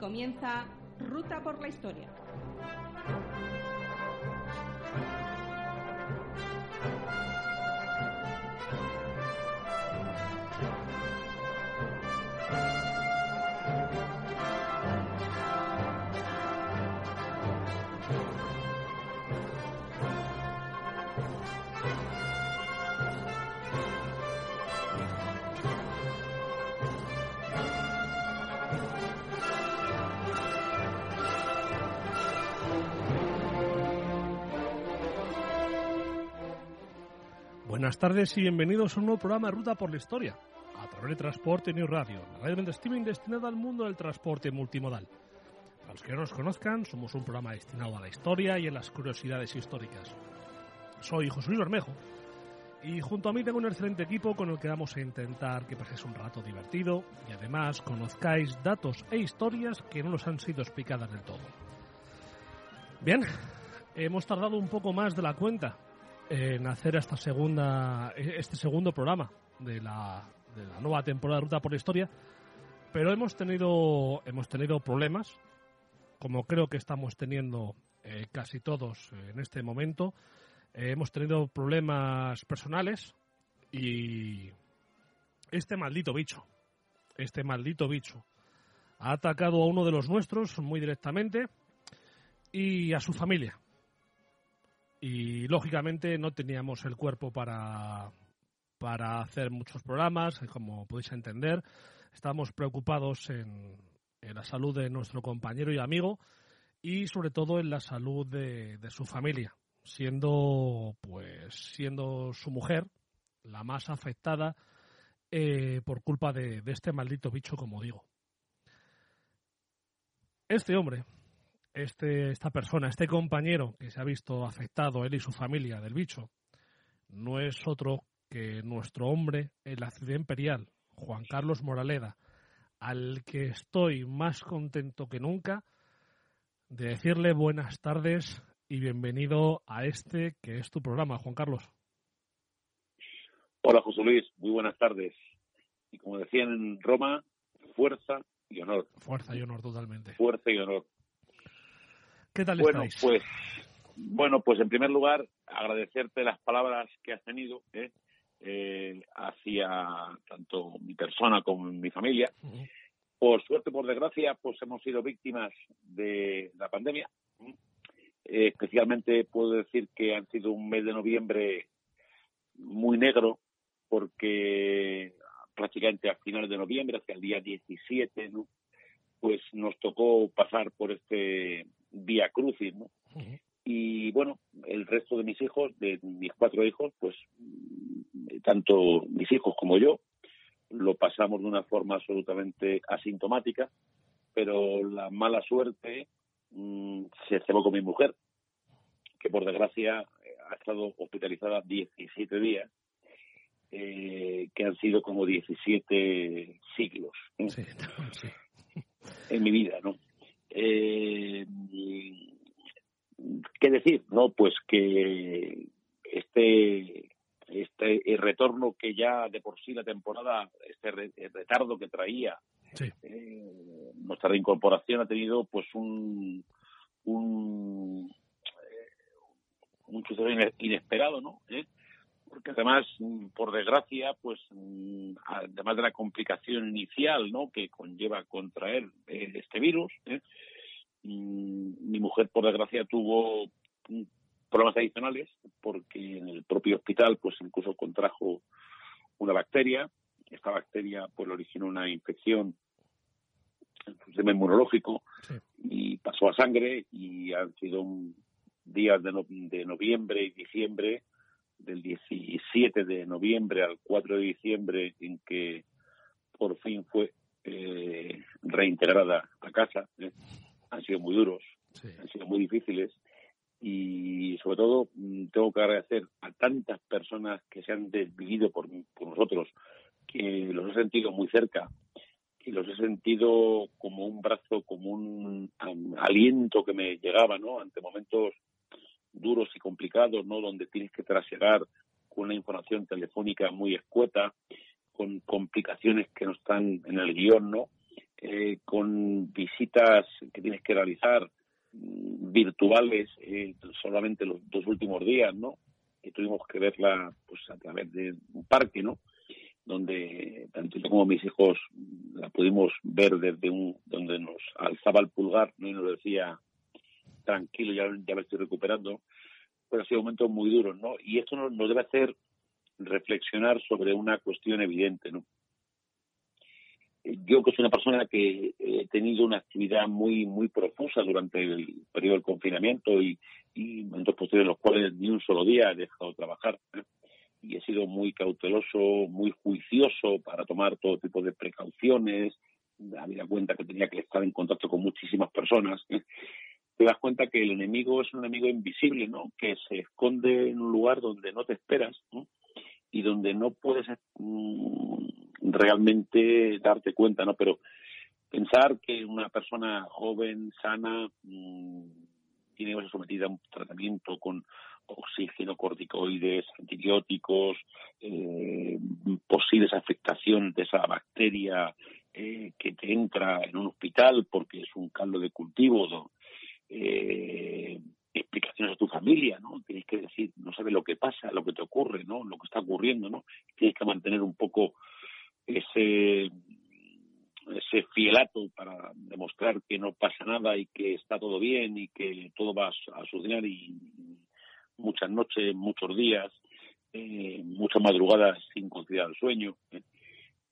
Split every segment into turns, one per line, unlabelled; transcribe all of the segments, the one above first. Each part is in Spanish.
comienza Ruta por la Historia.
Buenas tardes y bienvenidos a un nuevo programa de Ruta por la Historia, a través de Transporte New Radio, la red de streaming destinada al mundo del transporte multimodal. Para los que no nos conozcan, somos un programa destinado a la historia y a las curiosidades históricas. Soy José Luis Bermejo y junto a mí tengo un excelente equipo con el que vamos a intentar que paséis un rato divertido y además conozcáis datos e historias que no nos han sido explicadas del todo. Bien, hemos tardado un poco más de la cuenta en hacer esta segunda, este segundo programa de la, de la nueva temporada de Ruta por la Historia, pero hemos tenido, hemos tenido problemas, como creo que estamos teniendo eh, casi todos en este momento. Eh, hemos tenido problemas personales y este maldito bicho, este maldito bicho, ha atacado a uno de los nuestros muy directamente y a su familia y lógicamente no teníamos el cuerpo para, para hacer muchos programas, como podéis entender. Estábamos preocupados en, en, la salud de nuestro compañero y amigo y sobre todo en la salud de, de, su familia, siendo pues siendo su mujer la más afectada eh, por culpa de, de este maldito bicho, como digo. Este hombre, este, esta persona, este compañero que se ha visto afectado, él y su familia, del bicho, no es otro que nuestro hombre en la ciudad imperial, Juan Carlos Moraleda, al que estoy más contento que nunca de decirle buenas tardes y bienvenido a este que es tu programa, Juan Carlos.
Hola José Luis, muy buenas tardes. Y como decían en Roma, fuerza y honor.
Fuerza y honor totalmente.
Fuerza y honor.
¿Qué tal
bueno,
estáis?
Pues, bueno, pues en primer lugar, agradecerte las palabras que has tenido ¿eh? Eh, hacia tanto mi persona como mi familia. Por suerte, por desgracia, pues hemos sido víctimas de la pandemia. Eh, especialmente puedo decir que han sido un mes de noviembre muy negro porque prácticamente a finales de noviembre, hacia el día 17, ¿no? pues nos tocó pasar por este vía crucis, ¿no? Uh -huh. Y bueno, el resto de mis hijos, de mis cuatro hijos, pues tanto mis hijos como yo, lo pasamos de una forma absolutamente asintomática, pero la mala suerte mmm, se cebó con mi mujer, que por desgracia ha estado hospitalizada 17 días, eh, que han sido como 17 siglos ¿no? sí, sí. en mi vida, ¿no? Eh, ¿Qué decir? No, pues que este este el retorno que ya de por sí la temporada, este retardo que traía,
sí.
eh, nuestra reincorporación ha tenido pues un un, un suceso inesperado, ¿no? ¿Eh? Porque además, por desgracia, pues además de la complicación inicial, ¿no? Que conlleva contraer este virus, ¿eh? mi mujer, por desgracia, tuvo problemas adicionales porque en el propio hospital, pues incluso contrajo una bacteria. Esta bacteria, pues, originó una infección en su sistema inmunológico
sí.
y pasó a sangre y han sido días de, no, de noviembre y diciembre del 17 de noviembre al 4 de diciembre en que por fin fue eh, reintegrada a casa. ¿eh? Han sido muy duros,
sí.
han sido muy difíciles y sobre todo tengo que agradecer a tantas personas que se han desvivido por, por nosotros, que los he sentido muy cerca, que los he sentido como un brazo, como un aliento que me llegaba, ¿no? Ante momentos duros y complicados, ¿no? Donde tienes que trasegar con una información telefónica muy escueta, con complicaciones que no están en el guion, ¿no? eh, con visitas que tienes que realizar mm, virtuales eh, solamente los dos últimos días, ¿no? Que tuvimos que verla pues a través de un parque, ¿no? Donde tanto yo como mis hijos la pudimos ver desde un donde nos alzaba el pulgar y nos decía tranquilo, ya, ya me estoy recuperando. Pues ha sido momentos muy duros, ¿no? Y esto nos, nos debe hacer reflexionar sobre una cuestión evidente, ¿no? yo que soy una persona que he tenido una actividad muy muy profusa durante el periodo del confinamiento y, y momentos posteriores en los cuales ni un solo día he dejado de trabajar ¿eh? y he sido muy cauteloso, muy juicioso para tomar todo tipo de precauciones, había cuenta que tenía que estar en contacto con muchísimas personas. ¿eh? Te das cuenta que el enemigo es un enemigo invisible, ¿no? Que se esconde en un lugar donde no te esperas y donde no puedes mm, realmente darte cuenta, ¿no? Pero pensar que una persona joven, sana, mmm, tiene que ser sometida a un tratamiento con oxígeno, corticoides, antibióticos, eh, posibles afectaciones de esa bacteria eh, que te entra en un hospital porque es un caldo de cultivo. Eh, explicaciones a tu familia, ¿no? Tienes que decir, no sabes lo que pasa, lo que te ocurre, ¿no? Lo que está ocurriendo, ¿no? Tienes que mantener un poco ese fielato para demostrar que no pasa nada y que está todo bien y que todo va a suceder y muchas noches, muchos días, eh, muchas madrugadas sin conciliar el sueño. ¿eh?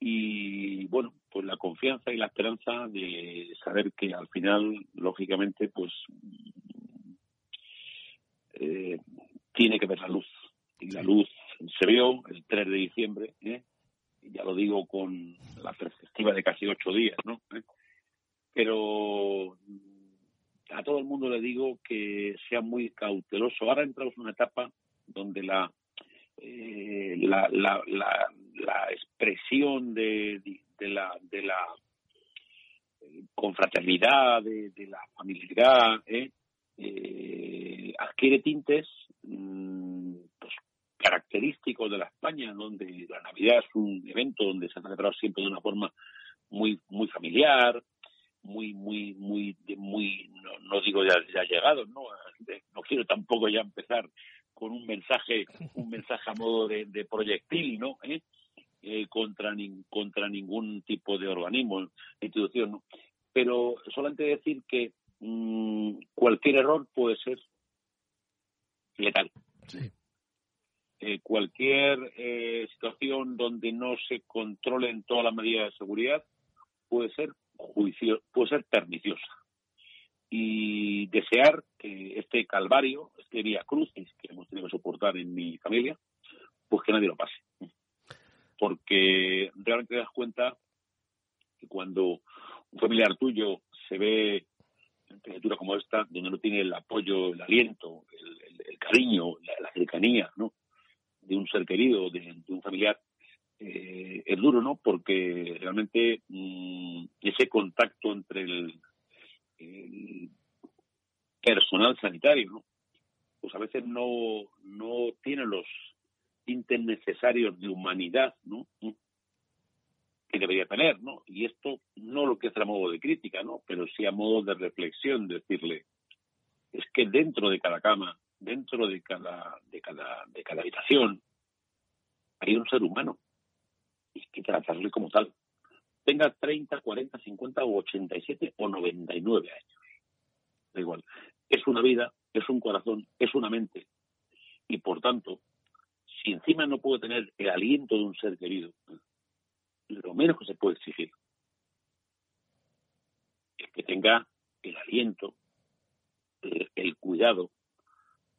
Y bueno, pues la confianza y la esperanza de saber que al final, lógicamente, pues eh, tiene que ver la luz. Y la luz se vio el 3 de diciembre, ¿eh? ya lo digo con la perspectiva de casi ocho días, ¿no? ¿Eh? Pero a todo el mundo le digo que sea muy cauteloso. Ahora entramos en una etapa donde la eh, la, la, la, la, expresión de, de, la de la confraternidad, de, la familiaridad, ¿eh? Eh, adquiere tintes mmm, pues, característicos de la España, donde la Navidad es un evento donde se ha celebrado siempre de una forma muy muy familiar, muy muy muy muy no, no digo ya, llegado, no no quiero tampoco ya empezar con un mensaje un mensaje a modo de, de proyectil, ¿no? ¿Eh? Eh, contra ni, contra ningún tipo de organismo, institución, ¿no? Pero solamente decir que mmm, cualquier error puede ser letal.
Sí.
Eh, cualquier eh, situación donde no se controlen todas las medidas de seguridad puede ser juicio, puede ser perniciosa. Y desear que este calvario, este vía crucis que hemos tenido que soportar en mi familia, pues que nadie lo pase. Porque realmente te das cuenta que cuando un familiar tuyo se ve en criatura como esta, donde no tiene el apoyo, el aliento, el, cariño, la, la, cercanía, ¿no? De un ser querido, de, de un familiar, eh, es duro, ¿no? Porque realmente mmm, ese contacto entre el, el, personal sanitario, ¿no? Pues a veces no, no tiene los tintes necesarios de humanidad, ¿no? que debería tener, ¿no? Y esto no lo que es a modo de crítica, ¿no? Pero sí a modo de reflexión, decirle, es que dentro de cada cama, dentro de cada, de cada, de cada habitación, hay un ser humano. Y hay que tratarle como tal. Tenga 30, 40, 50 o 87 o 99 años. Da igual. Es una vida, es un corazón, es una mente. Y por tanto, si encima no puede tener el aliento de un ser querido, lo menos que se puede exigir es que tenga el aliento, el, cuidado,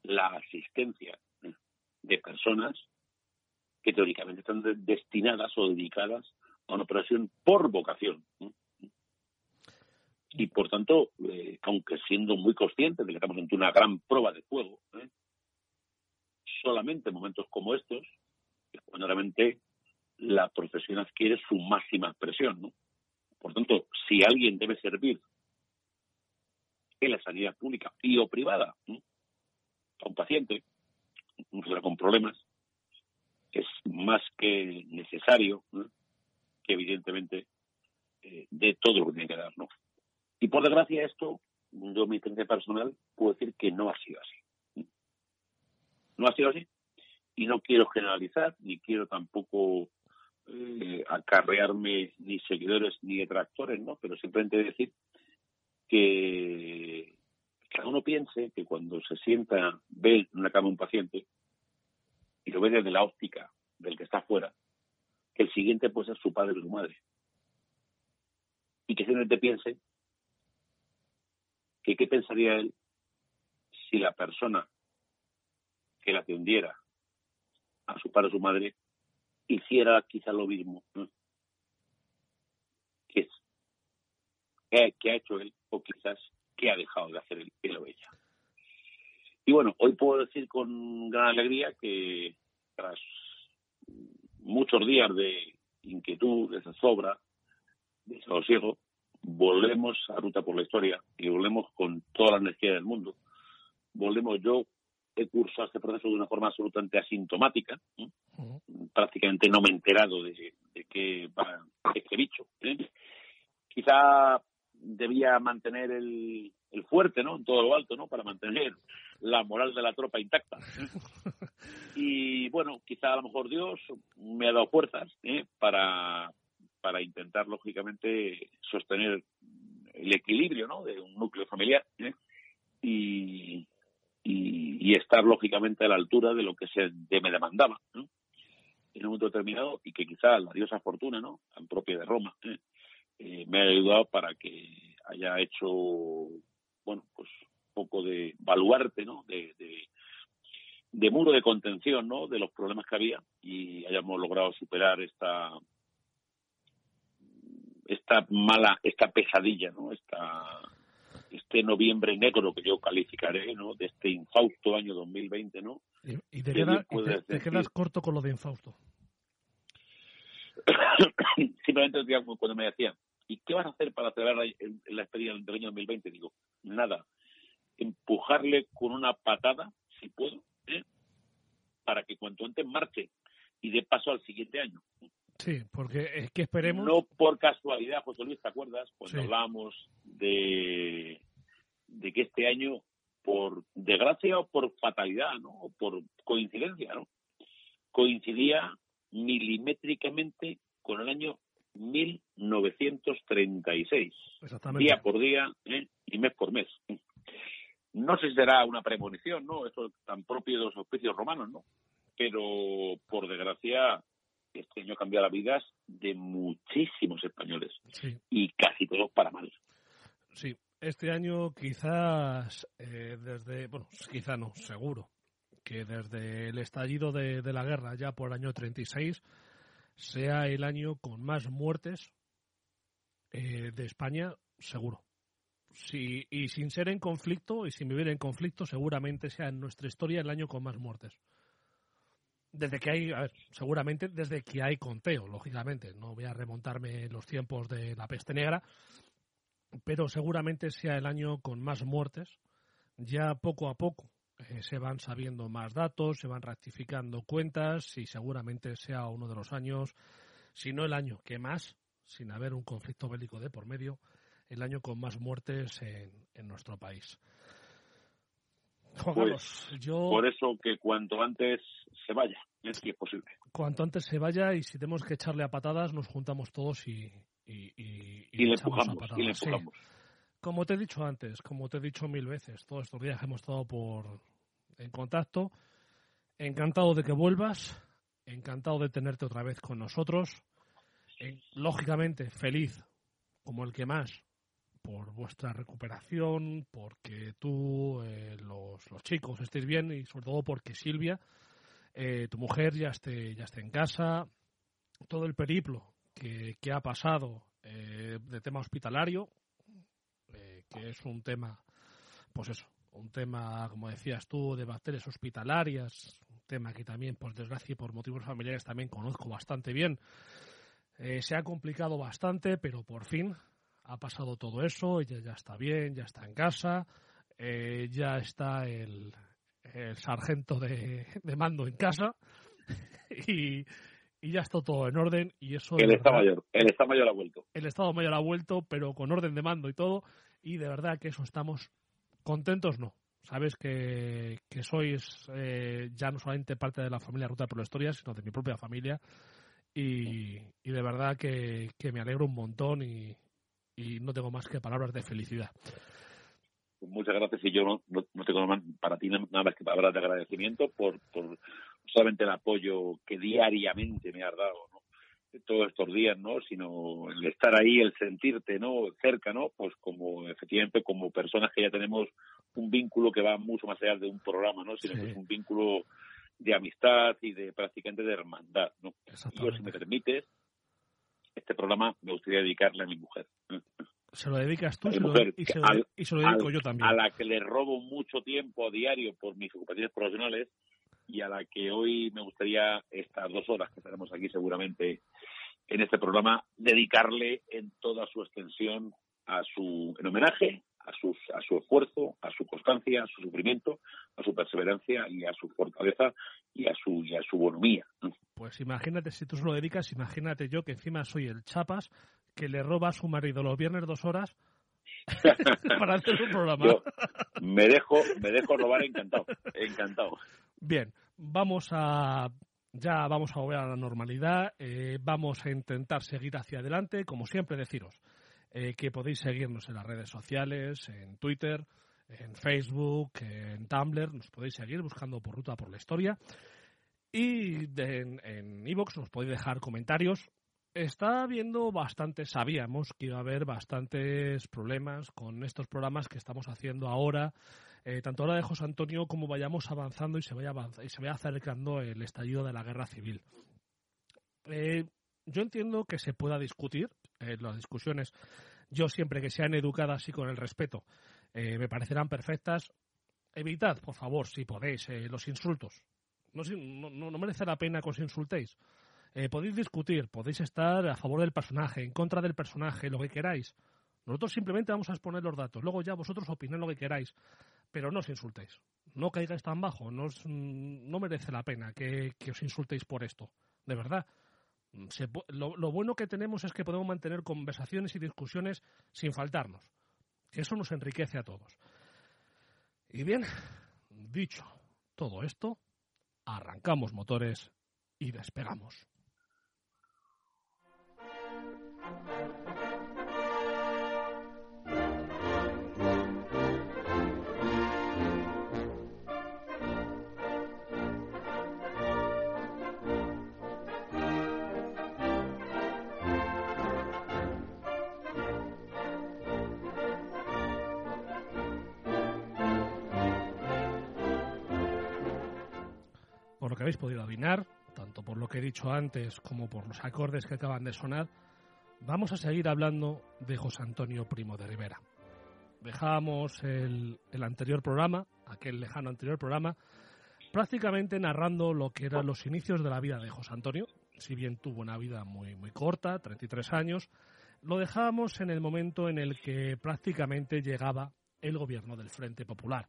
la asistencia de personas que teóricamente están de, destinadas o dedicadas a una operación por vocación. Y por tanto, eh, aunque siendo muy conscientes de que estamos ante una gran prueba de fuego, ¿eh? Solamente en momentos como estos, cuando realmente la profesión adquiere su máxima expresión. ¿no? Por tanto, si alguien debe servir en la sanidad pública y o privada a un paciente, incluso con problemas, es más que necesario que evidentemente eh, de todo lo que tiene que dar, ¿no? Y por desgracia esto, yo mi experiencia personal puedo decir que no ha sido así. No ha sido así. Y no quiero generalizar, ni quiero tampoco eh, acarrearme ni seguidores ni detractores, ¿no? Pero simplemente decir que cada uno piense que cuando se sienta, ve en una cama un paciente y lo ve desde la óptica del que está afuera, que el siguiente puede ser su padre o su madre. Y que simplemente piense que qué pensaría él si la persona que la atendiera a su padre o su madre hiciera quizá lo mismo que, es, que ha hecho él o quizás que ha dejado de hacer él, o ella. Y bueno, hoy puedo decir con gran alegría que tras muchos días de inquietud, de zozobra, de desasosiego, volvemos a Ruta por la Historia y volvemos con toda la energía del mundo. Volvemos, yo he cursado este proceso de una forma absolutamente asintomática, prácticamente no me he enterado de, de qué va este bicho. ¿eh? Quizá debía mantener el, el fuerte, ¿no? En todo lo alto, ¿no? Para mantener la moral de la tropa intacta. Y bueno, quizá a lo mejor Dios me ha dado fuerzas ¿eh? para, para intentar, lógicamente, sostener el equilibrio, ¿no? De un núcleo familiar ¿eh? Y, estar, lógicamente, a la altura de lo que se me demandaba. En un momento determinado y que quizá la diosa fortuna, ¿no? Tan propia de Roma, ¿eh? Eh, me ha ayudado para que haya hecho, bueno, pues un poco de baluarte, ¿no? De, de, muro de contención, ¿no? De los problemas que había y hayamos logrado superar esta esta mala, esta pesadilla, ¿no? Esta, este noviembre negro que yo calificaré, ¿no? De este infausto año 2020, ¿no?
Y, te, te, quedas corto con lo de infausto.
Simplemente cuando me decían, ¿Y qué vas a hacer para celebrar la, la experiencia del año 2020? Digo, nada, empujarle con una patada, si puedo, ¿eh? para que cuanto antes marche y dé paso al siguiente año.
Sí, porque es que esperemos.
No por casualidad, José Luis, ¿te acuerdas? Cuando hablábamos de, de que este año, por desgracia o por fatalidad, ¿no? O por coincidencia, ¿no? Coincidía milimétricamente con el año 1936, día por día ¿eh? y mes por mes. No sé si será una premonición, ¿no? Eso es tan propio de los auspicios romanos, ¿no? Pero, por desgracia, este año cambió las vidas de muchísimos españoles y casi todos para mal.
Sí, este año quizás eh, desde, bueno, quizá no, seguro, que desde el estallido de, de la guerra ya por el año 36 sea el año con más muertes eh, de España, seguro. Sí, y sin ser en conflicto y sin vivir en conflicto, seguramente sea en nuestra historia el año con más muertes. Desde que hay, a ver, seguramente desde que hay conteo, lógicamente. No voy a remontarme los tiempos de la peste negra, pero seguramente sea el año con más muertes. Ya poco a poco eh, se van sabiendo más datos, se van rectificando cuentas y seguramente sea uno de los años, si no el año que más, sin haber un conflicto bélico de por medio, el año con más muertes en, nuestro país.
Pues, yo... Por eso que cuanto antes se vaya, si es posible.
Cuanto antes se vaya y si tenemos que echarle a patadas, nos juntamos todos y, y,
y, le, empujamos, y le empujamos.
Como te he dicho antes, como te he dicho mil veces, todos estos días hemos estado por en contacto. Encantado de que vuelvas, encantado de tenerte otra vez con nosotros. lógicamente, feliz como el que más por vuestra recuperación, porque tú, eh, los, chicos, estéis bien y sobre todo porque Silvia, eh, tu mujer, ya esté, ya esté en casa. Todo el periplo que, que ha pasado eh, de tema hospitalario, que es un tema, pues eso, un tema, como decías tú, de bacterias hospitalarias, un tema que también, por desgracia y por motivos familiares, también conozco bastante bien. Eh, se ha complicado bastante, pero por fin ha pasado todo eso, ella ya está bien, ya está en casa, eh, ya está el, sargento de, mando en casa y, y ya está todo en orden y eso
el Estado Mayor el Estado Mayor ha vuelto.
el Estado Mayor ha vuelto pero con orden de mando y todo y de verdad que eso estamos contentos no sabes que, que sois eh, ya no solamente parte de la familia Ruta por la Historia sino de mi propia familia y, y de verdad que, que, me alegro un montón y, y no tengo más que palabras de felicidad.
Muchas gracias y yo no, no, tengo para ti nada más que palabras de agradecimiento por, por solamente el apoyo que diariamente me has dado ¿no? todos estos días no sino el estar ahí el sentirte no cerca no pues como efectivamente como personas que ya tenemos un vínculo que va mucho más allá de un programa no sino que es un vínculo de amistad y de prácticamente de hermandad no y yo si me permites este programa me gustaría dedicarle a mi mujer
se lo dedicas tú y, se lo, dedico yo también.
A la que le robo mucho tiempo a diario por mis ocupaciones profesionales y a la que hoy me gustaría estas dos horas que tenemos aquí seguramente en este programa dedicarle en toda su extensión a su en homenaje a sus a su esfuerzo a su constancia a su sufrimiento a su perseverancia y a su fortaleza y a su y a su bonomía
pues imagínate si tú se lo dedicas imagínate yo que encima soy el chapas que le roba a su marido los viernes dos horas para hacer un programa.
me dejo, me dejo robar encantado, encantado.
Bien, vamos a ya vamos a volver a la normalidad, eh, vamos a intentar seguir hacia adelante, como siempre deciros eh, que podéis seguirnos en las redes sociales, en Twitter, en Facebook, en Tumblr, nos podéis seguir buscando por Ruta por la Historia. Y en Evox nos podéis dejar comentarios está habiendo bastante, sabíamos que iba a haber bastantes problemas con estos programas que estamos haciendo ahora, eh, tanto ahora de José Antonio como vayamos avanzando y se vaya, y se vaya acercando el estallido de la guerra civil. Eh, yo entiendo que se pueda discutir, eh, las discusiones, yo siempre que sean educadas y con el respeto, me parecerán perfectas. Evitad, por favor, si podéis, los insultos. No, no, no merece la pena que os insultéis. Eh, podéis discutir, podéis estar a favor del personaje, en contra del personaje, lo que queráis. Nosotros simplemente vamos a exponer los datos. Luego ya vosotros opinad lo que queráis. Pero no os insultéis. No caigáis tan bajo. No, no merece la pena que, os insultéis por esto. De verdad. Lo, bueno que tenemos es que podemos mantener conversaciones y discusiones sin faltarnos. Eso nos enriquece a todos. Y bien, dicho todo esto, arrancamos motores y despegamos. Que habéis podido adivinar, tanto por lo que he dicho antes como por los acordes que acaban de sonar, vamos a seguir hablando de José Antonio Primo de Rivera. Dejábamos el, anterior programa, aquel lejano anterior programa, prácticamente narrando lo que eran los inicios de la vida de José Antonio, si bien tuvo una vida muy, muy corta, 33 años, lo dejábamos en el momento en el que prácticamente llegaba el gobierno del Frente Popular.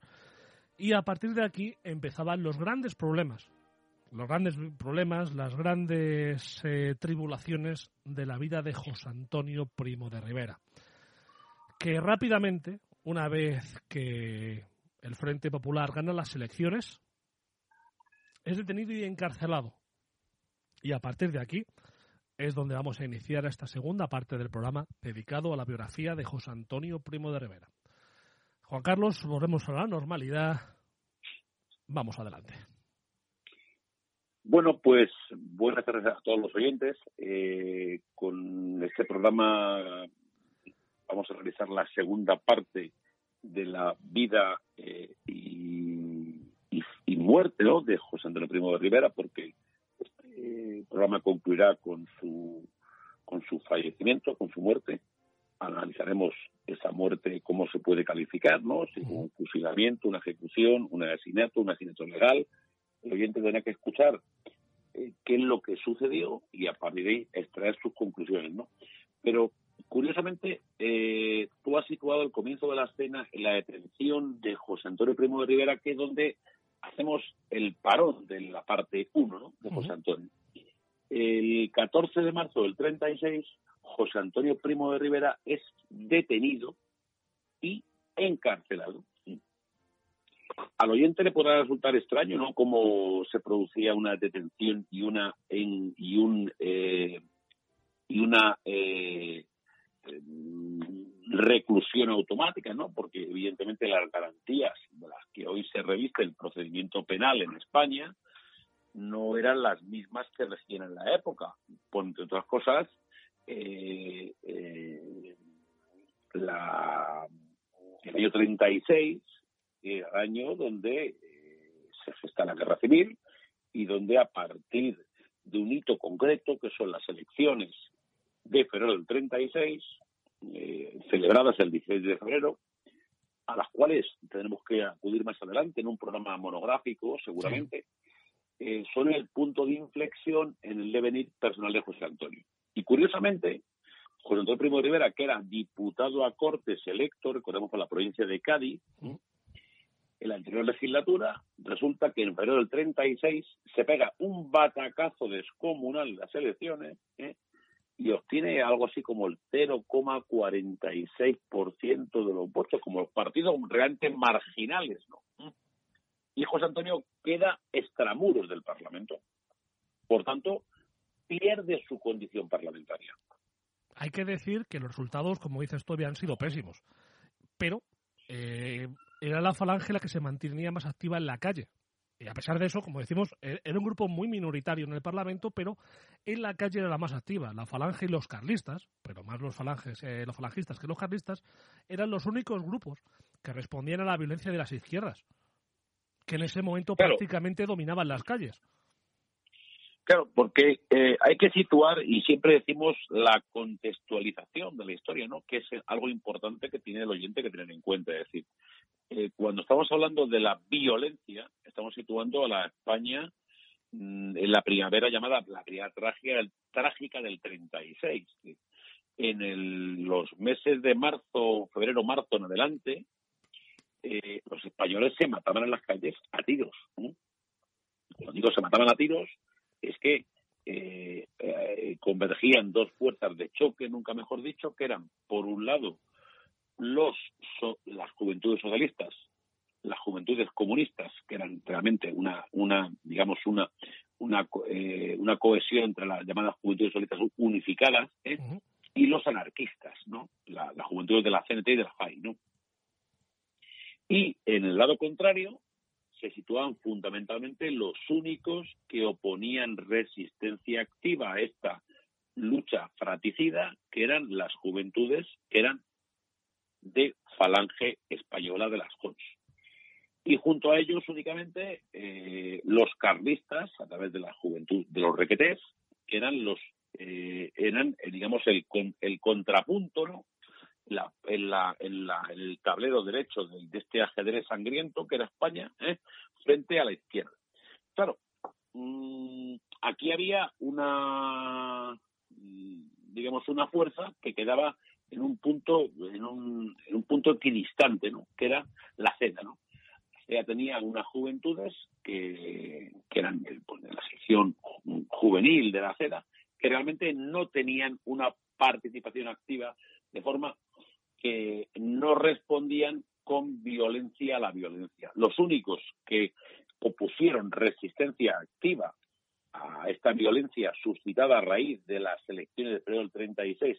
Y a partir de aquí empezaban los grandes problemas los grandes problemas, las grandes eh, tribulaciones de la vida de José Antonio Primo de Rivera, que rápidamente, una vez que el Frente Popular gana las elecciones, es detenido y encarcelado. Y a partir de aquí es donde vamos a iniciar esta segunda parte del programa dedicado a la biografía de José Antonio Primo de Rivera. Juan Carlos, volvemos a la normalidad. Vamos adelante.
Bueno, pues buenas tardes a todos los oyentes. Eh, con este programa vamos a realizar la segunda parte de la vida eh, y, muerte de José Antonio Primo de Rivera, porque este programa concluirá con su, con su fallecimiento, con su muerte. Analizaremos esa muerte, cómo se puede calificar, ¿no? Si un fusilamiento, una ejecución, un asesinato, un asesinato legal, el oyente tendrá que escuchar eh, qué es lo que sucedió y a partir de ahí extraer sus conclusiones, ¿no? Pero curiosamente, eh, tú has situado el comienzo de la escena en la detención de José Antonio Primo de Rivera, que es donde hacemos el parón de la parte 1 ¿no? de José Antonio. El 14 de marzo del 36, José Antonio Primo de Rivera es detenido y encarcelado. Al oyente le podrá resultar extraño, ¿no? Cómo se producía una detención y una en, y un eh, y una eh, reclusión automática, ¿no? Porque evidentemente las garantías de las que hoy se reviste el procedimiento penal en España no eran las mismas que regían en la época. Por entre otras cosas, eh, eh, la, el año 36 el año donde eh, se gesta la guerra civil y donde a partir de un hito concreto, que son las elecciones de febrero del 36, eh, celebradas el 16 de febrero, a las cuales tenemos que acudir más adelante en un programa monográfico, seguramente, eh, son el punto de inflexión en el devenir personal de José Antonio. Y curiosamente, José Antonio Primo de Rivera, que era diputado a Cortes electo, recordemos por la provincia de Cádiz, en la anterior legislatura, resulta que en febrero del 36 se pega un batacazo descomunal las elecciones, ¿eh? y obtiene algo así como el 0,46% de los votos, como los partidos realmente marginales, ¿no? Y José Antonio queda extramuros del Parlamento. Por tanto, pierde su condición parlamentaria.
Hay que decir que los resultados, como dices tú, han sido pésimos. Pero eh, era la falange la que se mantenía más activa en la calle. Y a pesar de eso, como decimos, e-, era un grupo muy minoritario en el Parlamento, pero en la calle era la más activa. La falange y los carlistas, pero más los, falanges, eh, los falangistas que los carlistas, eran los únicos grupos que respondían a la violencia de las izquierdas, que en ese momento prácticamente dominaban las calles.
Claro, porque eh, hay que situar, y siempre decimos la contextualización de la historia, ¿no? que es algo importante que tiene el oyente que tener en cuenta. Es decir, eh, cuando estamos hablando de la violencia, estamos situando a la España mm, en la primavera llamada la primavera trágica, trágica del 36. En los meses de marzo, febrero, marzo en adelante, eh, los españoles se mataban en las calles a tiros. Cuando digo se mataban a tiros, es que eh, eh, convergían dos fuerzas de choque, nunca mejor dicho, que eran, por un lado, los las juventudes socialistas, las juventudes comunistas, que eran realmente una, una digamos, una, una, eh, una cohesión entre las llamadas juventudes socialistas unificadas, y los anarquistas, ¿no? La, las juventudes de la CNT y de la FAI, ¿no? Y en el lado contrario, se situaban fundamentalmente los únicos que oponían resistencia activa a esta lucha fratricida, que eran las juventudes que eran de Falange Española de las Jons. Y junto a ellos únicamente eh, los carlistas, a través de la juventud de los requetés, que eran los eh, eran eh, digamos el, el contrapunto ¿no? en, la, en, la, el tablero derecho de, este ajedrez sangriento que era España, frente a la izquierda. Claro, mmm, aquí había una, mm, digamos, una fuerza que quedaba en un punto, en un, en un punto equidistante, ¿no? Que era la CEDA, ¿no? Ella tenía unas juventudes que, eran pues, de la sección juvenil de la CEDA, que realmente no tenían una participación activa de forma que no respondían con violencia a la violencia. Los únicos que opusieron resistencia activa a esta violencia suscitada a raíz de las elecciones de febrero del 36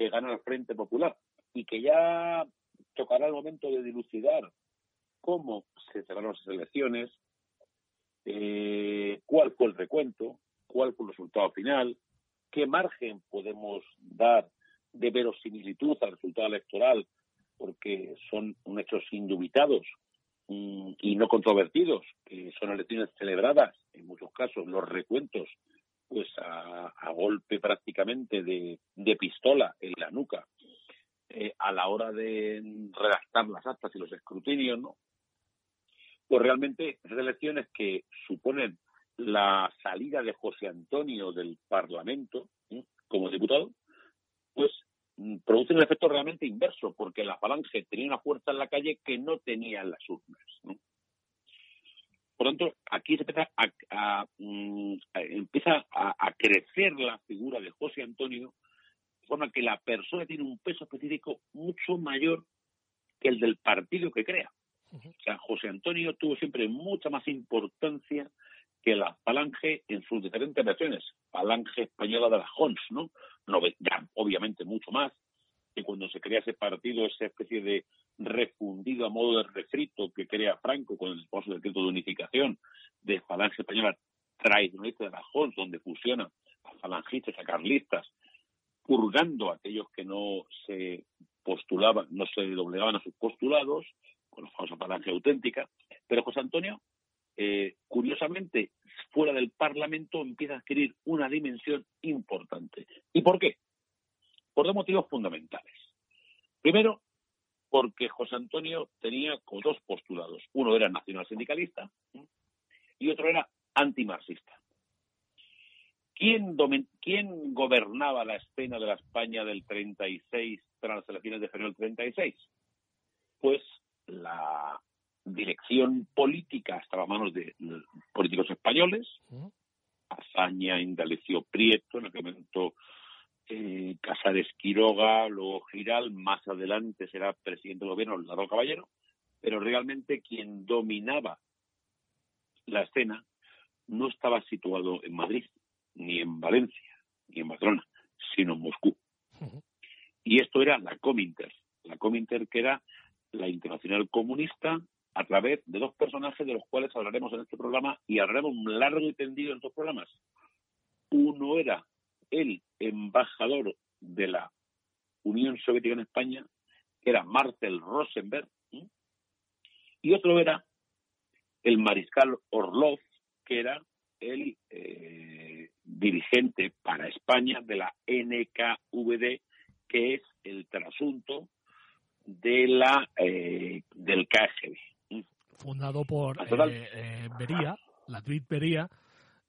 que gana el Frente Popular y que ya tocará el momento de dilucidar cómo se cerraron las elecciones, eh, cuál fue el recuento, cuál fue el resultado final, qué margen podemos dar de verosimilitud al resultado electoral, porque son hechos indubitados mm, y no controvertidos, que son elecciones celebradas, en muchos casos los recuentos, pues a, a golpe prácticamente de, de, pistola en la nuca, eh, a la hora de redactar las actas y los escrutinios, ¿no? Pues realmente esas elecciones que suponen la salida de José Antonio del Parlamento como diputado, pues mm, produce un efecto realmente inverso, porque la falange tenía una fuerza en la calle que no tenía en las urnas. ¿no? Por lo tanto, aquí se empieza a, mm, empieza a, crecer la figura de José Antonio, de forma que la persona tiene un peso específico mucho mayor que el del partido que crea. O sea, José Antonio tuvo siempre mucha más importancia que la falange en sus diferentes versiones. Falange española de la Jons, ¿no? no ya, obviamente mucho más, que cuando se crea ese partido, esa especie de refundido a modo de refrito que crea Franco con el esposo decreto de unificación de Falange Española tradicionalista de la Jons, donde fusiona a falangistas, a carlistas, purgando a aquellos que no se postulaban, no se doblegaban a sus postulados, con la famosa falange auténtica. Pero José Antonio, eh, curiosamente, fuera del Parlamento empieza a adquirir una dimensión importante. ¿Y por qué? Por dos motivos fundamentales. Primero, porque José Antonio tenía dos postulados. Uno era nacional sindicalista y otro era antimarxista. ¿Quién, ¿Quién gobernaba la escena de la España del 36 tras las elecciones de febrero del 36? Pues la dirección política estaba a manos de políticos españoles, Azaña, Indalecio Prieto, en aquel momento eh, Casares Quiroga, luego Giral, más adelante será presidente del gobierno Lado Caballero, pero realmente quien dominaba la escena no estaba situado en Madrid, ni en Valencia, ni en Barcelona, sino en Moscú. Y esto era la Cominter, la Cominter que era la internacional comunista a través de dos personajes de los cuales hablaremos en este programa y hablaremos largo y tendido en estos programas. Uno era el embajador de la Unión Soviética en España, que era Marcel Rosenberg, y otro era el mariscal Orlov, que era el eh, dirigente para España de la NKVD, que es el trasunto de la eh, del KGB.
Fundado por eh, eh, Beria, la Tweet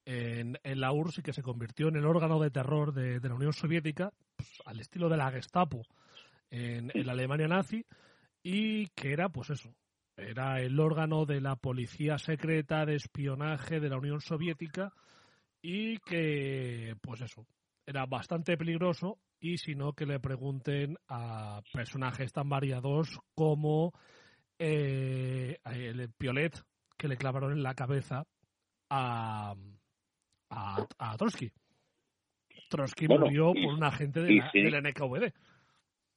En, la URSS y que se convirtió en el órgano de terror de, la Unión Soviética, pues, al estilo de la Gestapo en, la Alemania nazi, y que era, pues eso, era el órgano de la policía secreta de espionaje de la Unión Soviética y que, pues eso, era bastante peligroso y si no que le pregunten a personajes tan variados como eh, el Piolet que le clavaron en la cabeza a, a, Trotsky. Trotsky murió por un agente de, la, de la NKVD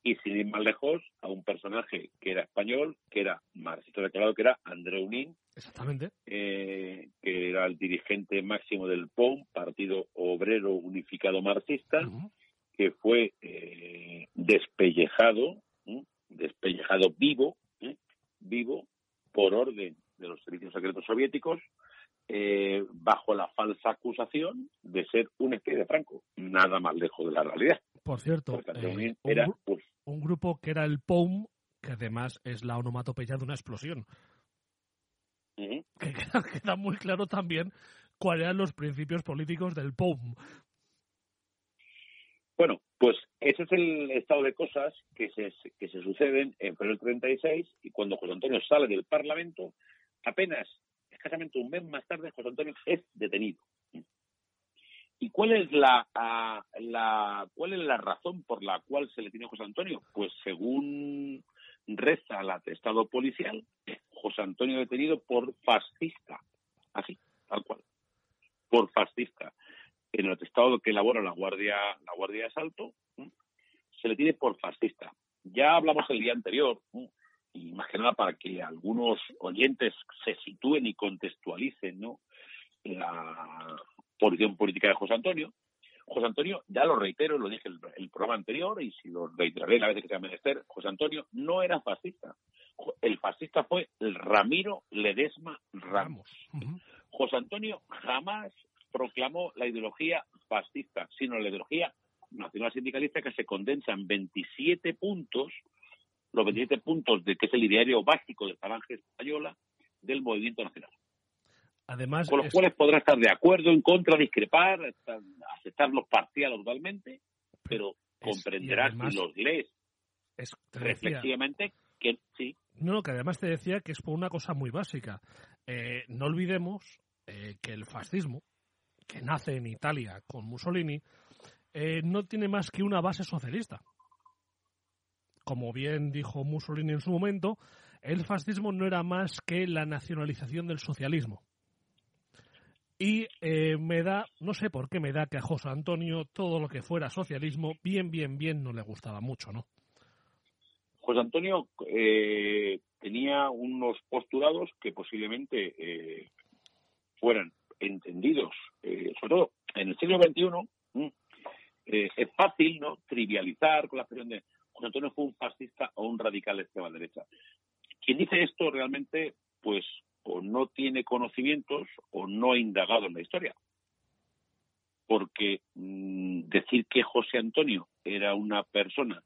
y sin ir más lejos a un personaje que era español, que era marxista declarado, que era Andreu Nin,
Exactamente.
Eh, que era el dirigente máximo del POM, Partido Obrero Unificado Marxista, que fue eh, despellejado, despellejado vivo, vivo por orden de los servicios secretos soviéticos, eh, bajo la falsa acusación de ser un espía de Franco, nada más lejos de la realidad.
Por cierto, era, pues, un grupo que era el POUM, que además es la onomatopeya de una explosión. Que queda, muy claro también cuáles eran los principios políticos del POUM.
Bueno, pues ese es el estado de cosas que se, que se suceden en febrero del 36 y cuando José Antonio sale del Parlamento, apenas, escasamente un mes más tarde, José Antonio es detenido. ¿Y cuál es la, la, cuál es la razón por la cual se le tiene a José Antonio? Pues según reza el atestado policial, José Antonio detenido por fascista, así, tal cual, por fascista. En el atestado que elabora la Guardia, la Guardia de Asalto, se le tiene por fascista. Ya hablamos el día anterior, y más que nada para que algunos oyentes se sitúen y contextualicen, ¿no? La, posición política de José Antonio. José Antonio, ya lo reitero, lo dije el, el programa anterior y si lo reiteraré la vez que sea menester, José Antonio no era fascista. El fascista fue el Ramiro Ledesma Ramos. José Antonio jamás proclamó la ideología fascista, sino la ideología nacional sindicalista que se condensa en 27 puntos, los 27 puntos de que es el ideario básico de Falange Española del movimiento nacional.
Además,
con los cuales podrá estar de acuerdo, en contra, discrepar, aceptarlos parcial o totalmente, pero comprenderás si los lees reflexivamente que sí.
No, que además te decía que es por una cosa muy básica. eh, no olvidemos que el fascismo, que nace en Italia con Mussolini, no tiene más que una base socialista. Como bien dijo Mussolini en su momento, el fascismo no era más que la nacionalización del socialismo. Y eh, me da, no sé por qué me da que a José Antonio todo lo que fuera socialismo, bien, bien, bien, no le gustaba mucho, ¿no?
José Antonio eh, tenía unos postulados que posiblemente eh, fueran entendidos, sobre todo en el siglo XXI, mm, es fácil no trivializar con la expresión de José Antonio fue un fascista o un radical extrema derecha. Quien dice esto realmente, pues o no tiene conocimientos o no ha indagado en la historia. Porque mm, decir que José Antonio era una persona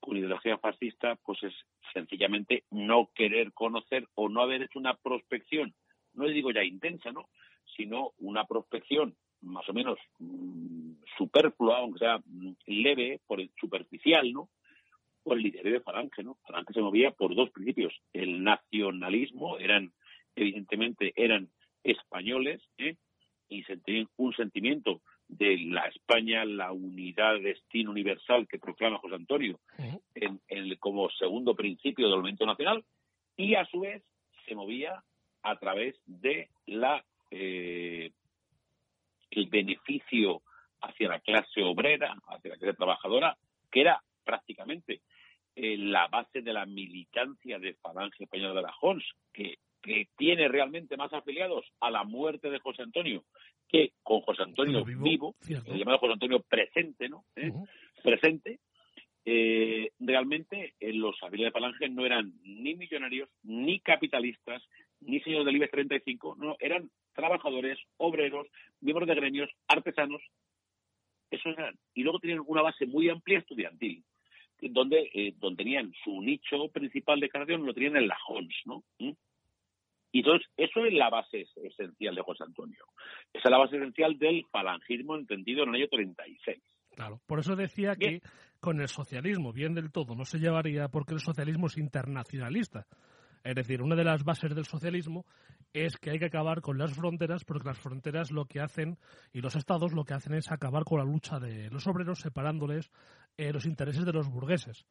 con ideología fascista, pues es sencillamente no querer conocer o no haber hecho una prospección, no le digo ya intensa, ¿no? Sino una prospección más o menos mm, superflua, aunque sea mm, leve, por el superficial, ¿no? Por el liderazgo de Falange, ¿no? Falange se movía por dos principios. El nacionalismo, eran evidentemente eran españoles ¿eh? y sentían un sentimiento de la España, la unidad de destino universal que proclama José Antonio en, como segundo principio del movimiento nacional y a su vez se movía a través de la eh, el beneficio hacia la clase obrera, hacia la clase trabajadora, que era prácticamente eh, la base de la militancia de Falange Española de la Jons, que que tiene realmente más afiliados a la muerte de José Antonio que con José Antonio vivo, el llamado José Antonio presente, ¿no? ¿Eh? Presente. Eh, realmente eh, los afiliados de Falange no eran ni millonarios, ni capitalistas, ni señores del IBEX 35, no, eran trabajadores, obreros, miembros de gremios, artesanos, eso eran. Y luego tenían una base muy amplia estudiantil, donde, donde tenían su nicho principal de creación, lo tenían en la Hons, ¿no? ¿Mm? Y entonces, eso es la base esencial de José Antonio. Esa es la base esencial del falangismo entendido en el año 36.
Claro, por eso decía que con el socialismo, bien del todo, no se llevaría porque el socialismo es internacionalista. Es decir, una de las bases del socialismo es que hay que acabar con las fronteras, porque las fronteras lo que hacen, y los estados lo que hacen es acabar con la lucha de los obreros, separándoles eh, los intereses de los burgueses.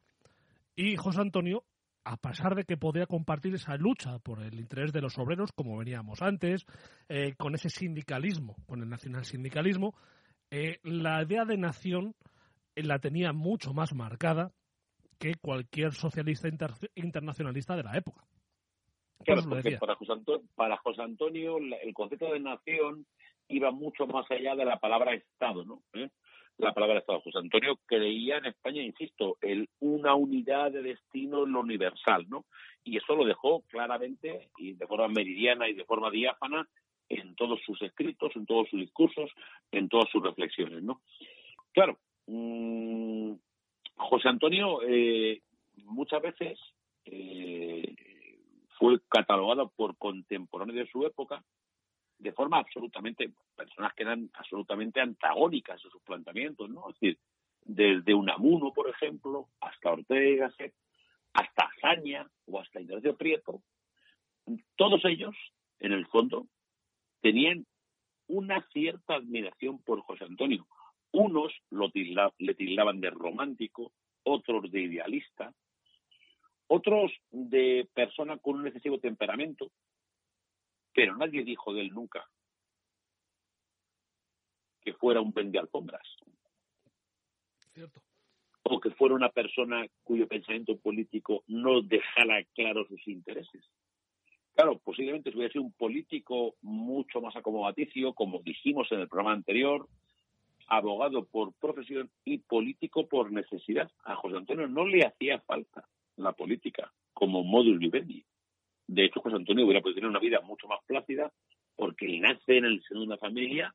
Y José Antonio a pesar de que podía compartir esa lucha por el interés de los obreros, como veníamos antes, eh, con ese sindicalismo, con el nacional sindicalismo, eh, la idea de nación eh, la tenía mucho más marcada que cualquier socialista internacionalista de la época.
Claro, porque para José, Antonio, para José Antonio el concepto de nación iba mucho más allá de la palabra Estado, ¿no? La palabra Estado. José Antonio creía en España, insisto, en una unidad de destino en lo universal, ¿no? Y eso lo dejó claramente y de forma meridiana y de forma diáfana en todos sus escritos, en todos sus discursos, en todas sus reflexiones, ¿no? Claro, mmm, José Antonio eh, muchas veces eh, fue catalogado por contemporáneos de su época de forma absolutamente, personas que eran absolutamente antagónicas a sus planteamientos, ¿no? Es decir, desde Unamuno, por ejemplo, hasta Ortega, hasta Azaña o hasta Ignacio Prieto, todos ellos, en el fondo, tenían una cierta admiración por José Antonio. Unos lo le tildaban de romántico, otros de idealista, otros de persona con un excesivo temperamento, pero nadie dijo de él nunca que fuera un vende alfombras. O que fuera una persona cuyo pensamiento político no dejara claros sus intereses. Claro, posiblemente si hubiera sido un político mucho más acomodaticio, como dijimos en el programa anterior, abogado por profesión y político por necesidad. A José Antonio no le hacía falta la política como modus vivendi. De hecho, José Antonio hubiera podido tener una vida mucho más plácida porque nace en el seno de una familia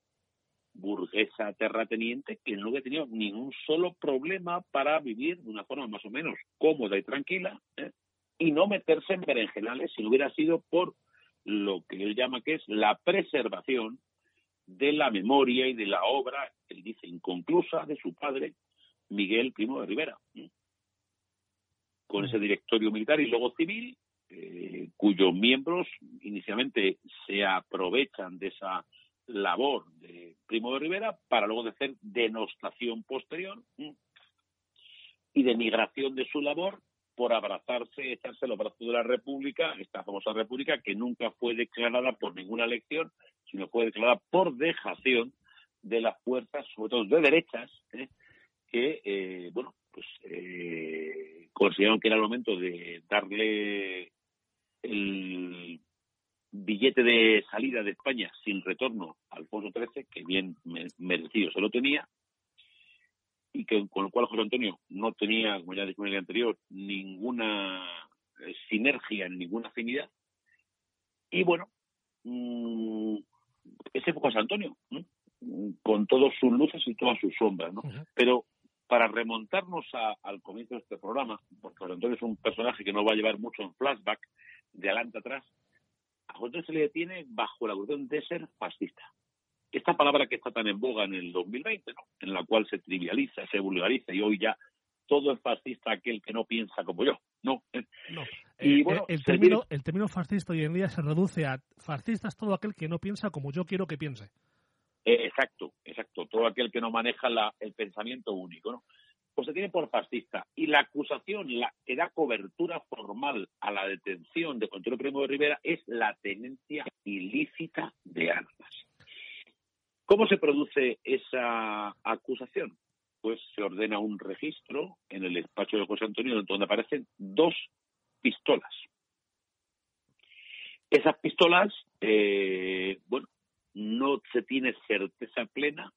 burguesa terrateniente que no hubiera tenido ningún solo problema para vivir de una forma más o menos cómoda y tranquila ¿eh? y no meterse en berenjenales si no hubiera sido por lo que él llama que es la preservación de la memoria y de la obra, él dice, inconclusa de su padre, Miguel Primo de Rivera, con ese directorio militar y luego civil eh, cuyos miembros inicialmente se aprovechan de esa labor de Primo de Rivera para luego hacer denostación posterior y denigración de su labor por abrazarse, echarse los brazos de la República, esta famosa República que nunca fue declarada por ninguna elección, sino fue declarada por dejación de las fuerzas, sobre todo de derechas, ¿eh? que, eh, bueno, pues eh, consideraron que era el momento de darle el billete de salida de España sin retorno a Alfonso XIII, que bien merecido se lo tenía, y que con el cual José Antonio no tenía, como ya dije en el anterior, ninguna eh, sinergia, ninguna afinidad. Y bueno, mm, ese fue José Antonio, con todas sus luces y todas sus sombras, ¿no? Pero para remontarnos al comienzo de este programa, porque José Antonio es un personaje que no va a llevar mucho en flashback, de adelante atrás, a José se le detiene bajo la acusación de ser fascista esta palabra que está tan en boga en el 2020, ¿no? en la cual se trivializa, se vulgariza y hoy ya todo es fascista aquel que no piensa como yo. No.
Y eh, bueno, el, término, el término fascista hoy en día se reduce a fascista es todo aquel que no piensa como yo quiero que piense.
Eh, exacto, exacto. Todo aquel que no maneja la, el pensamiento único, ¿no? Pues se tiene por fascista. Y la acusación que da cobertura formal a la detención de Control Primo de Rivera es la tenencia ilícita de armas. ¿Cómo se produce esa acusación? Pues se ordena un registro en el despacho de José Antonio donde aparecen dos pistolas. Esas pistolas, eh, bueno, no se tiene certeza plena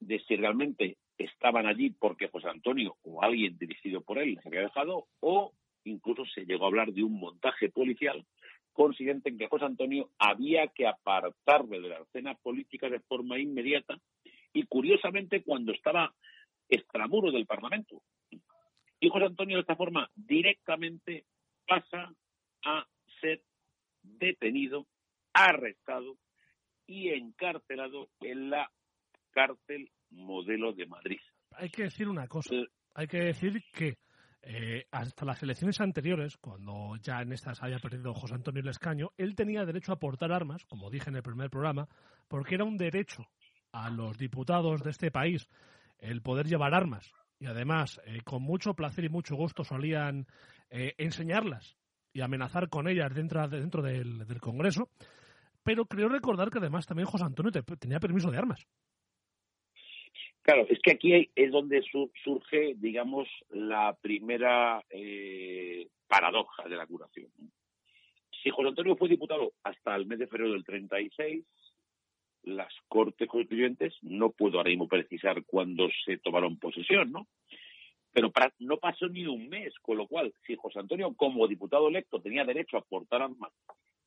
de si realmente estaban allí porque José Antonio o alguien dirigido por él les había dejado o incluso se llegó a hablar de un montaje policial consiguiente en que José Antonio había que apartarle de la escena política de forma inmediata y curiosamente cuando estaba extramuro del Parlamento. Y José Antonio de esta forma directamente pasa a ser detenido, arrestado y encarcelado en la cárcel modelo de Madrid.
Hay que decir una cosa, hay que decir que eh, hasta las elecciones anteriores, cuando ya en estas había perdido José Antonio Lescaño, él tenía derecho a portar armas, como dije en el primer programa, porque era un derecho a los diputados de este país el poder llevar armas. Y además, eh, con mucho placer y mucho gusto solían eh, enseñarlas y amenazar con ellas dentro, dentro del, del Congreso. Pero creo recordar que además también José Antonio tenía permiso de armas.
Claro, es que aquí es donde surge, digamos, la primera eh, paradoja de la curación. Si José Antonio fue diputado hasta el mes de febrero del 36, las Cortes Constituyentes, no puedo ahora mismo precisar cuándo se tomaron posesión, ¿no? Pero no pasó ni un mes, con lo cual, si José Antonio como diputado electo tenía derecho a portar armas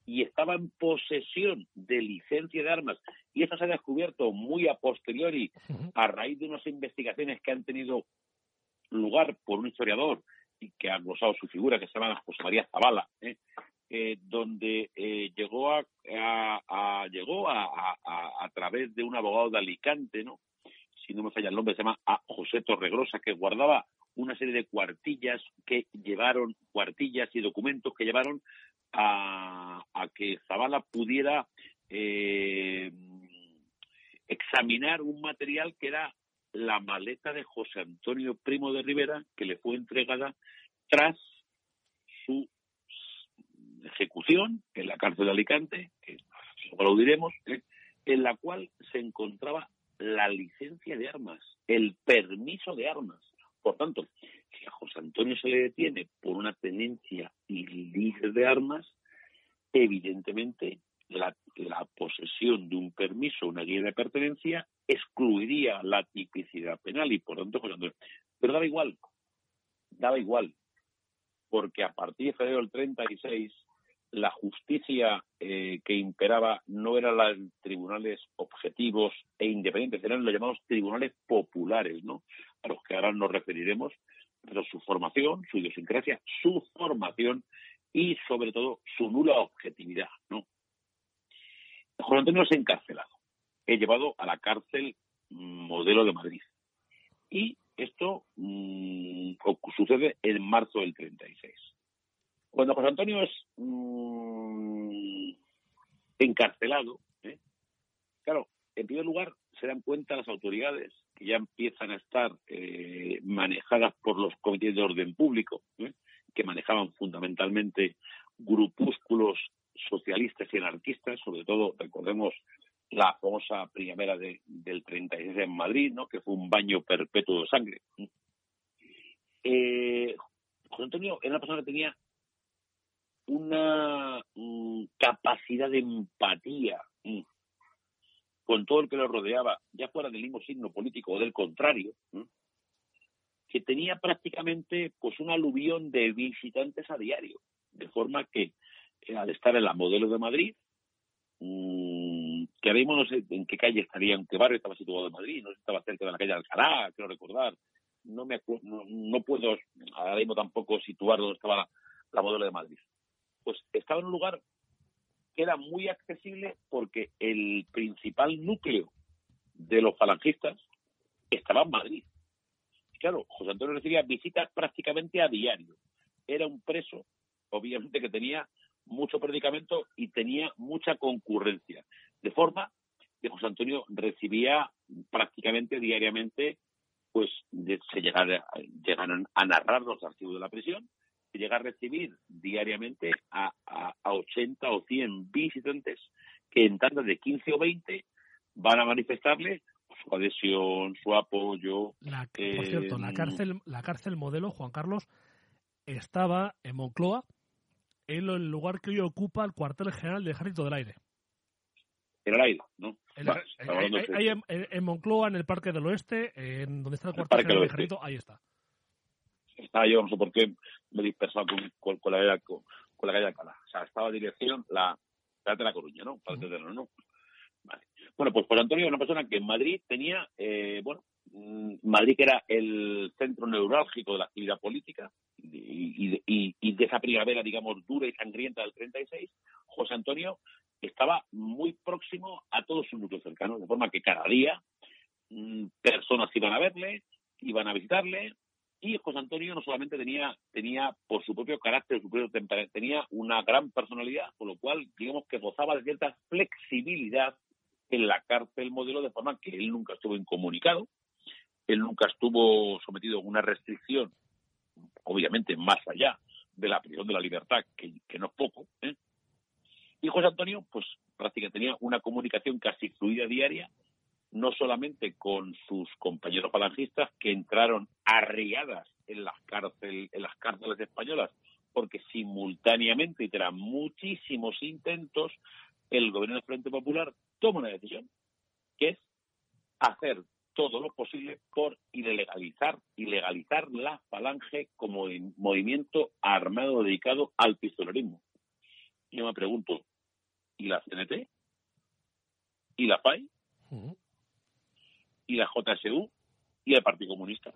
y estaba en posesión de licencia de armas. Y eso se ha descubierto muy a posteriori a raíz de unas investigaciones que han tenido lugar por un historiador y que ha glosado su figura que se llama José María Zavala ¿eh? Eh, donde eh, llegó a, llegó a, a, través de un abogado de Alicante no si no me falla el nombre se llama a José Torregrosa que guardaba una serie de cuartillas que llevaron cuartillas y documentos que llevaron a, que Zavala pudiera eh, examinar un material que era la maleta de José Antonio Primo de Rivera, que le fue entregada tras su ejecución en la cárcel de Alicante, que lo diremos, ¿eh? en la cual se encontraba la licencia de armas, el permiso de armas. Por tanto, si a José Antonio se le detiene por una tenencia ilícita de armas, evidentemente la, posesión de un permiso, una guía de pertenencia, excluiría la tipicidad penal y por tanto José Antonio. Pero daba igual, daba igual, porque a partir de febrero del 36 la justicia eh, que imperaba no eran los tribunales objetivos e independientes, eran los llamados tribunales populares, ¿no? A los que ahora nos referiremos, pero su formación, su idiosincrasia, su formación y sobre todo su nula objetividad, ¿no? Juan Antonio es encarcelado, he llevado a la cárcel modelo de Madrid. Y esto mm, sucede en marzo del 36 Cuando José Antonio es mm, encarcelado, ¿eh? claro, en primer lugar se dan cuenta las autoridades que ya empiezan a estar eh, manejadas por los comités de orden público, ¿eh? que manejaban fundamentalmente grupúsculos socialistas y anarquistas, sobre todo, recordemos, la famosa primavera de, del 36 en Madrid, ¿no? que fue un baño perpetuo de sangre. Eh, José Antonio era una persona que tenía una mm, capacidad de empatía mm, con todo el que lo rodeaba, ya fuera del mismo signo político o del contrario, que tenía prácticamente pues un aluvión de visitantes a diario, de forma que al estar en la modelo de Madrid, que ahora mismo no sé en qué calle estaría, en qué barrio estaba situado en Madrid, no sé si estaba cerca de la calle Alcalá, quiero recordar, no me no, no, puedo ahora mismo tampoco situar dónde estaba la, modelo de Madrid. Pues estaba en un lugar que era muy accesible porque el principal núcleo de los falangistas estaba en Madrid. claro, José Antonio recibía visitas prácticamente a diario. Era un preso, obviamente que tenía mucho predicamento y tenía mucha concurrencia. De forma que José Antonio recibía prácticamente diariamente pues se llegaron, a narrar los archivos de la prisión, llega a recibir diariamente a, a, 80 o 100 visitantes que en tandas de 15 o 20 van a manifestarle su adhesión, su apoyo.
por cierto, la cárcel, la cárcel modelo, Juan Carlos, estaba en Moncloa, en el lugar que hoy ocupa el cuartel general del Ejército del Aire
en el aire, ¿no?
hay, en, Moncloa, en el Parque del Oeste, en donde está el cuartel del ejército, ahí está.
Está yo, no sé por qué me he dispersado con, con, la, calle, con, la calle Alcalá. O sea, estaba dirección la, de la Coruña, ¿no? ¿no? Vale. Bueno, pues por Antonio, una persona que en Madrid tenía, eh, bueno, mm, Madrid que era el centro neurálgico de la actividad política y, y, y, de esa primavera, digamos, dura y sangrienta del 36, José Antonio estaba muy próximo a todos sus núcleos cercanos, de forma que cada día mm, personas iban a verle, iban a visitarle, y José Antonio no solamente tenía, tenía por su propio carácter, su propio temperamento, tenía una gran personalidad, con lo cual, digamos que gozaba de cierta flexibilidad en la cárcel modelo, de forma que él nunca estuvo incomunicado, él nunca estuvo sometido a una restricción, obviamente más allá de la prisión de la libertad, que, no es poco, ¿eh? Y José Antonio, pues prácticamente tenía una comunicación casi fluida diaria, no solamente con sus compañeros falangistas que entraron arriadas en las, cárcel, en las cárceles españolas, porque simultáneamente y tras muchísimos intentos, el gobierno del Frente Popular toma una decisión, que es hacer todo lo posible por ilegalizar, ilegalizar la falange como movimiento armado dedicado al pistolerismo yo me pregunto, ¿y la CNT? ¿Y la PAI? ¿Y la JSU? ¿Y el Partido Comunista?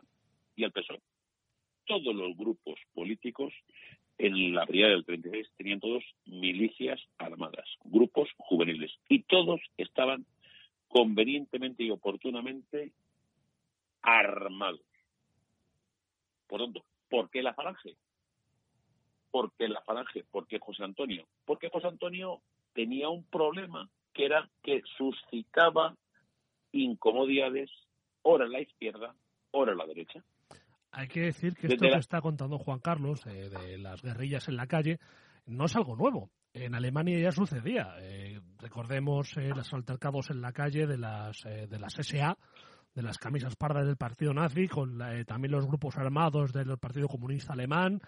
¿Y el PSOE? Todos los grupos políticos en la brigada del 36 tenían todos milicias armadas, grupos juveniles, y todos estaban convenientemente y oportunamente armados. Por tanto, ¿por qué la falange? porque la falange, porque José Antonio, porque José Antonio tenía un problema que era que suscitaba incomodidades, ora en la izquierda, ora en la derecha.
Hay que decir que esto que está contando Juan Carlos eh, de las guerrillas en la calle no es algo nuevo. En Alemania ya sucedía. Eh, recordemos eh, los altercados en la calle de las, de las SA, de las camisas pardas del partido nazi, con también los grupos armados del Partido Comunista Alemán,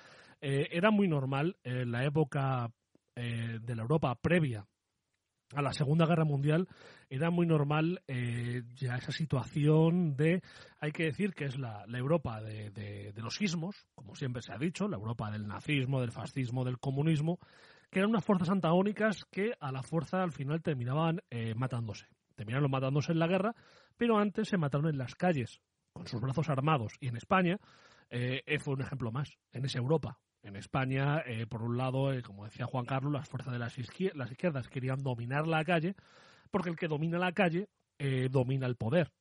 eh, era muy normal en la época eh, de la Europa previa a la Segunda Guerra Mundial, era muy normal eh, ya esa situación de, hay que decir que es la, Europa de, los sismos, como siempre se ha dicho, la Europa del nazismo, del fascismo, del comunismo, que eran unas fuerzas antagónicas que a la fuerza al final terminaban matándose. Terminaron matándose en la guerra, pero antes se mataron en las calles, con sus brazos armados. Y en España fue un ejemplo más, en esa Europa, en España, eh, por un lado, eh, como decía Juan Carlos, las fuerzas de las, izquierdas querían dominar la calle, porque el que domina la calle eh, domina el poder.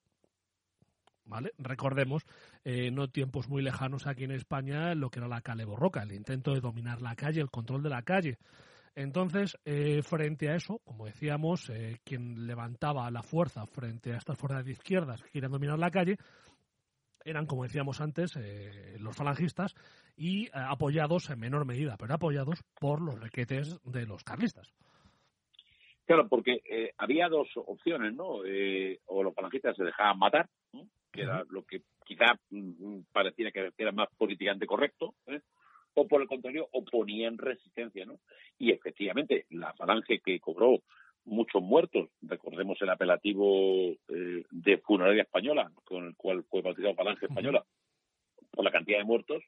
¿vale? Recordemos, eh, no tiempos muy lejanos aquí en España, lo que era la calle borroca, el intento de dominar la calle, el control de la calle. Entonces, frente a eso, como decíamos, quien levantaba la fuerza frente a estas fuerzas de izquierdas que quieren dominar la calle eran, como decíamos antes, los falangistas y apoyados en menor medida, pero apoyados por los requetes de los carlistas.
Claro, porque eh, había dos opciones, ¿no? Eh, o los falangistas se dejaban matar, que era lo que quizá mm, parecía que era más políticamente correcto, ¿eh? o por el contrario, oponían resistencia, ¿no? Y efectivamente, la falange que cobró muchos muertos, recordemos el apelativo de funeraria española, con el cual fue bautizado falange española, por la cantidad de muertos,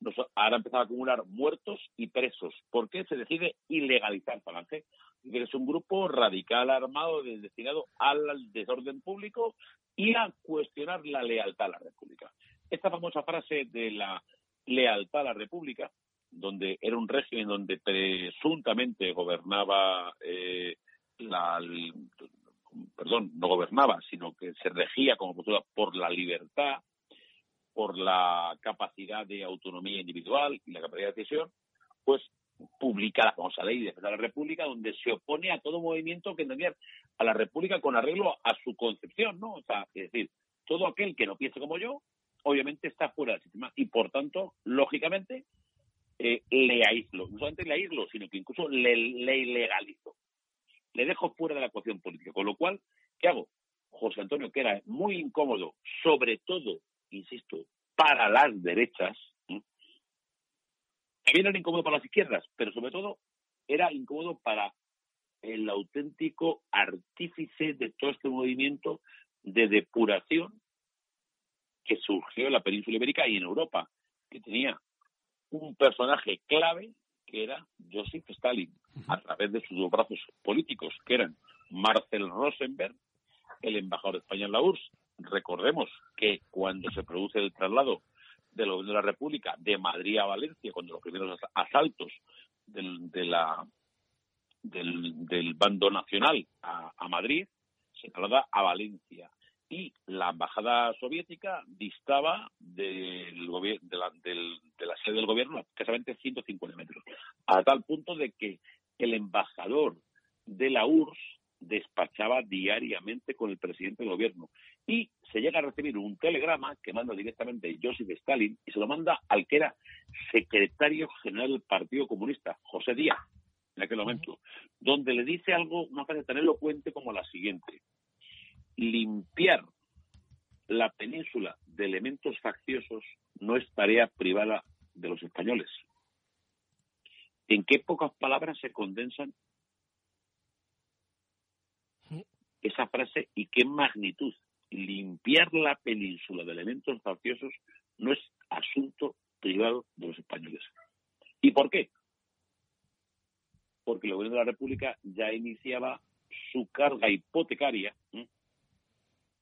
nos, ahora empezado a acumular muertos y presos. ¿Por qué se decide ilegalizar Falange? que es un grupo radical armado destinado al desorden público y a cuestionar la lealtad a la República. Esta famosa frase de la lealtad a la República, donde era un régimen donde presuntamente gobernaba eh, la, perdón, no gobernaba, sino que se regía como postura por la libertad, por la capacidad de autonomía individual y la capacidad de decisión, pues publica la famosa ley de defensa de la República, donde se opone a todo movimiento que entendía a la República con arreglo a su concepción, ¿no? O sea, es decir, todo aquel que no piense como yo, obviamente está fuera del sistema y, por tanto, lógicamente, eh, le aíslo. No solamente le aíslo, sino que incluso le, le. Le dejo fuera de la ecuación política. Con lo cual, ¿qué hago? José Antonio, que era muy incómodo, sobre todo, insisto, para las derechas, también era incómodo para las izquierdas, pero sobre todo era incómodo para el auténtico artífice de todo este movimiento de depuración que surgió en la península ibérica y en Europa, que tenía un personaje clave que era Joseph Stalin, a través de sus dos brazos políticos, que eran Marcel Rosenberg, el embajador de España en la URSS. Recordemos que cuando se produce el traslado de, de la República de Madrid a Valencia, cuando los primeros asaltos del, de la, del, bando nacional a, Madrid, se traslada a Valencia. Y la embajada soviética distaba del, de, la, del, de la sede del gobierno escasamente 150 metros, a tal punto de que el embajador de la URSS despachaba diariamente con el presidente del gobierno. Y se llega a recibir un telegrama que manda directamente Joseph Stalin y se lo manda al que era secretario general del Partido Comunista, José Díaz, en aquel momento, donde le dice algo, una frase tan elocuente como la siguiente. Limpiar la península de elementos facciosos no es tarea privada de los españoles. ¿En qué pocas palabras se condensan esa frase y qué magnitud. Limpiar la península de elementos facciosos no es asunto privado de los españoles. ¿Y por qué? Porque el gobierno de la República ya iniciaba su carga hipotecaria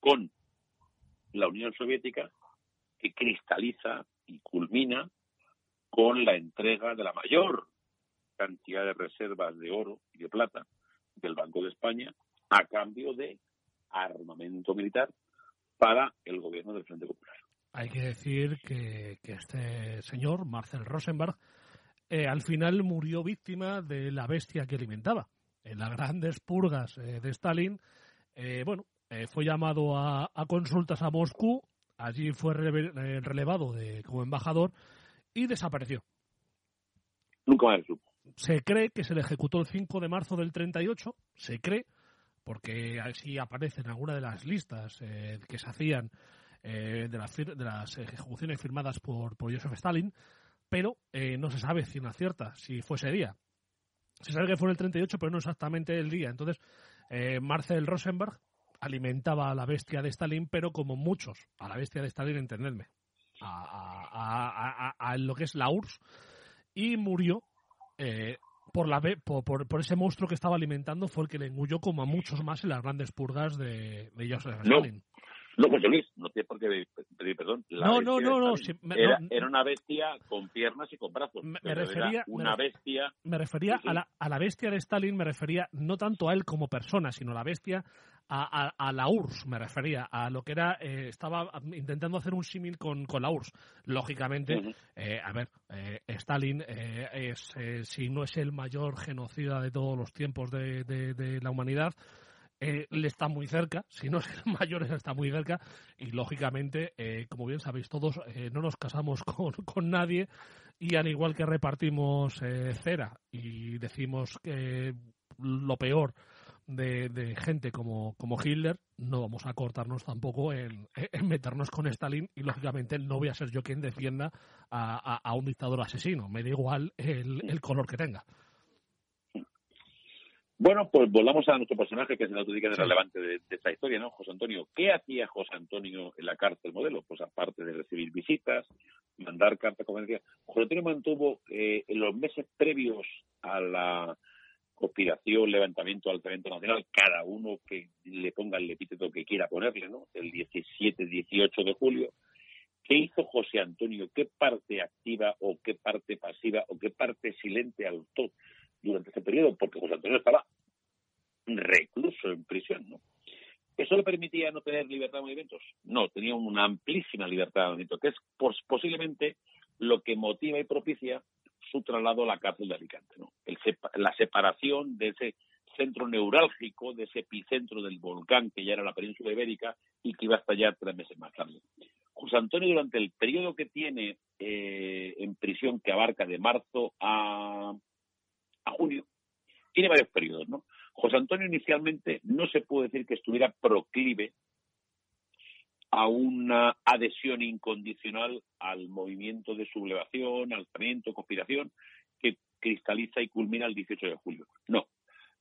con la Unión Soviética, que cristaliza y culmina con la entrega de la mayor cantidad de reservas de oro y de plata del Banco de España a cambio de armamento militar para el gobierno del Frente Popular.
Hay que decir que, este señor, Marcel Rosenberg, eh, al final murió víctima de la bestia que alimentaba. En las grandes purgas eh, de Stalin, eh, bueno, fue llamado a, consultas a Moscú, allí fue relevado de, como embajador y desapareció.
Nunca más supo.
Se cree que se le ejecutó el 5 de marzo del 38, se cree, porque así aparece en alguna de las listas eh, que se hacían eh, de, las, de, las, ejecuciones firmadas por, por Joseph Stalin, pero eh, no se sabe si una cierta si fue ese día. Se sabe que fue el 38, pero no exactamente el día. Entonces, Marcel Rosenberg alimentaba a la bestia de Stalin, pero como muchos, a la bestia de Stalin, entendedme, a, a lo que es la URSS, y murió por, la, por, por, ese monstruo que estaba alimentando fue el que le engulló como a muchos más en las grandes purgas de, de Joseph Stalin.
No, José Luis, no tiene por qué pedir perdón.
no, no, no, no,
era, era, una bestia con piernas y con brazos.
Me, refería,
una bestia.
Me refería a, la, a la bestia de Stalin, me refería no tanto a él como persona, sino a la bestia a, la URSS, me refería, a lo que era, eh, estaba intentando hacer un símil con, la URSS. Lógicamente, eh, a ver, eh, Stalin es, si no es el mayor genocida de todos los tiempos de, la humanidad, le está muy cerca, si no es el mayor, está muy cerca, y lógicamente, como bien sabéis todos, no nos casamos con, con, nadie, y al igual que repartimos cera y decimos que lo peor de, gente como, como Hitler, no vamos a cortarnos tampoco en, meternos con Stalin y lógicamente no voy a ser yo quien defienda a, un dictador asesino. Me da igual el, color que tenga.
Bueno, pues volvamos a nuestro personaje, que es el auténtico relevante de, esta historia, ¿no? José Antonio. ¿Qué hacía José Antonio en la cárcel modelo? Pues aparte de recibir visitas, mandar cartas comerciales, José Antonio mantuvo eh, en los meses previos a la conspiración, levantamiento, alzamiento nacional, cada uno que le ponga el epíteto que quiera ponerle, ¿no? El 17, 18 de julio. ¿Qué hizo José Antonio? ¿Qué parte activa o qué parte pasiva o qué parte silente adoptó durante ese periodo? Porque José Antonio estaba recluso en prisión, ¿no? ¿Eso le permitía no tener libertad de movimientos? No, tenía una amplísima libertad de movimientos, que es posiblemente lo que motiva y propicia su traslado a la cárcel de Alicante. ¿no? la separación de ese centro neurálgico, de ese epicentro del volcán que ya era la península ibérica y que iba a estallar tres meses más tarde. José Antonio, durante el periodo que tiene eh, en prisión, que abarca de marzo a, a junio, tiene varios periodos, ¿no? José Antonio inicialmente no se puede decir que estuviera proclive a una adhesión incondicional al movimiento de sublevación, alzamiento, conspiración, que cristaliza y culmina el 18 de julio. No.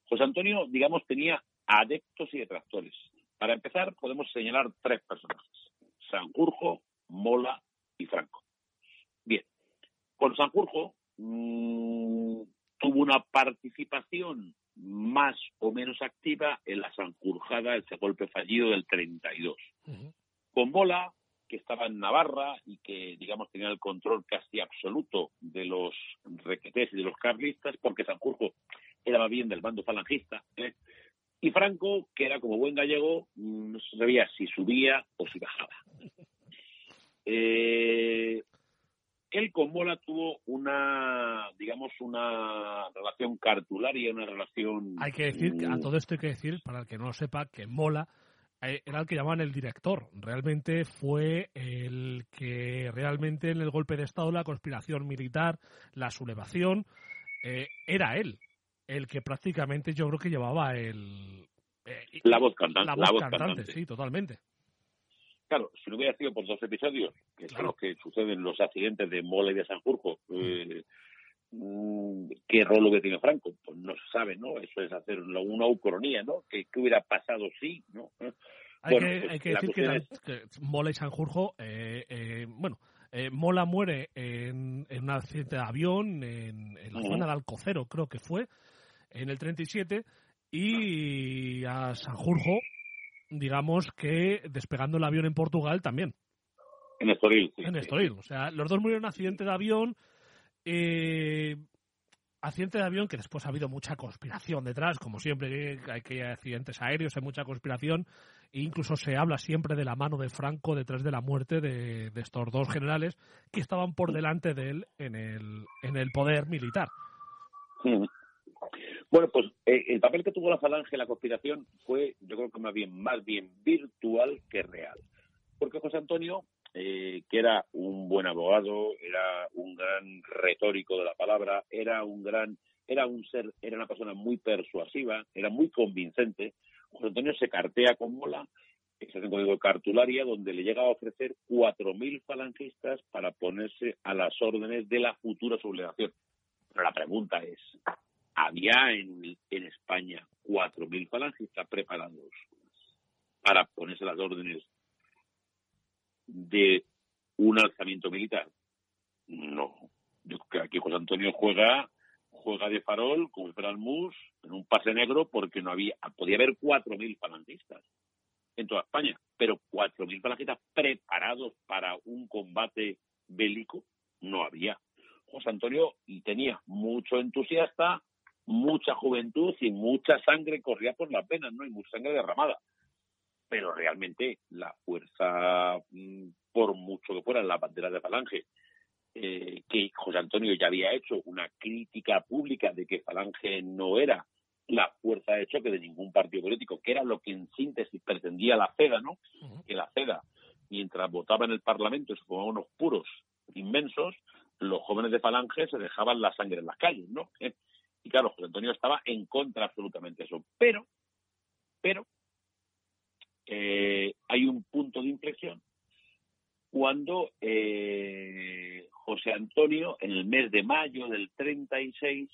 José Antonio, digamos, tenía adeptos y detractores. Para empezar, podemos señalar tres personajes. Sanjurjo, Mola y Franco. Bien. Con Sanjurjo mmm, tuvo una participación más o menos activa en la Sanjurjada, ese golpe fallido del 32 con Mola, que estaba en Navarra y que, digamos, tenía el control casi absoluto de los requetés y de los carlistas, porque Sanjurjo era más bien del bando falangista. ¿eh? Y Franco, que era como buen gallego, no sabía si subía o si bajaba. Eh, él con Mola tuvo una, digamos, una relación cartularia, una relación...
Hay que decir, a mm, todo esto hay que decir, para el que no lo sepa, que Mola era el que llamaban el director. Realmente fue el que realmente en el golpe de Estado, la conspiración militar, la sublevación, eh, era él el que prácticamente yo creo que llevaba el...
Eh, la voz cantante.
La voz, cantante, sí, totalmente.
Claro, si no hubiera sido por dos episodios, que son los que suceden los accidentes de Mola y de Sanjurjo, mm. Mm, qué rol hubiera tenido Franco, pues no se sabe, ¿no? Eso es hacer una ucronía, ¿no? ¿Qué, hubiera pasado si, ¿no?
Hay, que, pues decir que, Mola y Sanjurjo, eh, eh, bueno, eh, Mola muere en, un accidente de avión en, la zona de Alcocero, creo que fue, en el 37, y a Sanjurjo, digamos que despegando el avión en Portugal también.
En Estoril.
en Estoril. O sea, los dos murieron en accidente de avión. Eh, accidente de avión que después ha habido mucha conspiración detrás, como siempre hay que accidentes aéreos, hay mucha conspiración, e incluso se habla siempre de la mano de Franco detrás de la muerte de, estos dos generales que estaban por delante de él en el, en el poder militar.
Bueno, pues eh, el papel que tuvo la falange en la conspiración fue, yo creo que más bien, más bien virtual que real. Porque José Antonio eh, que era un buen abogado, era un gran retórico de la palabra, era un gran, era un ser, era una persona muy persuasiva, era muy convincente. José Antonio se cartea con Mola, se hace código cartularia, donde le llega a ofrecer 4.000 falangistas para ponerse a las órdenes de la futura sublevación. Pero la pregunta es, ¿había en, en España 4.000 falangistas preparados para ponerse a las órdenes de un alzamiento militar. No. Yo creo que aquí José Antonio juega juega de farol como fuera el MUS en un pase negro porque no había podía haber 4.000 falangistas en toda España, pero 4.000 falangistas preparados para un combate bélico no había. José Antonio y tenía mucho entusiasta, mucha juventud y mucha sangre corría por las venas, ¿no? Y mucha sangre derramada. Pero realmente la fuerza, mm, por mucho que fuera la bandera de Falange, eh, que José Antonio ya había hecho una crítica pública de que Falange no era la fuerza de choque de ningún partido político, que era lo que en síntesis pretendía la CEDA, ¿no? Que la CEDA, mientras votaba en el Parlamento, se formaban unos puros inmensos, los jóvenes de Falange se dejaban la sangre en las calles, ¿no? Y claro, José Antonio estaba en contra absolutamente de eso. Pero, pero, eh, hay un punto de inflexión cuando eh, José Antonio, en el mes de mayo del 36,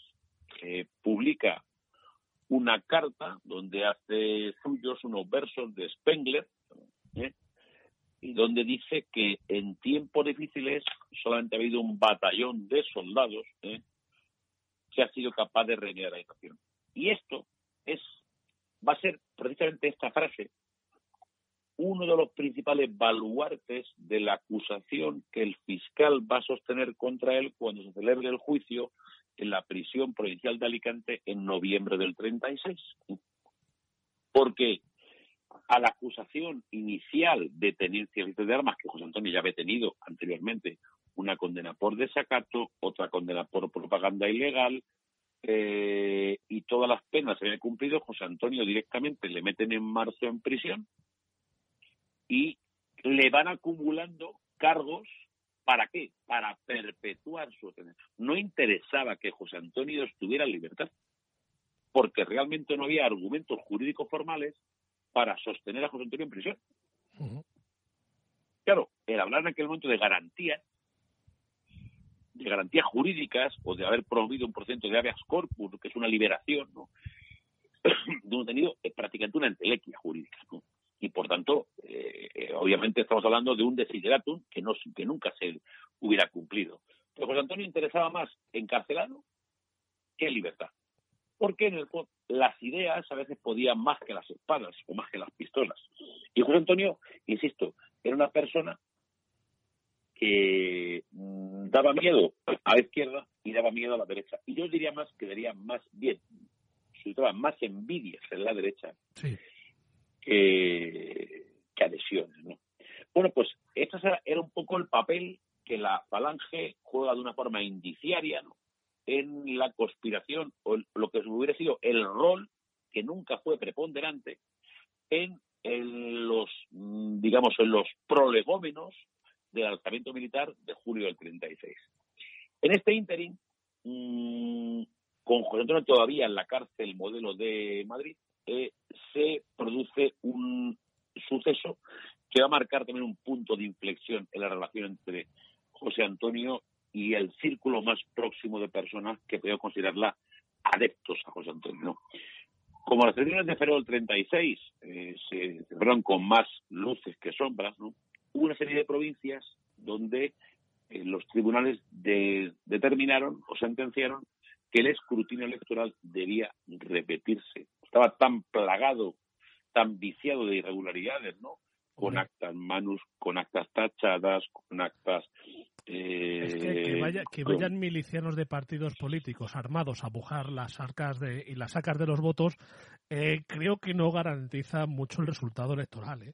eh, publica una carta donde hace suyos unos versos de Spengler, ¿eh? y donde dice que en tiempos difíciles solamente ha habido un batallón de soldados ¿eh? que ha sido capaz de reñir la situación. Y esto es va a ser precisamente esta frase uno de los principales baluartes de la acusación que el fiscal va a sostener contra él cuando se celebre el juicio en la prisión provincial de Alicante en noviembre del 36. Porque a la acusación inicial de tenencia de armas, que José Antonio ya había tenido anteriormente, una condena por desacato, otra condena por propaganda ilegal, eh, y todas las penas se habían cumplido, José Antonio directamente le meten en marzo en prisión y le van acumulando cargos ¿Para qué? Para perpetuar su tenencia. No interesaba que José Antonio estuviera en libertad, porque realmente no había argumentos jurídicos formales para sostener a José Antonio en prisión. Claro, el hablar en aquel momento de garantías, de garantías jurídicas o de haber promovido un procedimiento de habeas corpus, que es una liberación, ¿no? de un detenido, es prácticamente una entelequia jurídica. ¿no? Y por tanto, eh, eh, obviamente estamos hablando de un desideratum que, no, que nunca se hubiera cumplido. Pero José Antonio interesaba más encarcelado que libertad. Porque en el las ideas a veces podían más que las espadas o más que las pistolas. Y José Antonio, insisto, era una persona que mm, daba miedo a la izquierda y daba miedo a la derecha. Y yo diría más que daría más bien, suscitaba más envidias en la derecha sí que adhesiones. ¿no? Bueno, pues este era un poco el papel que la falange juega de una forma indiciaria ¿no? en la conspiración, o lo que hubiera sido el rol que nunca fue preponderante en, los, digamos, en los prolegómenos del alzamiento militar de julio del 36. En este ínterin, mmm, con José Antonio todavía en la cárcel modelo de Madrid, se produce un suceso que va a marcar también un punto de inflexión en la relación entre José Antonio y el círculo más próximo de personas que puedo considerarla adeptos a José Antonio. Como las elecciones de febrero del 36 eh, se celebraron con más luces que sombras, hubo una serie de provincias donde eh, los tribunales determinaron o sentenciaron que el escrutinio electoral debía repetirse estaba tan plagado, tan viciado de irregularidades, ¿no? Con actas manus, con actas tachadas, con actas...
Eh, que, vayan milicianos de partidos políticos armados a bujar las arcas de, y las sacas de los votos, eh, creo que no garantiza mucho el resultado electoral. ¿eh?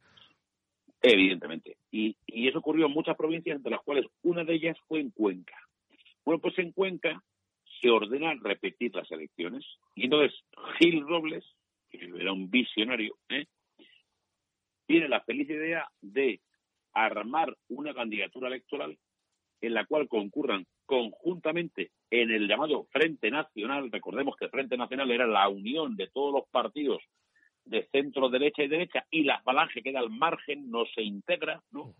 Evidentemente. Y, y eso ocurrió en muchas provincias, entre las cuales una de ellas fue en Cuenca. Bueno, pues en Cuenca se ordena repetir las elecciones. Y entonces Gil Robles, que era un visionario, ¿eh? tiene la feliz idea de armar una candidatura electoral en la cual concurran conjuntamente en el llamado Frente Nacional. Recordemos que el Frente Nacional era la unión de todos los partidos de centro, derecha y derecha, y la falange queda al margen, no se integra, ¿no?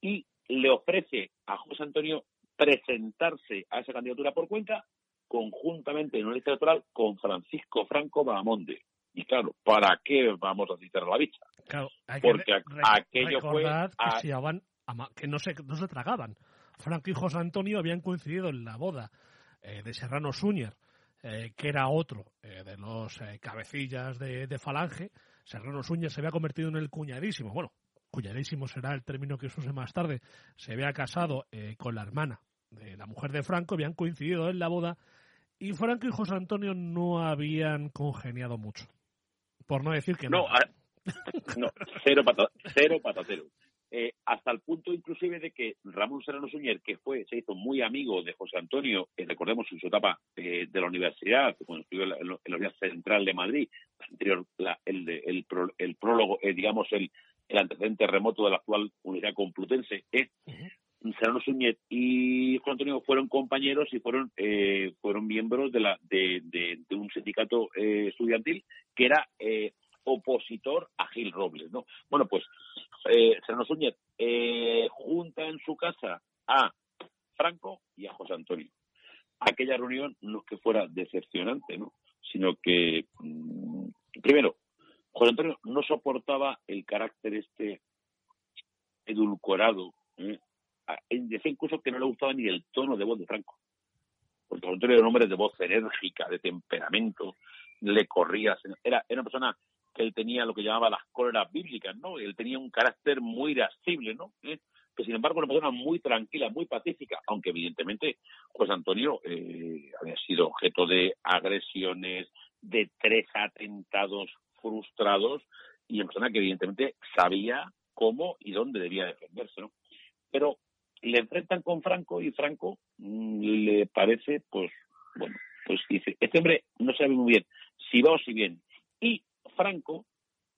Y le ofrece a José Antonio presentarse a esa candidatura por cuenta conjuntamente en una lista electoral con Francisco Franco Bahamonde. Y claro, ¿para qué vamos a citar a la bicha?
Claro, Porque aquello fue... Que, no, se, no se tragaban. Franco y José Antonio habían coincidido en la boda eh, de Serrano Suñer, eh, que era otro eh, de los cabecillas de, de, Falange. Serrano Suñer se había convertido en el cuñadísimo. Bueno, cuñadísimo será el término que se use más tarde. Se había casado con la hermana de la mujer de Franco, habían coincidido en la boda Y Franco y José Antonio no habían congeniado mucho. Por no decir que no.
No, cero, cero patatero. Eh, hasta el punto inclusive de que Ramón Serrano Suñer, que fue, se hizo muy amigo de José Antonio, eh, recordemos en su etapa eh, de la universidad, cuando estudió en la, Universidad Central de Madrid, anterior el, el, el, prólogo, digamos, el, el antecedente remoto de la actual Universidad Complutense, Serrano Suñer y José Antonio fueron compañeros y fueron fueron miembros de la de, un sindicato estudiantil que era opositor a Gil Robles, ¿no? Bueno, pues eh, Serrano Suñet eh, junta en su casa a Franco y a José Antonio. Aquella reunión no es que fuera decepcionante, ¿no? Sino que, mm, primero, José Antonio no soportaba el carácter este edulcorado. ¿eh? Decía incluso que no le gustaba ni el tono de voz de Franco. Porque Antonio era un hombre de voz enérgica, de temperamento, le corría. Era, era una persona que él tenía lo que llamaba las cóleras bíblicas, ¿no? Él tenía un carácter muy irascible, ¿no? ¿Eh? Que sin embargo una persona muy tranquila, muy pacífica, aunque evidentemente José Antonio eh, había sido objeto de agresiones, de tres atentados frustrados y una persona que evidentemente sabía cómo y dónde debía defenderse, ¿no? Pero le enfrentan con Franco y Franco mm, le parece, pues, bueno, pues dice, este hombre no sabe muy bien si va o si bien. Y Franco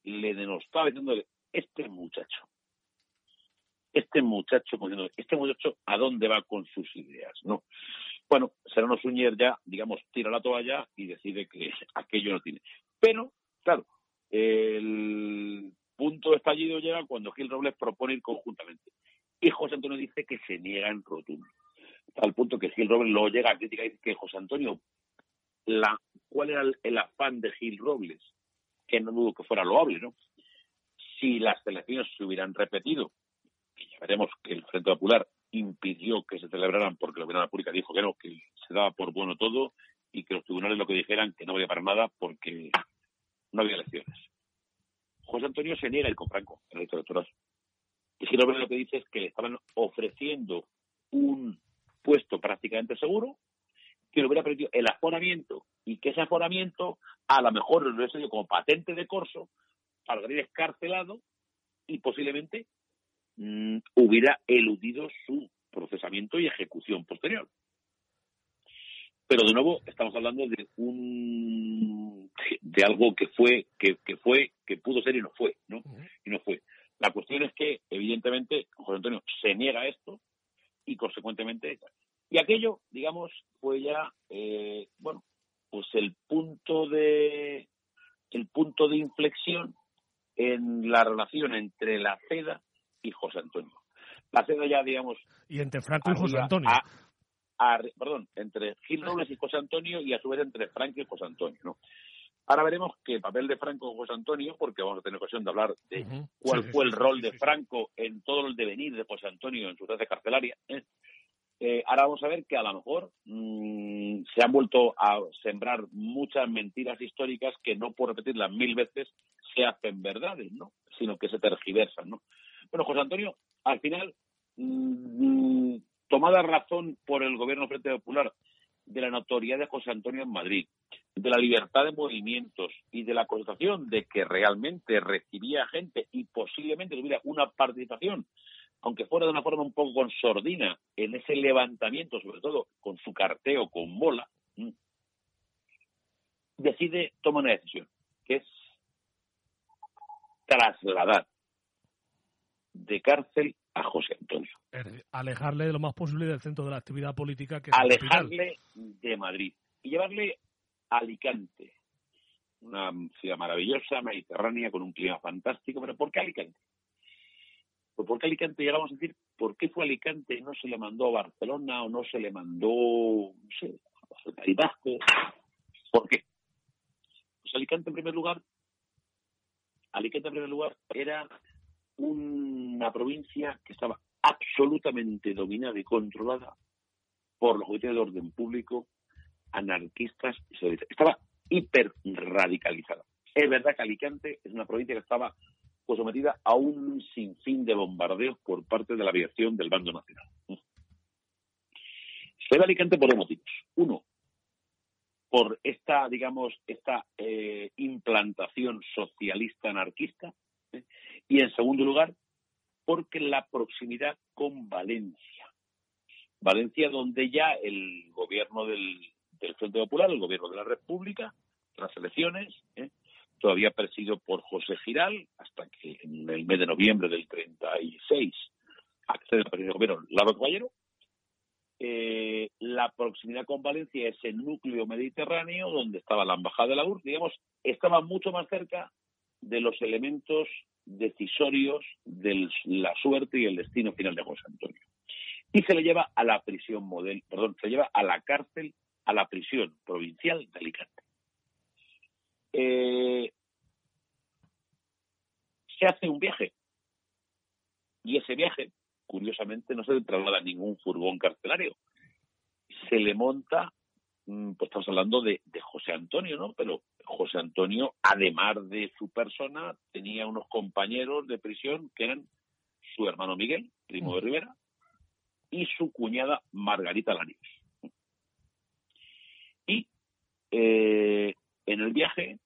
le denostaba diciéndole, este muchacho, este muchacho, este muchacho, ¿a dónde va con sus ideas? ¿no? Bueno, Serrano Suñer ya, digamos, tira la toalla y decide que aquello no tiene. Pero, claro, el punto de estallido llega cuando Gil Robles propone ir conjuntamente. José Antonio dice que se niega en rotundo. Al punto que Gil Robles lo llega a criticar y dice que José Antonio, ¿cuál era el afán de Gil Robles? que no dudo que fuera loable, ¿no? Si las elecciones se hubieran repetido, que ya veremos que el Frente Popular impidió que se celebraran porque la opinión pública dijo que no, que se daba por bueno todo y que los tribunales lo que dijeran que no valía para nada porque no había elecciones. José Antonio se niega el con Franco en el electoral. Y si no lo que dice es que le estaban ofreciendo un puesto prácticamente seguro que le hubiera perdido el aforamiento y que ese aforamiento a lo mejor lo hubiera sido como patente de corso para salir escarcelado y posiblemente mm, hubiera eludido su procesamiento y ejecución posterior. Pero de nuevo estamos hablando de un de algo que fue que fue que pudo ser y no fue, ¿no? Y no fue. La cuestión es que evidentemente José Antonio se niega a esto y aquello, digamos, fue ya, eh, bueno, pues el punto de el punto de inflexión en la relación entre la CEDA y José Antonio. La CEDA ya, digamos...
Y entre Franco y José Antonio.
perdón, entre Gil Robles y José Antonio y a su vez entre Franco y José Antonio, ¿no? Ahora veremos que el papel de Franco José Antonio, porque vamos a tener ocasión de hablar de cuál fue el rol de Franco en todo el devenir de José Antonio en su red carcelaria, que a lo mejor mm, se han vuelto a sembrar muchas mentiras históricas que no por repetirlas mil veces se hacen verdades, ¿no? Sino que se tergiversan, ¿no? Bueno, José Antonio, al final, mm, tomada razón por el gobierno Frente Popular de la notoriedad de José Antonio en Madrid, de la libertad de movimientos y de la constatación de que realmente recibía gente y posiblemente tuviera una participación aunque fuera de una forma un poco consordina, en ese levantamiento, sobre todo con su carteo con bola, decide, toma una decisión, que es trasladar de cárcel a José Antonio.
alejarle de lo más posible del centro de la actividad política. que
Alejarle de Madrid y llevarle a Alicante, una ciudad maravillosa, mediterránea, con un clima fantástico. ¿Pero por qué Alicante? Pues ¿por qué Alicante llegamos a decir fue Alicante no se le mandó a Barcelona o no se le mandó, no sé, a País Vasco? ¿Por qué? Pues Alicante en primer lugar, Alicante en primer lugar era una provincia que estaba absolutamente dominada y controlada por los juicios de orden público, anarquistas y socialistas. Estaba hiper radicalizada. Es verdad que Alicante es una provincia que estaba pues sometida a un sinfín de bombardeos por parte de la aviación del bando nacional. Ve Alicante por dos motivos. Uno, por esta, digamos, esta eh, implantación socialista anarquista ¿eh? y en segundo lugar porque la proximidad con Valencia. Valencia donde ya el gobierno del, Frente Popular, el gobierno de la República, las elecciones, ¿eh? todavía presidido por José Giral, hasta que en el mes de noviembre del 36 accede al primer gobierno Laro Caballero, eh, la proximidad con Valencia es el núcleo mediterráneo donde estaba la embajada de la URSS, digamos, estaba mucho más cerca de los elementos decisorios de la suerte y el destino final de José Antonio. Y se le lleva a la prisión modelo, perdón, se lleva a la cárcel, a la prisión provincial de Alicante. Eh, se hace un viaje y ese viaje curiosamente no se le traslada ningún furgón carcelario. Se le monta, mm, pues estamos hablando de, José Antonio, ¿no? Pero José Antonio, además de su persona, tenía unos compañeros de prisión que eran su hermano Miguel, primo de Rivera, y su cuñada Margarita Larios. Y eh, en el viaje,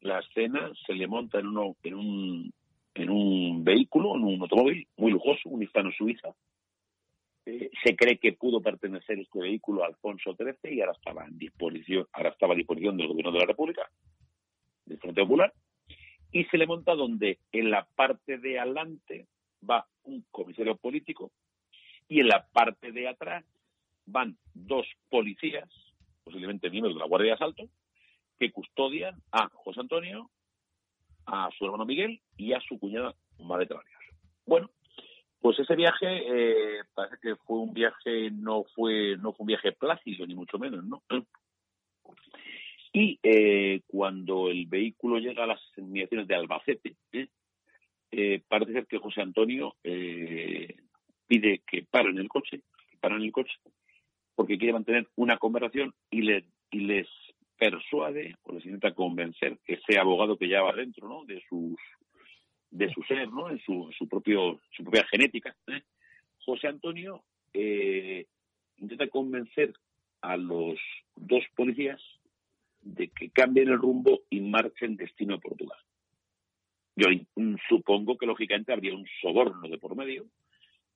la escena se le monta en, uno, en un en un vehículo, en un automóvil muy lujoso, un hispano-suiza. Eh, se cree que pudo pertenecer este vehículo a Alfonso XIII y ahora estaba en disposición, ahora estaba a disposición del gobierno de la República, del Frente Popular, y se le monta donde en la parte de adelante va un comisario político y en la parte de atrás van dos policías, posiblemente miembros de la Guardia de Asalto, que custodian a José Antonio a su hermano Miguel y a su cuñada Madre Bueno, pues ese viaje eh, parece que fue un viaje, no fue, no fue un viaje plácido, ni mucho menos, ¿no? Y eh, cuando el vehículo llega a las inmediaciones de Albacete, ¿eh? parece ser que José Antonio pide que paren el coche, que paren el coche, porque quiere mantener una conversación y, le, y les persuade o les intenta convencer ese abogado que ya va dentro ¿no? de sus de su ser, ¿no? en su, su propio su propia genética. ¿eh? José Antonio eh, intenta convencer a los dos policías de que cambien el rumbo y marchen destino a Portugal. Yo supongo que lógicamente habría un soborno de por medio,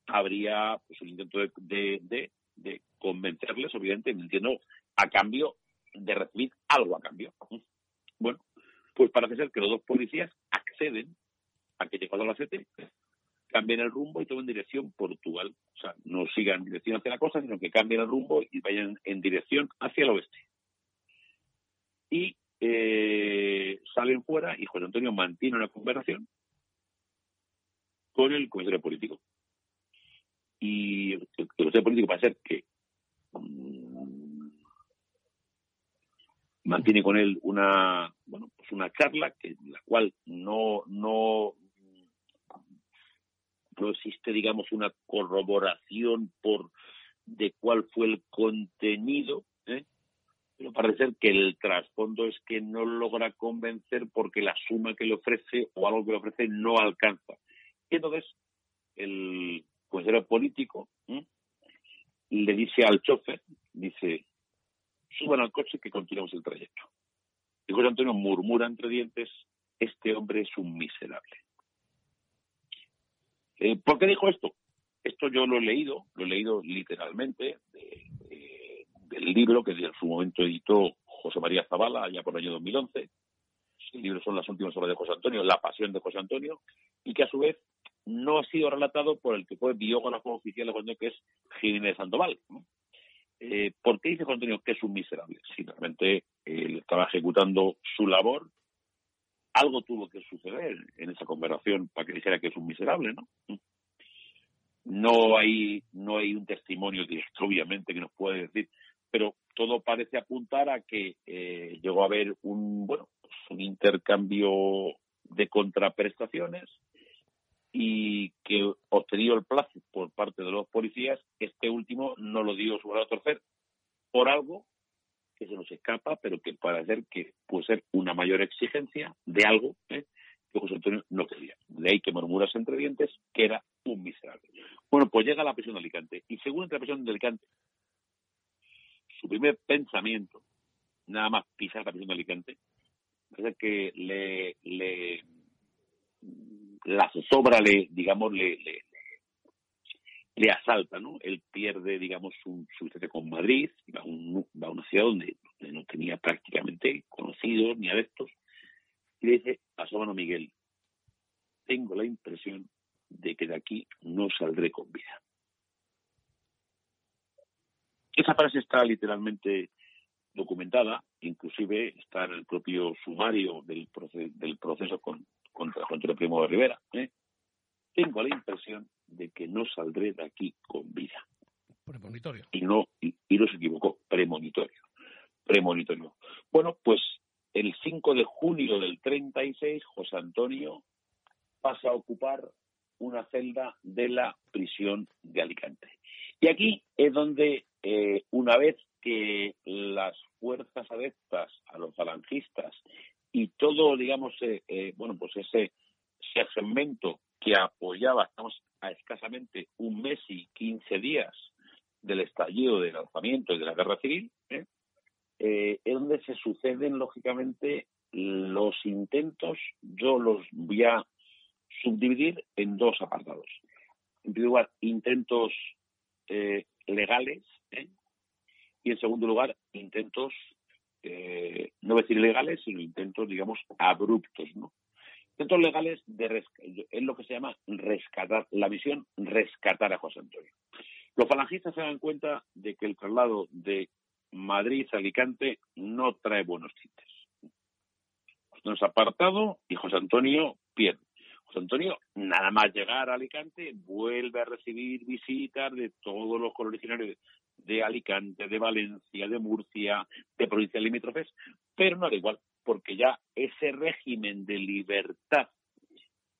habría pues, un intento de, de, de, de convencerles, obviamente, entiendo, a cambio de recibir algo a cambio. Bueno, pues parece ser que los dos policías acceden a que llegado a la CT, cambien el rumbo y tomen dirección Portugal. O sea, no sigan dirección hacia la costa, sino que cambien el rumbo y vayan en dirección hacia el oeste. Y eh, salen fuera y José Antonio mantiene una conversación con el comisario político. Y el comisario político va a ser que mm, mantiene con él una bueno pues una charla que la cual no no no existe digamos una corroboración por de cuál fue el contenido ¿eh? pero parece ser que el trasfondo es que no logra convencer porque la suma que le ofrece o algo que le ofrece no alcanza y entonces el consejero político le dice al chofer dice suban al coche que continuamos el trayecto. Y José Antonio murmura entre dientes, este hombre es un miserable. Eh, ¿Por qué dijo esto? Esto yo lo he leído, lo he leído literalmente del libro que en su momento editó José María Zavala, allá por el año 2011. El libro son las últimas obras de José Antonio, La pasión de José Antonio, y que a su vez no ha sido relatado por el que fue biógrafo oficial de José Antonio, que es Jiménez Sandoval. Eh, ¿Por qué dice Juan Antonio que es un miserable? Si realmente él estaba ejecutando su labor, algo tuvo que suceder en esa conversación para que dijera que es un miserable, ¿no? No hay, no hay un testimonio directo, obviamente, que nos puede decir, pero todo parece apuntar a que eh, llegó a haber un, bueno, pues un intercambio de contraprestaciones y que obtenido el plazo por parte de los policías, este último no lo dio su a torcer por algo que se nos escapa, pero que parece que puede ser una mayor exigencia de algo ¿eh? que José Antonio no quería. De ahí que murmuras entre dientes que era un miserable. Bueno, pues llega la prisión de Alicante y según la prisión de Alicante, su primer pensamiento nada más pisar la prisión de Alicante, parece que le, le la zozobra le, digamos, le, le asalta, ¿no? Él pierde, digamos, su, su con Madrid, va a, un, va a una ciudad donde, no tenía prácticamente conocidos ni adeptos, y le dice a Sobano Miguel, tengo la impresión de que de aquí no saldré con vida. Esa frase está literalmente documentada, inclusive está en el propio sumario del, del proceso con, contra Juan Primo de Rivera. ¿eh? Tengo la impresión de que no saldré de aquí con vida.
Premonitorio.
Y no, y, no se equivocó, premonitorio. Premonitorio. Bueno, pues el 5 de junio del 36, José Antonio pasa a ocupar una celda de la prisión de Alicante. Y aquí es donde, eh, una vez que las fuerzas adeptas a los falangistas y todo, digamos, eh, eh, bueno, pues ese, ese segmento que apoyaba, estamos a escasamente un mes y quince días del estallido del lanzamiento y de la guerra civil, ¿eh? es donde se suceden, lógicamente, los intentos, yo los voy a subdividir en dos apartados. En primer lugar, intentos legales y, en segundo lugar, intentos eh, no voy a decir ilegales, sino intentos, digamos, abruptos, ¿no? Intentos legales de es lo que se llama rescatar, la misión rescatar a José Antonio. Los falangistas se dan cuenta de que el traslado de Madrid a Alicante no trae buenos tintes. Es apartado y José Antonio pierde. José Antonio, nada más llegar a Alicante, vuelve a recibir visitas de todos los originarios de Alicante, de Valencia, de Murcia, de provincias limítrofes, pero no da igual, porque ya ese régimen de libertad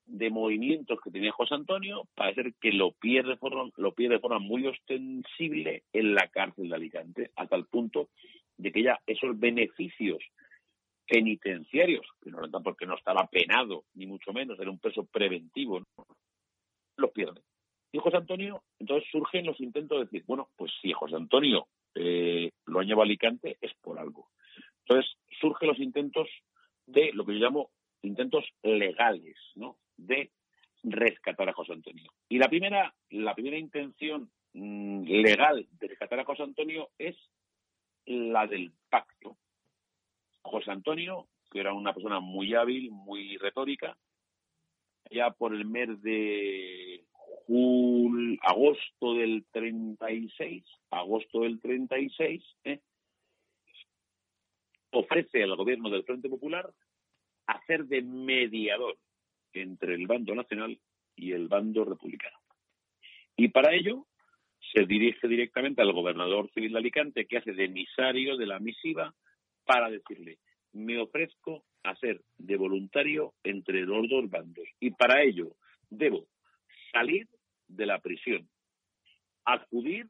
de movimientos que tenía José Antonio parece que lo pierde, forma, lo pierde de forma muy ostensible en la cárcel de Alicante, hasta el punto de que ya esos beneficios penitenciarios, que no porque no estaba penado, ni mucho menos, era un peso preventivo, los pierde. Y José Antonio, entonces surgen los intentos de decir, bueno, pues si José Antonio eh, lo ha llevado a Alicante es por algo. Entonces surgen los intentos de lo que yo llamo intentos legales, ¿no? De rescatar a José Antonio. Y la primera, la primera intención mm, legal de rescatar a José Antonio es la del pacto. José Antonio, que era una persona muy hábil, muy retórica, ya por el mes de agosto del 36, agosto del 36, ¿eh? Ofrece al gobierno del Frente Popular hacer de mediador entre el bando nacional y el bando republicano. Y para ello se dirige directamente al gobernador civil de Alicante, que hace de emisario de la misiva, para decirle, me ofrezco a ser de voluntario entre los dos bandos. Y para ello debo salir de la prisión, acudir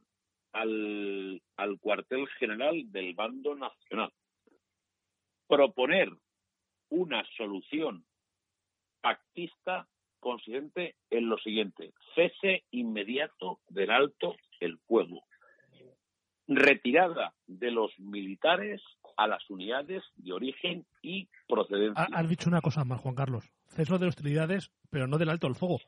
al, al cuartel general del bando nacional, proponer una solución pactista consistente en lo siguiente, cese inmediato del alto el fuego, retirada de los militares a las unidades de origen y procedencia.
Has dicho una cosa más, Juan Carlos. Ceso de hostilidades, pero no del alto el fuego.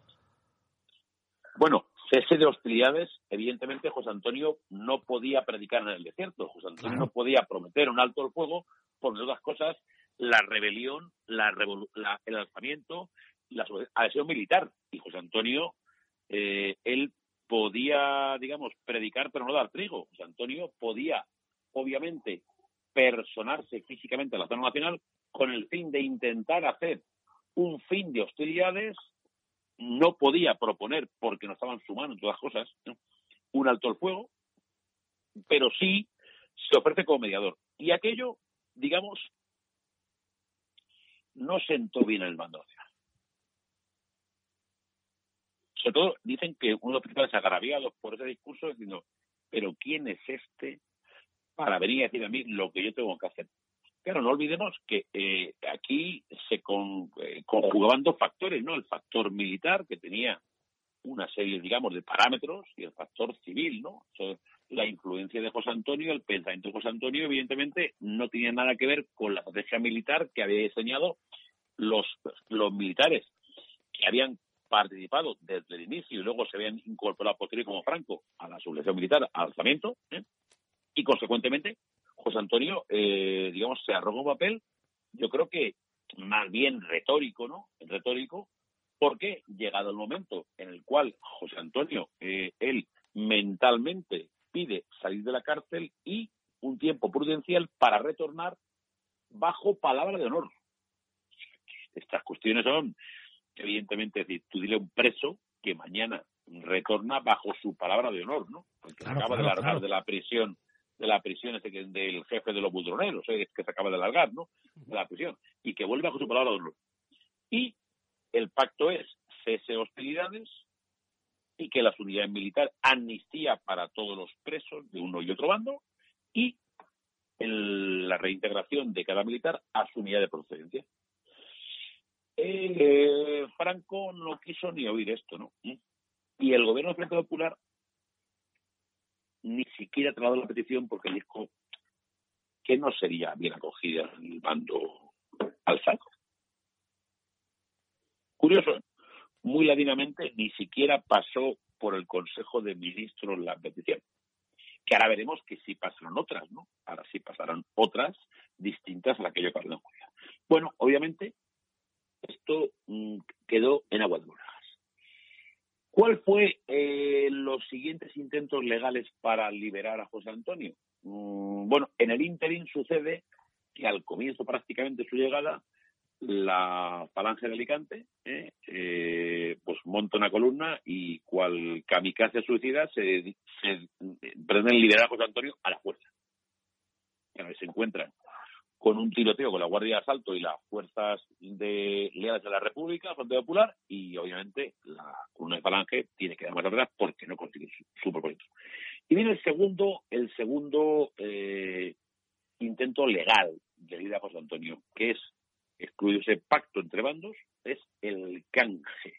Bueno, cese de hostilidades, evidentemente José Antonio no podía predicar en el desierto, José Antonio no podía prometer un alto el fuego, por otras cosas, la rebelión, la, el alzamiento, la adhesión militar. Y José Antonio, eh, él podía, digamos, predicar pero no dar trigo. José Antonio podía, obviamente, personarse físicamente a la zona nacional con el fin de intentar hacer un fin de hostilidades no podía proponer, porque no estaban sumando todas las cosas, un alto el fuego, pero sí se ofrece como mediador. Y aquello, digamos, no sentó bien el mando. Sobre todo dicen que uno de los principales agraviados por ese discurso es diciendo, pero ¿quién es este para venir a decir a mí lo que yo tengo que hacer? Claro, no olvidemos que eh, aquí se eh, conjugaban dos factores, ¿no? El factor militar que tenía una serie, digamos, de parámetros y el factor civil, ¿no? La influencia de José Antonio, el pensamiento de José Antonio, evidentemente, no tenía nada que ver con la estrategia militar que había diseñado los, los militares que habían participado desde el inicio y luego se habían incorporado posterior como Franco a la sublevación militar, al alzamiento, ¿eh? y consecuentemente José Antonio, eh, digamos, se arrogó un papel, yo creo que más bien retórico, ¿no? Retórico, porque llegado el momento en el cual José Antonio, eh, él mentalmente pide salir de la cárcel y un tiempo prudencial para retornar bajo palabra de honor. Estas cuestiones son, evidentemente, decir, tú dile a un preso que mañana retorna bajo su palabra de honor, ¿no? Porque se acaba de largar de la prisión de la prisión del jefe de los budroneros, ¿eh? que se acaba de largar, ¿no? De la prisión. Y que vuelve bajo su palabra de honor. Y el pacto es cese hostilidades y que las unidades militares amnistía para todos los presos de uno y otro bando y la reintegración de cada militar a su unidad de procedencia. Eh, Franco no quiso ni oír esto, ¿no? Y el gobierno del Frente Popular ni siquiera trasladó la petición porque dijo que no sería bien acogida el bando alzado. Curioso, ¿eh? Muy ladinamente ni siquiera pasó por el Consejo de Ministros la petición. Que ahora veremos que sí pasaron otras, ¿no? Ahora sí pasaron otras distintas a la que yo acabo de Bueno, obviamente, esto mm, quedó en agua de ¿Cuál fue eh, los siguientes intentos legales para liberar a José Antonio? Mm, bueno, en el ínterin sucede que al comienzo prácticamente de su llegada, la falange de Alicante eh, eh, pues monta una columna y cual kamikaze suicida se, se pretenden liberar a José Antonio a la fuerza. Bueno, se encuentran con un tiroteo con la Guardia de Asalto y las fuerzas de leales de la República, Frente Popular, y obviamente la columna de Falange tiene que dar más atrás porque no consigue su, propósito. Y viene el segundo, el segundo eh, intento legal de ir a José Antonio, que es excluir ese pacto entre bandos, es el canje.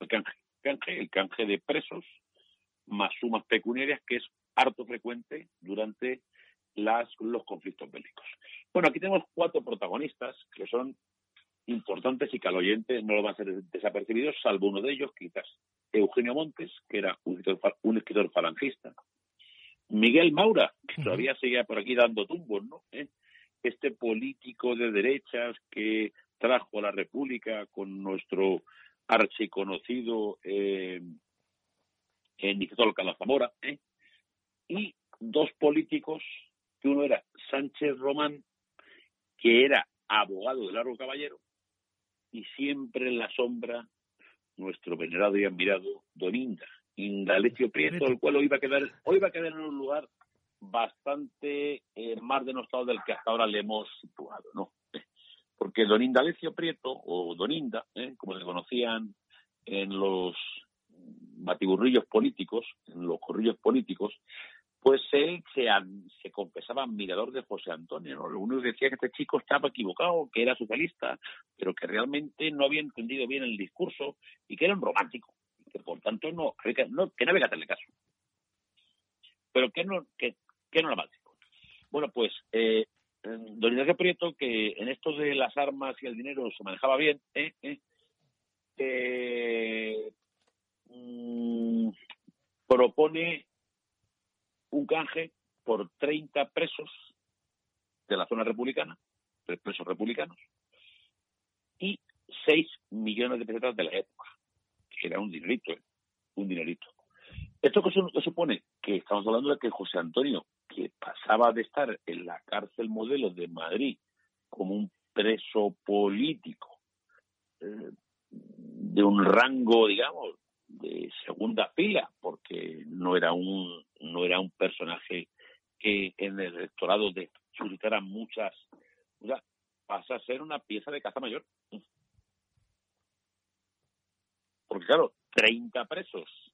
El canje, canje, el canje de presos más sumas pecuniarias, que es harto frecuente durante las, los conflictos bélicos. Bueno, aquí tenemos cuatro protagonistas que son importantes y que al oyente no lo van a ser desapercibidos, salvo uno de ellos, quizás Eugenio Montes, que era un escritor, un escritor falangista, Miguel Maura, que todavía seguía por aquí dando tumbos, ¿no? ¿Eh? Este político de derechas que trajo a la República con nuestro archiconocido eh, Nicolás Calazamora, ¿eh? y dos políticos que uno era Sánchez Román, que era abogado de largo caballero, y siempre en la sombra nuestro venerado y admirado Don Inda, Indalecio Prieto, el cual hoy va a quedar, hoy va a quedar en un lugar bastante eh, más denostado del que hasta ahora le hemos situado, ¿no? Porque Don Indalecio Prieto, o Don Inda, ¿eh? como se conocían en los batiburrillos políticos, en los corrillos políticos, pues él se, se confesaba admirador de José Antonio. ¿no? Lo único que decía que este chico estaba equivocado, que era socialista, pero que realmente no había entendido bien el discurso y que era un romántico, que por tanto no, no, que no había que hacerle caso. Pero que no, que, que no era básico. Bueno, pues eh, don Ignacio Prieto, que en esto de las armas y el dinero se manejaba bien, ¿eh? ¿Eh? mm, propone un canje por 30 presos de la zona republicana, presos republicanos, y 6 millones de pesetas de la época, que era un dinerito, un dinerito. Esto que supone que estamos hablando de que José Antonio, que pasaba de estar en la cárcel modelo de Madrid como un preso político eh, de un rango, digamos, de segunda fila, porque no era un no era un personaje que en el electorado de suscitara muchas, o sea, pasa a ser una pieza de caza mayor. Porque claro, 30 presos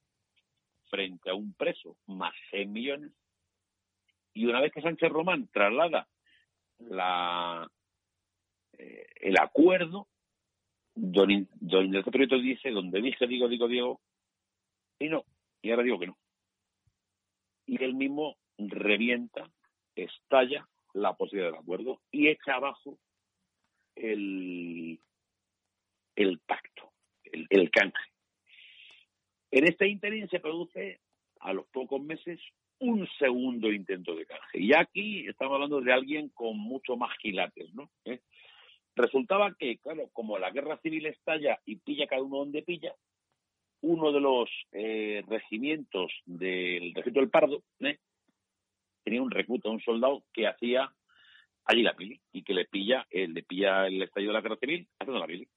frente a un preso más 6 millones. Y una vez que Sánchez Román traslada la, eh, el acuerdo, don, don Proyecto dice, donde dije, digo, digo, Diego, Y no, y ahora digo que no. Y él mismo revienta, estalla la posibilidad del acuerdo y echa abajo el, pacto, el, el canje. En este interín se produce a los pocos meses un segundo intento de canje. Y aquí estamos hablando de alguien con mucho más gilates, ¿no? ¿Eh? Resultaba que, claro, como la guerra civil estalla y pilla cada uno donde pilla, uno de los eh, regimientos del regimiento del Pardo ¿eh? tenía un recluta, un soldado que hacía allí la pili y que le pilla, le pilla el estallido de la guerra civil haciendo la pili.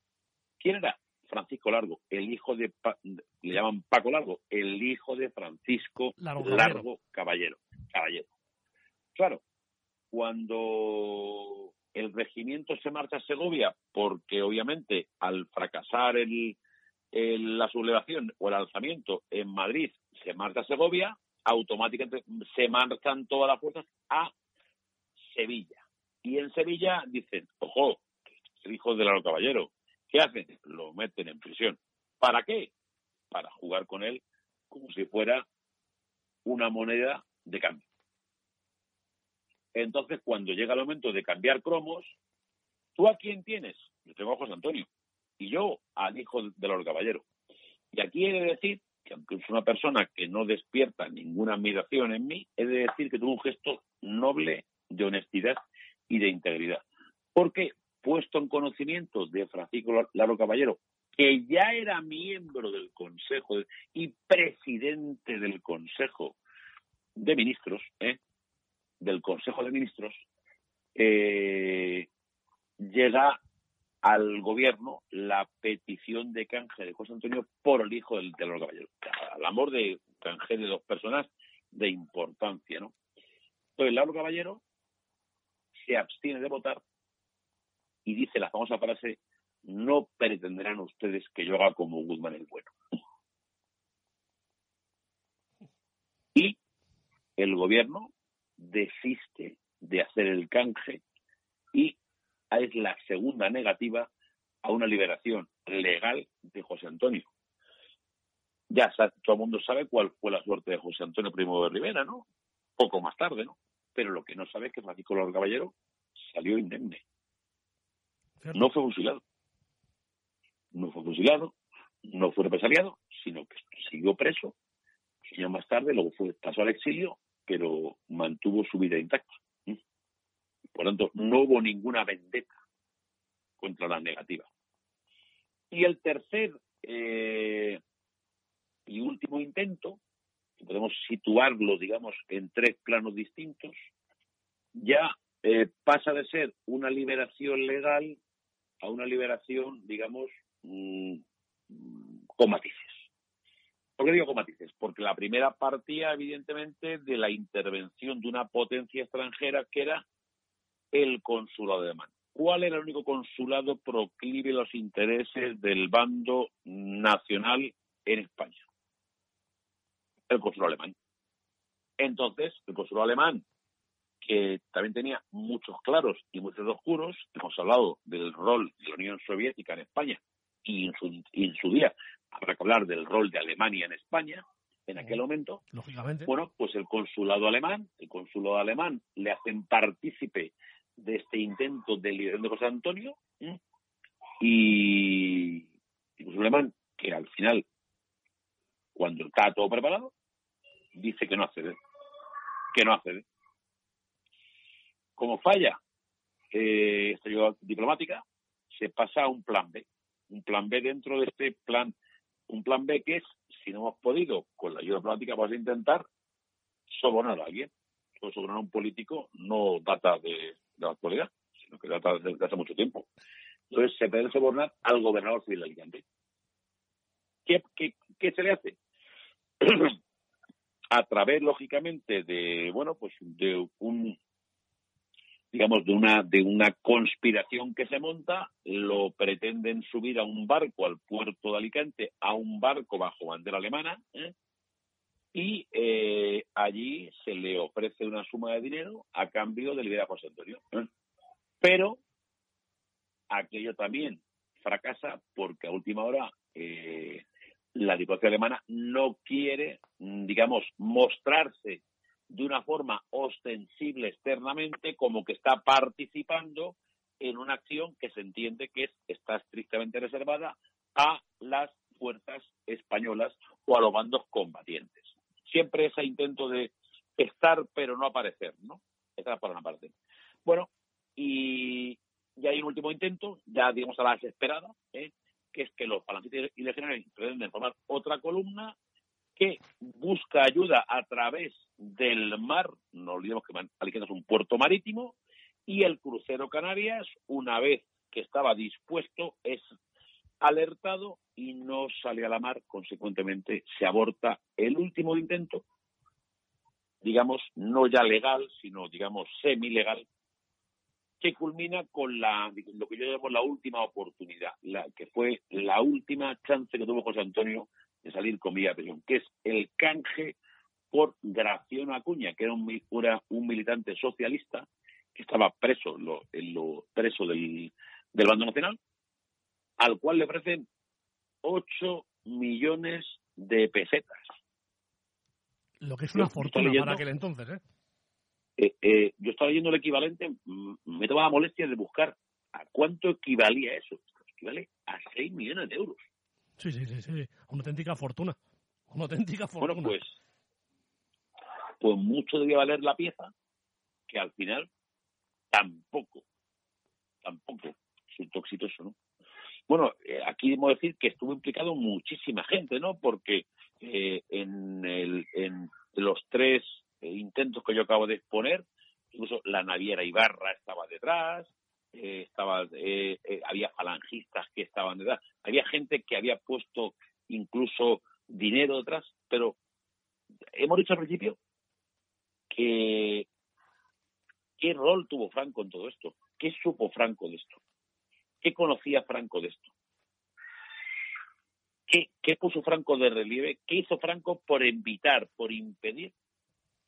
¿Quién era? Francisco Largo, el hijo de, le llaman Paco Largo, el hijo de Francisco Largo, Caballero. Caballero. Claro, cuando el regimiento se marcha a Segovia, porque obviamente al fracasar el, la sublevación o el alzamiento en Madrid se marcha a Segovia, automáticamente se marchan todas las fuerzas a Sevilla. Y en Sevilla dicen, ojo, el hijo de Largo Caballero, ¿Qué hacen? Lo meten en prisión. ¿Para qué? Para jugar con él como si fuera una moneda de cambio. Entonces, cuando llega el momento de cambiar cromos, ¿tú a quién tienes? Yo tengo a José Antonio. Y yo al hijo de los caballeros. Y aquí he de decir que aunque es una persona que no despierta ninguna admiración en mí, he de decir que tuvo un gesto noble de honestidad y de integridad. ¿Por qué? Puesto en conocimiento de Francisco Laro Caballero, que ya era miembro del Consejo y presidente del Consejo de Ministros, ¿eh? del Consejo de Ministros, eh, llega al gobierno la petición de canje de José Antonio por el hijo del, del Caballero. Al amor de canje de dos personas de importancia, ¿no? Entonces, Lauro Caballero se abstiene de votar y dice la famosa frase, no pretenderán ustedes que yo haga como Guzmán el bueno. Y el gobierno desiste de hacer el canje y es la segunda negativa a una liberación legal de José Antonio. Ya todo el mundo sabe cuál fue la suerte de José Antonio Primo de Rivera, ¿no? Poco más tarde, ¿no? Pero lo que no sabe es que Francisco López Caballero salió indemne. No fue fusilado. No fue fusilado, no fue represaliado, sino que siguió preso. años más tarde, luego fue, pasó al exilio, pero mantuvo su vida intacta. Por lo tanto, no hubo ninguna vendetta contra la negativa. Y el tercer eh, y último intento, que podemos situarlo, digamos, en tres planos distintos, ya eh, pasa de ser una liberación legal a una liberación, digamos, mm, con matices. ¿Por qué digo con matices? Porque la primera partía, evidentemente, de la intervención de una potencia extranjera que era el consulado alemán. ¿Cuál era el único consulado proclive los intereses del bando nacional en España? El consulado alemán. Entonces, el consulado alemán que también tenía muchos claros y muchos oscuros. Hemos hablado del rol de la Unión Soviética en España y en su, en su día habrá que hablar del rol de Alemania en España en aquel momento.
Lógicamente.
Bueno, pues el consulado alemán, el consulado alemán le hacen partícipe de este intento de liberación de José Antonio y el consulado alemán, que al final, cuando está todo preparado, dice que no accede, que no accede como falla eh, esta ayuda diplomática, se pasa a un plan B. Un plan B dentro de este plan, un plan B que es, si no hemos podido, con la ayuda diplomática, vamos a intentar sobornar a alguien. sobornar a un político no data de, la actualidad, sino que data de, hace mucho tiempo. Entonces se puede sobornar al gobernador civil de Alicante. ¿Qué, qué, qué se le hace? a través, lógicamente, de, bueno, pues de un digamos, de una, de una conspiración que se monta, lo pretenden subir a un barco al puerto de Alicante, a un barco bajo bandera alemana, ¿eh? y eh, allí se le ofrece una suma de dinero a cambio de liberar a José Antonio. ¿eh? Pero aquello también fracasa porque a última hora la diplomacia alemana no quiere, digamos, mostrarse de una forma ostensible externamente como que está participando en una acción que se entiende que está estrictamente reservada a las fuerzas españolas o a los bandos combatientes. Siempre ese intento de estar pero no aparecer, ¿no? Esa por una parte. Bueno, y ya hay un último intento, ya digamos a la desesperada, ¿eh? que es que los falangistas y legionarios pretenden formar otra columna que busca ayuda a través del mar, no olvidemos que Alicante es un puerto marítimo, y el crucero Canarias, una vez que estaba dispuesto, es alertado y no sale a la mar, consecuentemente se aborta el último intento, digamos, no ya legal, sino, digamos, semi-legal, que culmina con la, lo que yo llamo la última oportunidad, la que fue la última chance que tuvo José Antonio de salir con vía prisión, que es el canje por Graciano Acuña, que era un, un militante socialista que estaba preso, lo, en lo preso del, del bando nacional, al cual le ofrecen 8 millones de pesetas.
Lo que es una fortuna para aquel entonces, ¿eh?
Eh, eh, yo estaba leyendo el equivalente, mm, me tomaba la molestia de buscar a cuánto equivalía eso. Equivale a 6 millones de euros.
Sí, sí, sí, sí. Una auténtica fortuna. Una auténtica fortuna.
Bueno, pues, pues mucho debía valer la pieza, que al final tampoco, tampoco resultó exitoso, ¿no? Bueno, eh, aquí debemos decir que estuvo implicado muchísima gente, ¿no? Porque en, el, en los tres eh, intentos que yo acabo de exponer, incluso la naviera Ibarra estaba detrás, eh, estaba, eh, había falangistas que estaban detrás, había gente que había puesto incluso dinero detrás, pero hemos dicho al principio que qué rol tuvo Franco en todo esto, qué supo Franco de esto, qué conocía Franco de esto. ¿Qué, ¿Qué puso Franco de relieve? ¿Qué hizo Franco por evitar, por impedir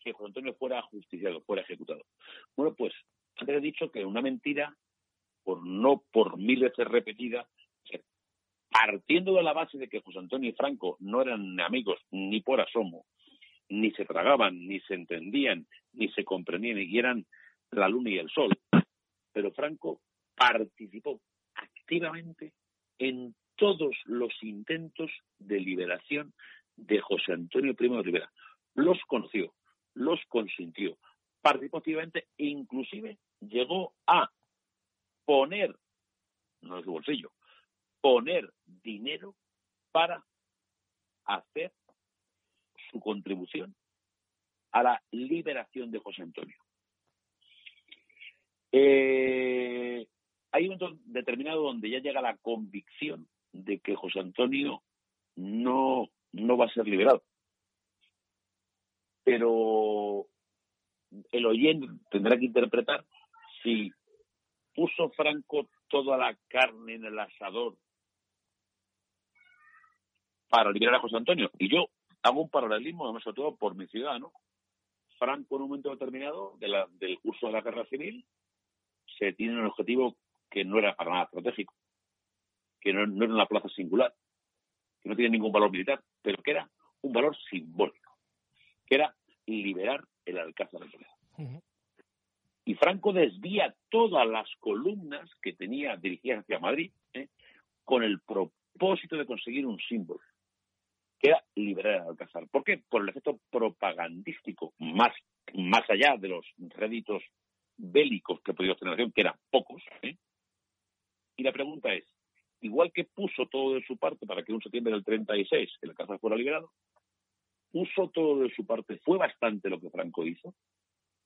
que José Antonio fuera ajusticiado, fuera ejecutado. Bueno, pues antes he dicho que una mentira, por no por mil veces repetida, partiendo de la base de que José Antonio y Franco no eran amigos ni por asomo, ni se tragaban, ni se entendían, ni se comprendían, y eran la luna y el sol, pero Franco participó activamente en todos los intentos de liberación de José Antonio Primo de Rivera. Los conoció, los consintió. Participativamente, inclusive llegó a poner, no es su bolsillo, poner dinero para hacer su contribución a la liberación de José Antonio. Eh, hay un momento determinado donde ya llega la convicción de que José Antonio no, no va a ser liberado pero el oyente tendrá que interpretar si puso Franco toda la carne en el asador para liberar a José Antonio. Y yo hago un paralelismo, además sobre todo por mi ciudad, ¿no? Franco en un momento determinado del curso de la guerra civil se tiene un objetivo que no era para nada estratégico, que no, era una plaza singular, que no tiene ningún valor militar, pero que era un valor simbólico que era liberar el Alcázar de Toledo. Y Franco desvía todas las columnas que tenía dirigidas hacia Madrid ¿eh? con el propósito de conseguir un símbolo, que era liberar el Alcázar. ¿Por qué? Por el efecto propagandístico, más, más allá de los réditos bélicos que podía tener la que eran pocos. ¿eh? Y la pregunta es, igual que puso todo de su parte para que un septiembre del 36 el Alcázar fuera liberado, puso todo de su parte. Fue bastante lo que Franco hizo,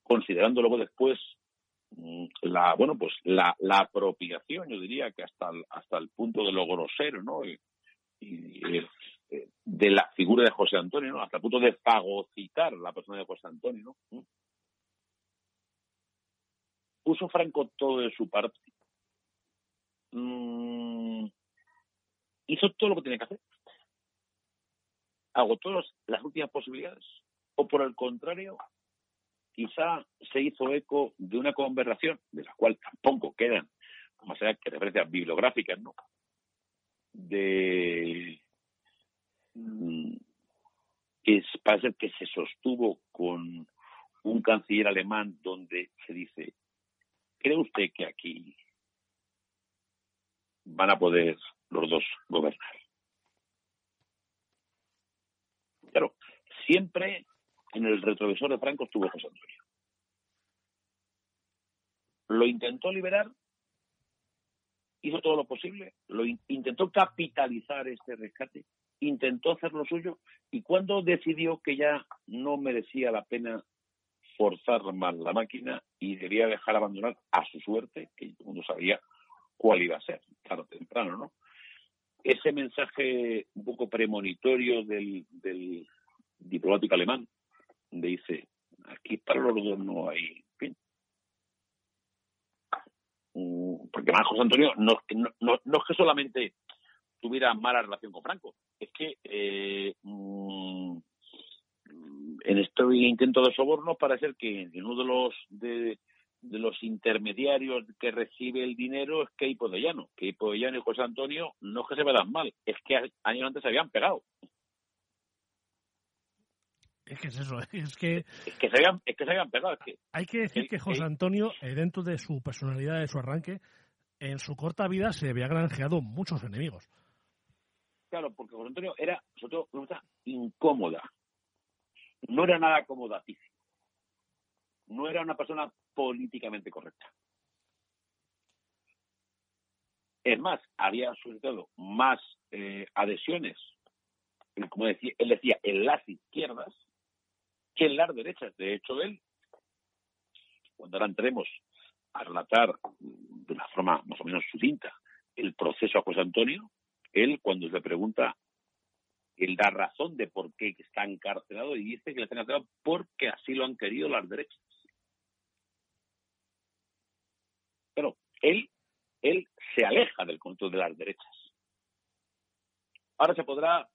considerando luego después mm, la bueno pues la, la apropiación yo diría que hasta el, hasta el punto de lo grosero no y, eh, de la figura de José Antonio no hasta el punto de fagocitar la persona de José Antonio no mm. puso Franco todo de su parte mm, hizo todo lo que tenía que hacer agotó las últimas posibilidades. O por el contrario, quizá se hizo eco de una conversación, de la cual tampoco quedan, más allá que referencias bibliográficas, ¿no? De, mm, que parece que se sostuvo con un canciller alemán donde se dice, ¿cree usted que aquí van a poder los dos gobernar? Claro, siempre en el retrovisor de Franco estuvo José Antonio. Lo intentó liberar, hizo todo lo posible, lo intentó capitalizar este rescate, intentó hacer lo suyo y cuando decidió que ya no merecía la pena forzar más la máquina y debía dejar abandonar a su suerte, que todo el mundo sabía cuál iba a ser, tarde o temprano, ¿no? Ese mensaje un poco premonitorio del, diplomático alemán, dice, aquí para los dos no hay fin. Mm, porque más José Antonio no, no, no, no es que solamente tuviera mala relación con Franco, es que eh, mm, en este intento de soborno parece que en uno de los de, los intermediarios que recibe el dinero es que Llano, que Llano y José Antonio no es que se vean mal, es que años antes se habían pegado.
Es que es eso, es que...
Es que se habían, es que se habían pegado. Es que,
hay que decir que José Antonio, eh, dentro de su personalidad, de su arranque, en su corta vida se había granjeado muchos enemigos.
Claro, porque José Antonio era, sobre todo, una cosa incómoda. No era nada acomodatísimo. No era una persona políticamente correcta. Es más, había suscitado más eh, adhesiones, como decía, él decía, en las izquierdas en las derechas. De hecho, él, cuando ahora entremos a relatar de una forma más o menos sucinta el proceso a José Antonio, él cuando se pregunta, él da razón de por qué está encarcelado y dice que le están encarcelado porque así lo han querido las derechas. Pero él, él se aleja del control de las derechas. Ahora se podrá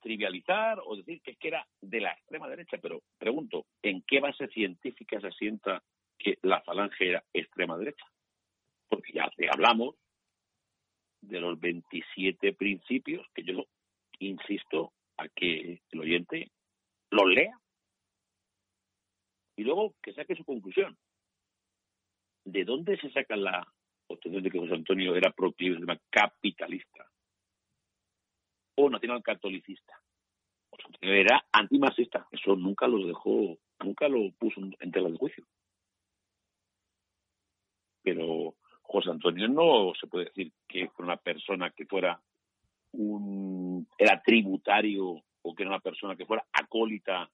trivializar o decir que es que era de la extrema derecha, pero pregunto, ¿en qué base científica se sienta que la falange era extrema derecha? Porque ya hablamos de los 27 principios que yo insisto a que el oyente los lea y luego que saque su conclusión. ¿De dónde se saca la obtención de que José Antonio era proclive, capitalista o nacional catolicista? José Antonio era antimarxista. Eso nunca lo dejó, nunca lo puso en tela de juicio. Pero José Antonio no se puede decir que fue una persona que fuera un era tributario o que era una persona que fuera acólita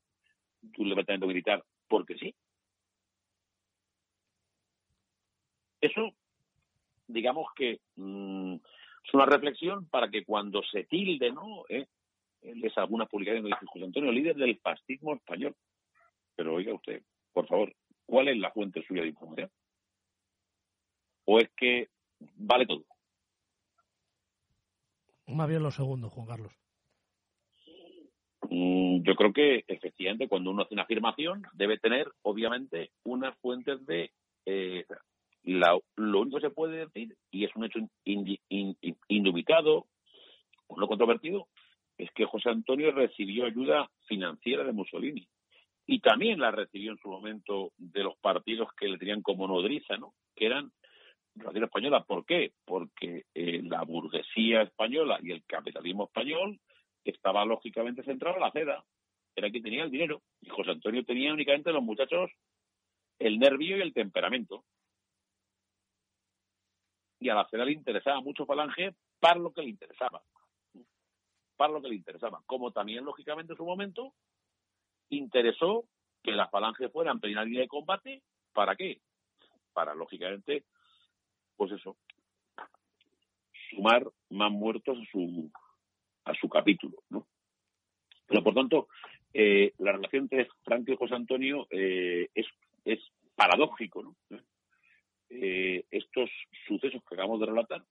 de un levantamiento militar porque sí. Eso, digamos que mm, es una reflexión para que cuando se tilde, ¿no? ¿Eh? Es alguna publicación que dice José Antonio, líder del fascismo español. Pero oiga usted, por favor, ¿cuál es la fuente suya de información? o es que vale todo?
Más bien lo segundo, Juan Carlos.
Mm, yo creo que efectivamente cuando uno hace una afirmación debe tener obviamente unas fuentes de eh, lo único que se puede decir y es un hecho indubitado no controvertido es que José Antonio recibió ayuda financiera de Mussolini y también la recibió en su momento de los partidos que le tenían como nodriza, ¿no? Que eran Radio Española. ¿Por qué? Porque eh, la burguesía española y el capitalismo español estaba lógicamente centrado en la seda. Era quien tenía el dinero. Y José Antonio tenía únicamente los muchachos el nervio y el temperamento. Y a la seda le interesaba mucho Falange para lo que le interesaba. Para lo que le interesaba. Como también, lógicamente, en su momento, interesó que la Falange fuera en plena línea de combate. ¿Para qué? Para, lógicamente, pues eso, sumar más muertos a su, a su capítulo, ¿no? Pero por tanto, eh, la relación entre Franco y José Antonio eh, es, es paradójico, ¿no? Eh, estos sucesos que acabamos de relatar,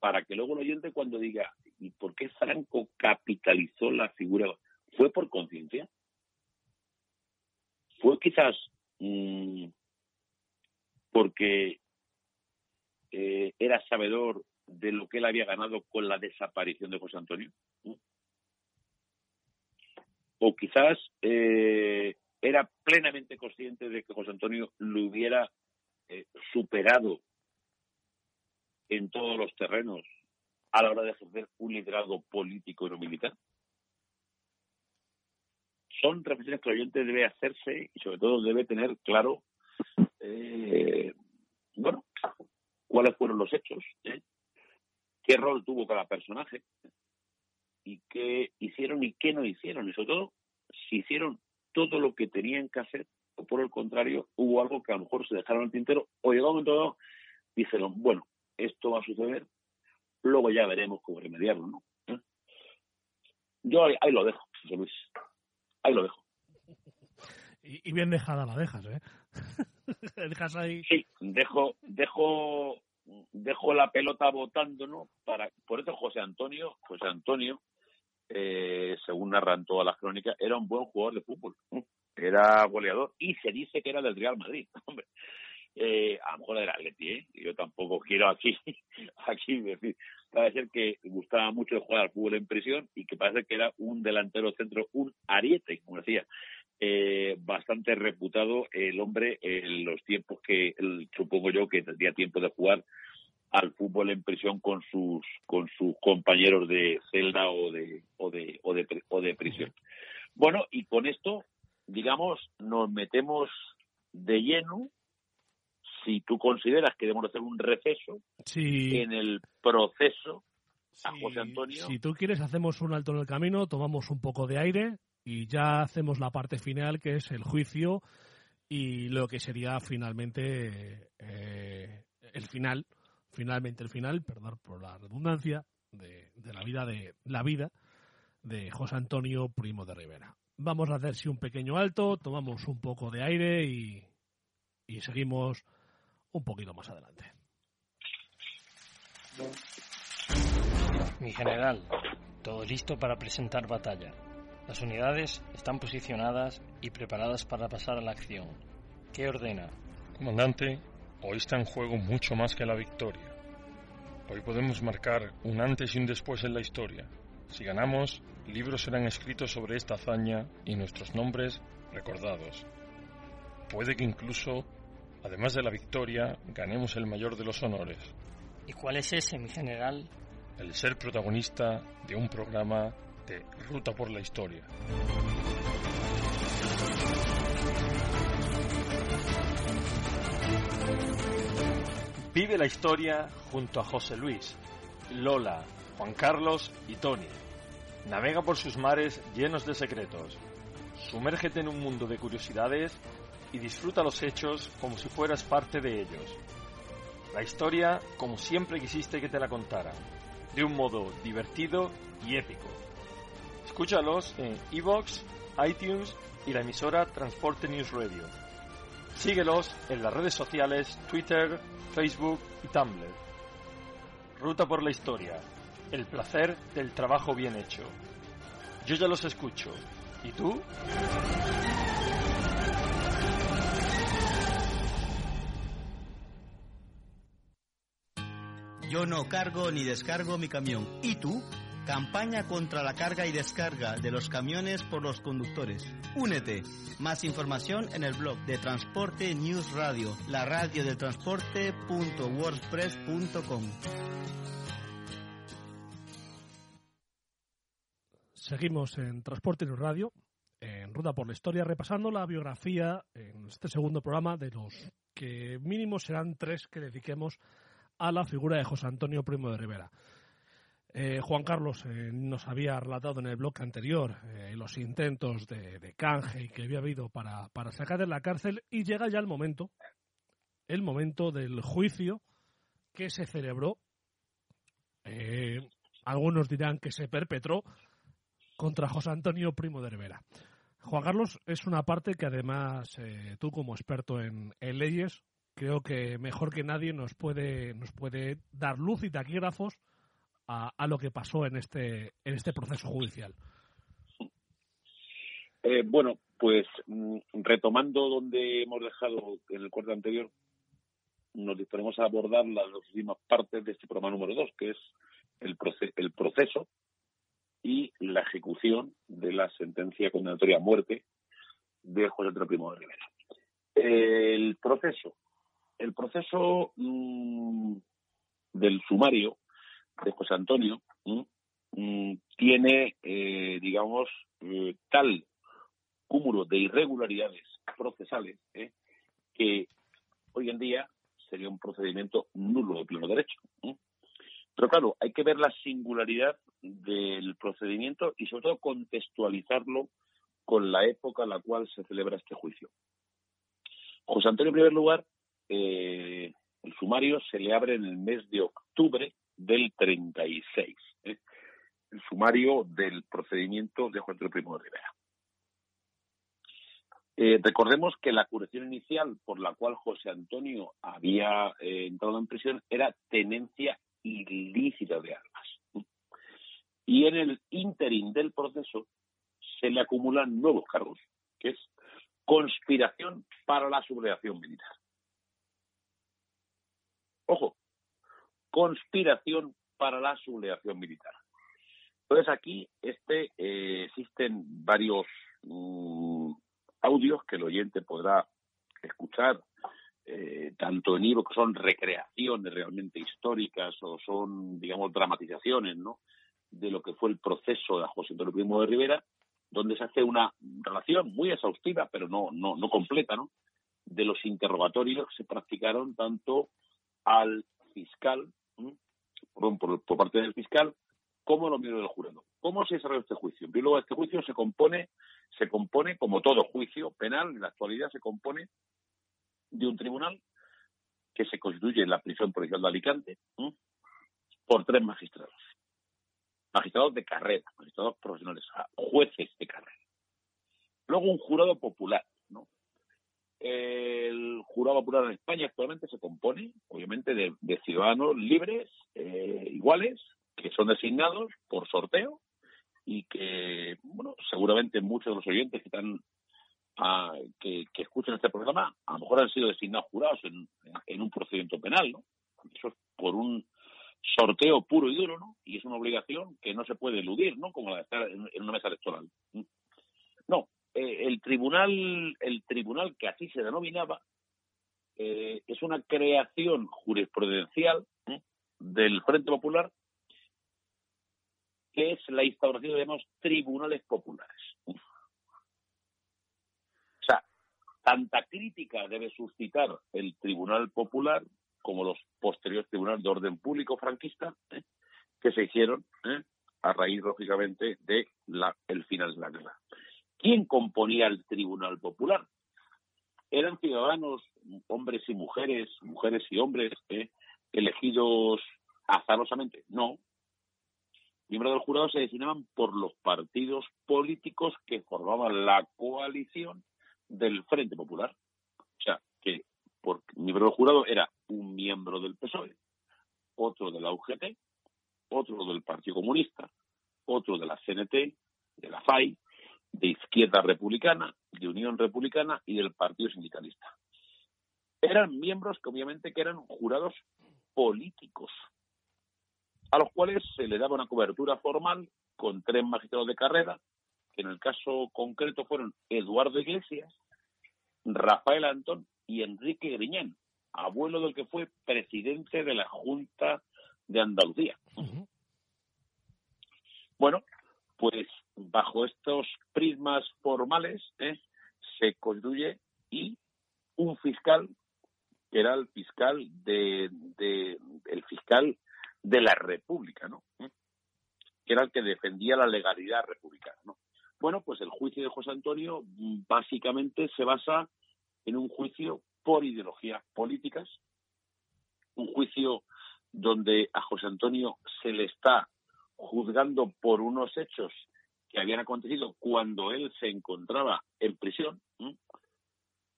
para que luego el oyente cuando diga, ¿y por qué Franco capitalizó la figura? ¿Fue por conciencia? ¿Fue quizás mmm, porque eh, era sabedor de lo que él había ganado con la desaparición de José Antonio. o quizás eh, era plenamente consciente de que José Antonio lo hubiera eh, superado en todos los terrenos a la hora de ejercer un liderazgo político y no militar? Son reflexiones que el oyente debe hacerse y sobre todo debe tener claro, eh, bueno, cuáles fueron los hechos, ¿eh? qué rol tuvo cada personaje y qué hicieron y qué no hicieron, y sobre todo si hicieron todo lo que tenían que hacer o por el contrario hubo algo que a lo mejor se dejaron al tintero o llegó un momento dado dijeron, bueno, esto va a suceder, luego ya veremos cómo remediarlo, ¿no? ¿Eh? Yo ahí, lo dejo, José Luis. Ahí lo dejo.
Y, bien dejada la dejas, ¿eh? dejas ahí.
Sí, dejo, dejo, dejo la pelota botando, ¿no? Para, por eso José Antonio, José Antonio, eh, según narran todas las crónicas, era un buen jugador de fútbol. Era goleador y se dice que era del Real Madrid. Hombre, eh, a lo mejor era Atleti, ¿eh? Yo tampoco quiero aquí, aquí decir. Parece que gustaba mucho jugar al fútbol en prisión y que parece que era un delantero centro, un ariete, como decía. Eh, bastante reputado el hombre en los tiempos que supongo yo que tendría tiempo de jugar al fútbol en prisión con sus con sus compañeros de celda o de o de o de, o de prisión. Bueno, y con esto, digamos, nos metemos de lleno si tú consideras que debemos hacer un receso en el proceso a José Antonio.
Si tú quieres, hacemos un alto en el camino, tomamos un poco de aire y ya hacemos la parte final, que es el juicio y lo que sería finalmente eh, el final, finalmente el final, perdón por la redundancia, de, la vida de la vida de José Antonio Primo de Rivera. Vamos a hacer si un pequeño alto, tomamos un poco de aire y, y seguimos un poquito más adelante.
Mi general, todo listo para presentar batalla. Las unidades están posicionadas y preparadas para pasar a la acción. ¿Qué ordena?
Comandante, hoy está en juego mucho más que la victoria. Hoy podemos marcar un antes y un después en la historia. Si ganamos, libros serán escritos sobre esta hazaña y nuestros nombres recordados. Puede que incluso Además de la victoria, ganemos el mayor de los honores.
¿Y cuál es ese, mi general?
El ser protagonista de un programa de Ruta por la Historia.
Vive la historia junto a José Luis, Lola, Juan Carlos y Tony. Navega por sus mares llenos de secretos. Sumérgete en un mundo de curiosidades y disfruta los hechos como si fueras parte de ellos. La historia como siempre quisiste que te la contaran, de un modo divertido y épico. Escúchalos en Evox, iTunes y la emisora Transporte News Radio. Síguelos en las redes sociales Twitter, Facebook y Tumblr. Ruta por la historia. El placer del trabajo bien hecho. Yo ya los escucho. ¿Y tú?
Yo no cargo ni descargo mi camión. ¿Y tú? Campaña contra la carga y descarga de los camiones por los conductores. Únete. Más información en el blog de Transporte News Radio, la radio del transporte.wordpress.com.
Seguimos en Transporte News Radio, en Ruta por la Historia, repasando la biografía en este segundo programa de los que mínimo serán tres que dediquemos a la figura de José Antonio Primo de Rivera. Eh, Juan Carlos eh, nos había relatado en el bloque anterior eh, los intentos de, canje que había habido para, para sacar de la cárcel y llega ya el momento, el momento del juicio que se celebró, algunos dirán que se perpetró contra José Antonio Primo de Rivera. Juan Carlos es una parte que además tú como experto en leyes creo que mejor que nadie nos puede, nos puede dar luz y taquígrafos a, a lo que pasó en este, en este proceso judicial.
Eh, bueno, pues mm, retomando donde hemos dejado en el cuarto anterior, nos disponemos a abordar las últimas partes de este programa número dos, que es el, el proceso y la ejecución de la sentencia condenatoria a muerte de José Antonio Primo de Rivera. El proceso. El proceso mm, del sumario de José Antonio mm, tiene, eh, digamos, eh, tal cúmulo de irregularidades procesales eh, que hoy en día sería un procedimiento nulo de pleno derecho. Pero claro, hay que ver la singularidad del procedimiento y sobre todo contextualizarlo con la época en la cual se celebra este juicio. José Antonio, en primer lugar, eh, el sumario se le abre en el mes de octubre del 36, ¿eh? el sumario del procedimiento de Juan Antonio Primo de Rivera. Eh, recordemos que la acusación inicial por la cual José Antonio había eh, entrado en prisión era tenencia ilícita de armas. Y en el ínterin del proceso se le acumulan nuevos cargos, que es conspiración para la sublevación militar. Ojo, conspiración para la sublevación militar. Entonces aquí este, eh, existen varios mm, audios que el oyente podrá escuchar, eh, tanto en Ivo que son recreaciones realmente históricas o son, digamos, dramatizaciones, ¿no? de lo que fue el proceso de José Antonio Primo de Rivera, donde se hace una relación muy exhaustiva, pero no, no, no completa, ¿no? de los interrogatorios que se practicaron tanto al fiscal, por, por, parte del fiscal, como los miembros del jurado. ¿Cómo se desarrolla este juicio? En lugar, este juicio se compone, se compone, como todo juicio penal, en la actualidad se compone de un tribunal que se constituye en la prisión provincial de Alicante por tres magistrados. Magistrados de carrera, magistrados profesionales, jueces de carrera. Luego un jurado popular, ¿no? El jurado popular en España actualmente se compone, obviamente, de, ciudadanos libres, eh, iguales, que son designados por sorteo y que, bueno, seguramente muchos de los oyentes que están a, que, escuchen este programa a lo mejor han sido designados jurados en, un procedimiento penal, ¿no? Eso es por un sorteo puro y duro, ¿no? Y es una obligación que no se puede eludir, ¿no? Como la de estar en, una mesa electoral. No, eh, el tribunal, el tribunal que así se denominaba, eh, es una creación jurisprudencial del Frente Popular que es la instauración de los tribunales populares. Tanta crítica debe suscitar el Tribunal Popular como los posteriores tribunales de orden público franquista ¿eh? que se hicieron ¿eh? a raíz, lógicamente, de la, el final de la guerra. ¿Quién componía el Tribunal Popular? Eran ciudadanos, hombres y mujeres, mujeres y hombres, ¿eh? elegidos azarosamente. No, miembros del jurado se designaban por los partidos políticos que formaban la coalición del Frente Popular. O sea, que por miembro del jurado era un miembro del PSOE, otro de la UGT, otro del Partido Comunista, otro de la CNT, de la FAI, de Izquierda Republicana, de Unión Republicana y del Partido Sindicalista. Eran miembros que obviamente que eran jurados políticos, a los cuales se le daba una cobertura formal con tres magistrados de carrera, que en el caso concreto fueron Eduardo Iglesias, Rafael Antón y Enrique Griñán, abuelo del que fue presidente de la Junta de Andalucía. Bueno, pues bajo estos prismas formales ¿eh? se construye y un fiscal que era el fiscal de, de el fiscal de la República, ¿no? ¿Eh? Que era el que defendía la legalidad republicana, ¿no? Bueno, pues el juicio de José Antonio mm, básicamente se basa en un juicio por ideologías políticas, un juicio donde a José Antonio se le está juzgando por unos hechos que habían acontecido cuando él se encontraba en prisión,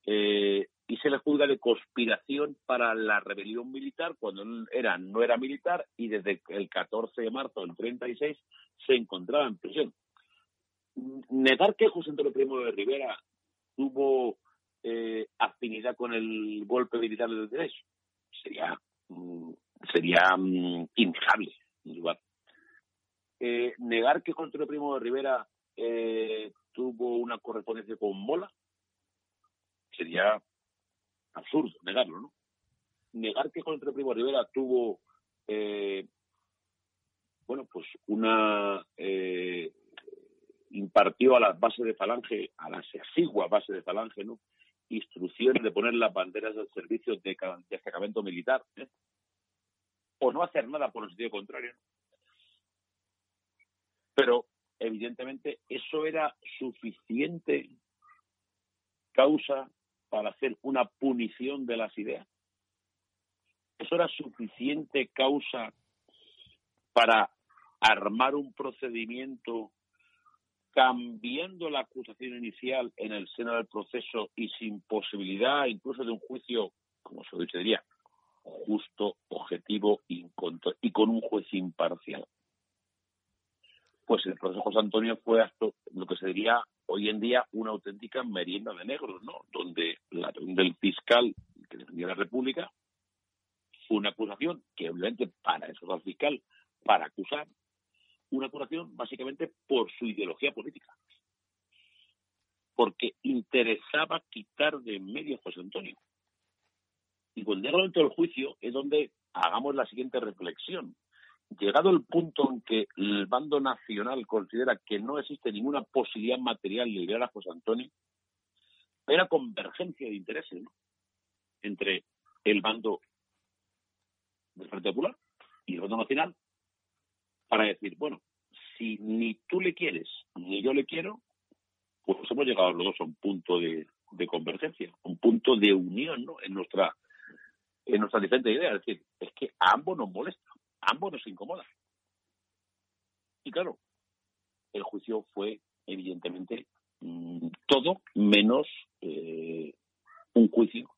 eh, y se le juzga de conspiración para la rebelión militar cuando él era, no era militar y desde el 14 de marzo del 36 se encontraba en prisión. Negar que José Antonio Primo de Rivera tuvo eh, afinidad con el golpe militar del derecho sería, mm, sería mm, eh, negar que Contra Primo de Rivera eh, tuvo una correspondencia con Mola sería absurdo negarlo, ¿no? Negar que Contra Primo de Rivera tuvo, eh, bueno, pues una eh, impartió a las bases de Falange, a las exiguas bases de Falange, ¿no? Instrucciones de poner las banderas del servicio de, destacamento militar, ¿eh? o no hacer nada por el sentido contrario. Pero, evidentemente, eso era suficiente causa para hacer una punición de las ideas. Eso era suficiente causa para armar un procedimiento cambiando la acusación inicial en el seno del proceso y sin posibilidad incluso de un juicio, como se diría, justo, objetivo y con un juez imparcial. Pues el proceso José Antonio fue lo que se diría hoy en día una auténtica merienda de negros, ¿no? Donde la del fiscal que defendía la República fue una acusación que obviamente para eso va el fiscal, para acusar, una acusación básicamente por su ideología política. Porque interesaba quitar de en medio a José Antonio. Y cuando llega el momento del juicio es donde hagamos la siguiente reflexión. Llegado el punto en que el bando nacional considera que no existe ninguna posibilidad material de liberar a José Antonio, hay una convergencia de intereses entre el bando del Frente Popular y el bando nacional para decir, bueno, si ni tú le quieres ni yo le quiero, pues hemos llegado los dos a un punto de, convergencia, un punto de unión ¿no? en nuestra en nuestra diferente idea. Es decir, es que a ambos nos molesta, a ambos nos incomoda. Y claro, el juicio fue evidentemente mm, todo menos eh, un juicio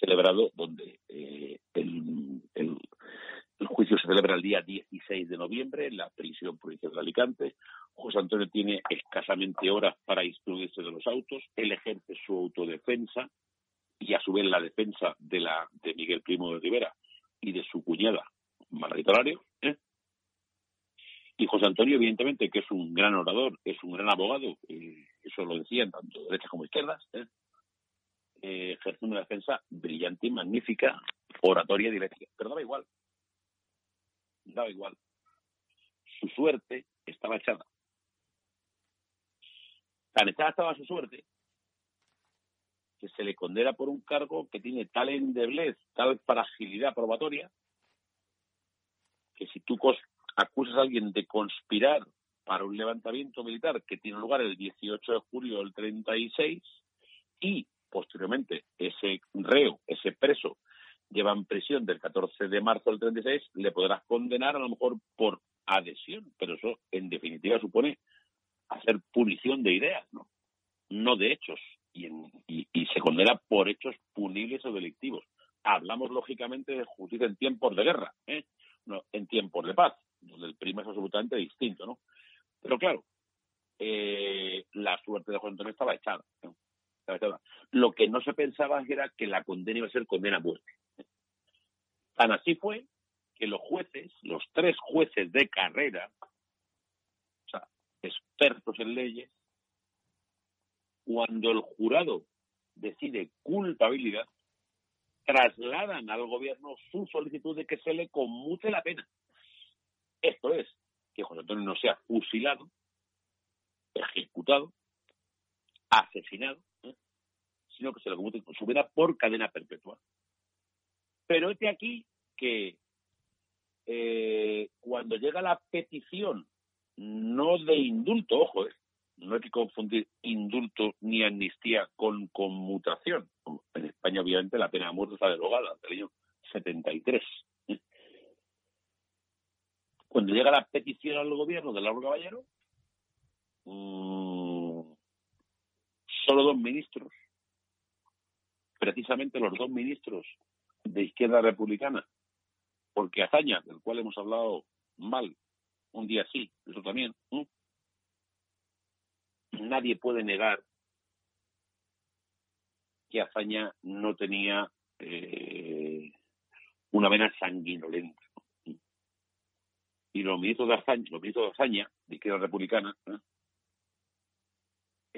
celebrado donde eh, el, el juicio se celebra el día 16 de noviembre en la prisión provincial de Alicante. José Antonio tiene escasamente horas para instruirse de los autos. Él ejerce su autodefensa y a su vez la defensa de la de Miguel Primo de Rivera y de su cuñada Margarita Lario. ¿eh? Y José Antonio, evidentemente, que es un gran orador, es un gran abogado, eh, eso lo decían tanto derechas como izquierdas, ¿eh? ejerce una defensa brillante y magnífica, oratoria dialéctica. Pero daba igual, daba igual. Su suerte estaba echada. Tan echada estaba su suerte que se le condena por un cargo que tiene tal endeblez, tal fragilidad probatoria, que si tú acusas a alguien de conspirar para un levantamiento militar que tiene lugar el 18 de julio del 36 y posteriormente ese reo, ese preso, lleva en prisión del 14 de marzo del 36, le podrás condenar a lo mejor por adhesión, pero eso en definitiva supone hacer punición de ideas, ¿no? No de hechos. Y, y, se condena por hechos punibles o delictivos. Hablamos lógicamente de justicia en tiempos de guerra, ¿eh? no, en tiempos de paz, donde el primo es absolutamente distinto, ¿no? Pero claro, eh, la suerte de Juan Antonio estaba echada, estaba echada. Lo que no se pensaba era que la condena iba a ser condena a muerte. Tan así fue que los jueces, los tres jueces de carrera, o sea, expertos en leyes, cuando el jurado decide culpabilidad, trasladan al gobierno su solicitud de que se le conmute la pena. Esto es, que José Antonio no sea fusilado, ejecutado, asesinado, ¿eh? sino que se le conmute su pena por cadena perpetua. Pero este aquí que eh, cuando llega la petición, no de indulto, ojo, eh, no hay que confundir indulto ni amnistía con conmutación. En España, obviamente, la pena de muerte está derogada del año 73. Cuando llega la petición al gobierno de Lauro Caballero, mmm, solo dos ministros, precisamente los dos ministros de izquierda republicana, porque Azaña, del cual hemos hablado mal, un día sí, eso también, nadie puede negar que Azaña no tenía eh, una vena sanguinolenta. y los ministros de Azaña, los ministros de Azaña, de izquierda republicana, ¿eh?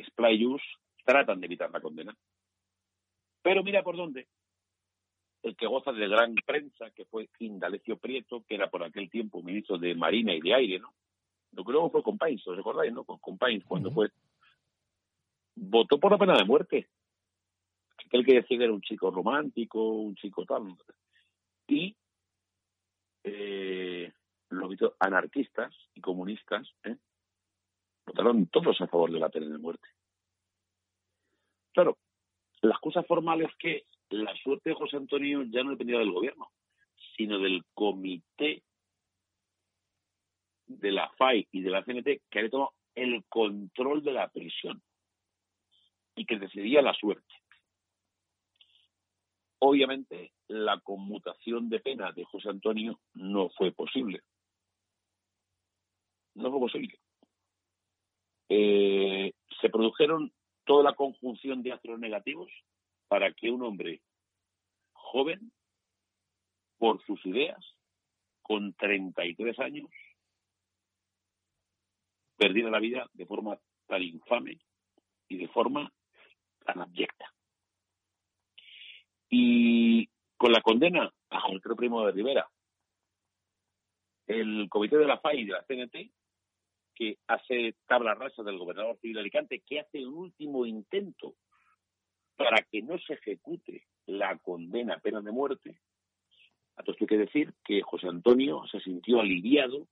Splayus, tratan de evitar la condena. Pero mira por dónde. El que goza de gran prensa, que fue Indalecio Prieto, que era por aquel tiempo ministro de Marina y de Aire, ¿no? Lo que luego fue con Pains, ¿os recordáis, no? Con, con Pains, cuando fue. Votó por la pena de muerte. Aquel que decía que era un chico romántico, un chico tal. Y eh, los anarquistas y comunistas ¿eh? votaron todos a favor de la pena de muerte. Claro, la excusa formal es que la suerte de José Antonio ya no dependía del gobierno, sino del comité de la FAI y de la CNT que había tomado el control de la prisión y que decidía la suerte. Obviamente, la conmutación de pena de José Antonio no fue posible. No fue posible. Eh, se produjeron toda la conjunción de astros negativos para que un hombre joven, por sus ideas, con 33 años, perdiera la vida de forma tan infame y de forma tan abyecta. Y con la condena a José Primo de Rivera, el comité de la FAI y de la CNT, que hace tabla rasa del gobernador civil de Alicante, que hace un último intento para que no se ejecute la condena a pena de muerte, a esto hay que decir que José Antonio se sintió aliviado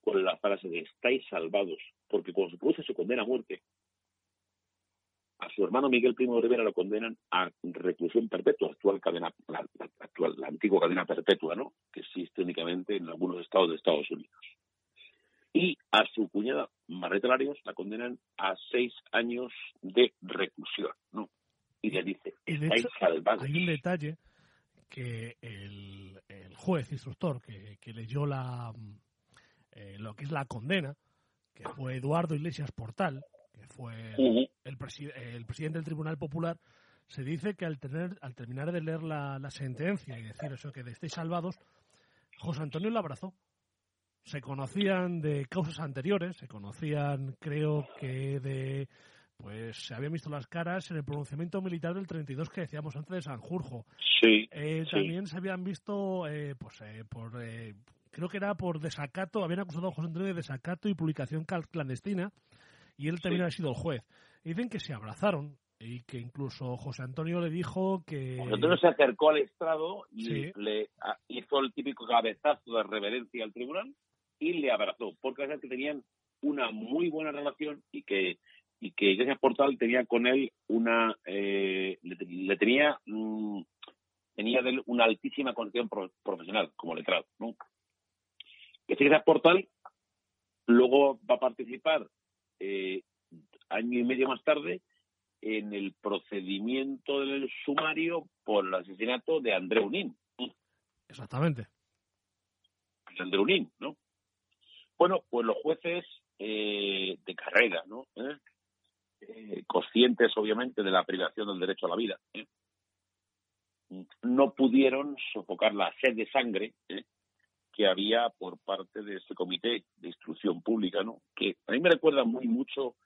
con la frase de estáis salvados, porque cuando se produce su condena a muerte, a su hermano Miguel Primo de Rivera lo condenan a reclusión perpetua, actual cadena, la, actual, la antigua cadena perpetua, ¿no? Que existe únicamente en algunos estados de Estados Unidos. Y a su cuñada Marreta Larios la condenan a seis años de reclusión, ¿no? Y le dice, estáis salvados.
Hay un detalle que el, juez instructor que, leyó la eh, lo que es la condena, que fue Eduardo Iglesias Portal, que fue el, el, presidente del Tribunal Popular, se dice que al, tener, al terminar de leer la, sentencia y decir eso, que estéis salvados, José Antonio lo abrazó. Se conocían de causas anteriores, se conocían, creo que de pues se habían visto las caras en el pronunciamiento militar del 32 que decíamos antes de Sanjurjo.
Sí.
Eh, también se habían visto, eh, pues, eh, por, creo que era por desacato, habían acusado a José Antonio de desacato y publicación clandestina y él también ha sido el juez. dicen que se abrazaron y que incluso José Antonio le dijo que...
José Antonio se acercó al estrado y le hizo el típico cabezazo de reverencia al tribunal y le abrazó, porque es que tenían una muy buena relación y que y que Iglesias Portal tenía con él una eh, le, tenía mm, tenía de él una altísima condición profesional como letrado ¿no? Iglesias Portal luego va a participar eh, año y medio más tarde en el procedimiento del sumario por el asesinato de André Unín.
Exactamente.
De André Unín, ¿no? Bueno, pues los jueces eh, de carrera, ¿no? ¿Eh? ¿Eh? conscientes, obviamente, de la privación del derecho a la vida, no pudieron sofocar la sed de sangre que había por parte de ese comité de instrucción pública, ¿no? Que a mí me recuerda muy mucho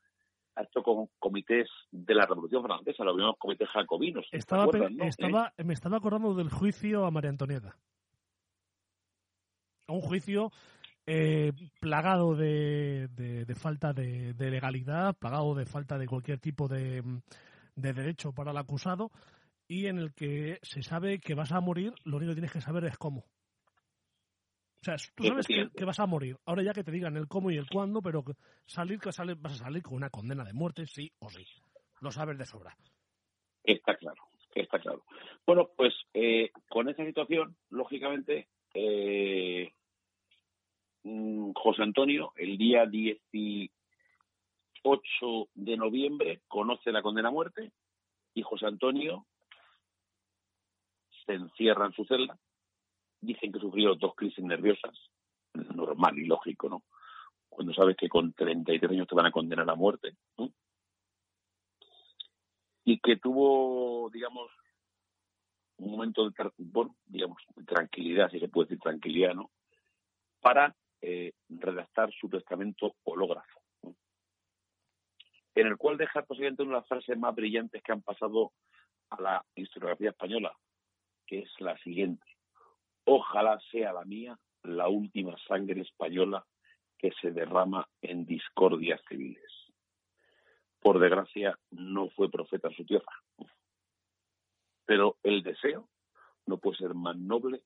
a estos comités de la Revolución Francesa, los mismos comités jacobinos.
Estaba, estaba, Me estaba acordando del juicio a María Antonieta. Un juicio eh, plagado de, de, falta de, de, legalidad, plagado de falta de cualquier tipo de, de derecho para el acusado y en el que se sabe que vas a morir, lo único que tienes que saber es cómo. O sea, tú sabes que, vas a morir. Ahora ya que te digan el cómo y el cuándo, pero salir que sale, vas a salir con una condena de muerte, sí o sí. Lo sabes de sobra.
Está claro, está claro. Bueno, pues eh, con esa situación, lógicamente, eh, José Antonio, el día 18 de noviembre, conoce la condena a muerte y José Antonio se encierra en su celda dicen que sufrió dos crisis nerviosas, normal y lógico, ¿no? Cuando sabes que con 33 años te van a condenar a muerte. Y que tuvo, digamos, un momento de, bueno, digamos, tranquilidad, si se puede decir tranquilidad, ¿no? Para eh, redactar su testamento hológrafo, en el cual deja posiblemente una de las frases más brillantes que han pasado a la historiografía española, que es la siguiente. Ojalá sea la mía la última sangre española que se derrama en discordias civiles. Por desgracia, no fue profeta en su tierra. Pero el deseo no puede ser más noble,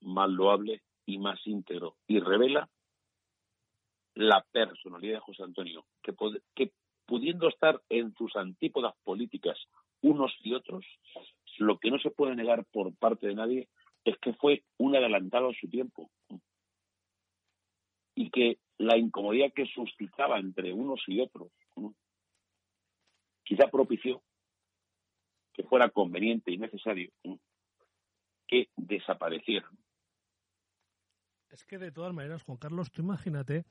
más loable y más íntegro. Y revela la personalidad de José Antonio, que, pudiendo estar en sus antípodas políticas unos y otros, lo que no se puede negar por parte de nadie es que fue un adelantado a su tiempo y que la incomodidad que suscitaba entre unos y otros quizá propició que fuera conveniente y necesario que desaparecieran.
Es que de todas maneras, Juan Carlos, tú imagínate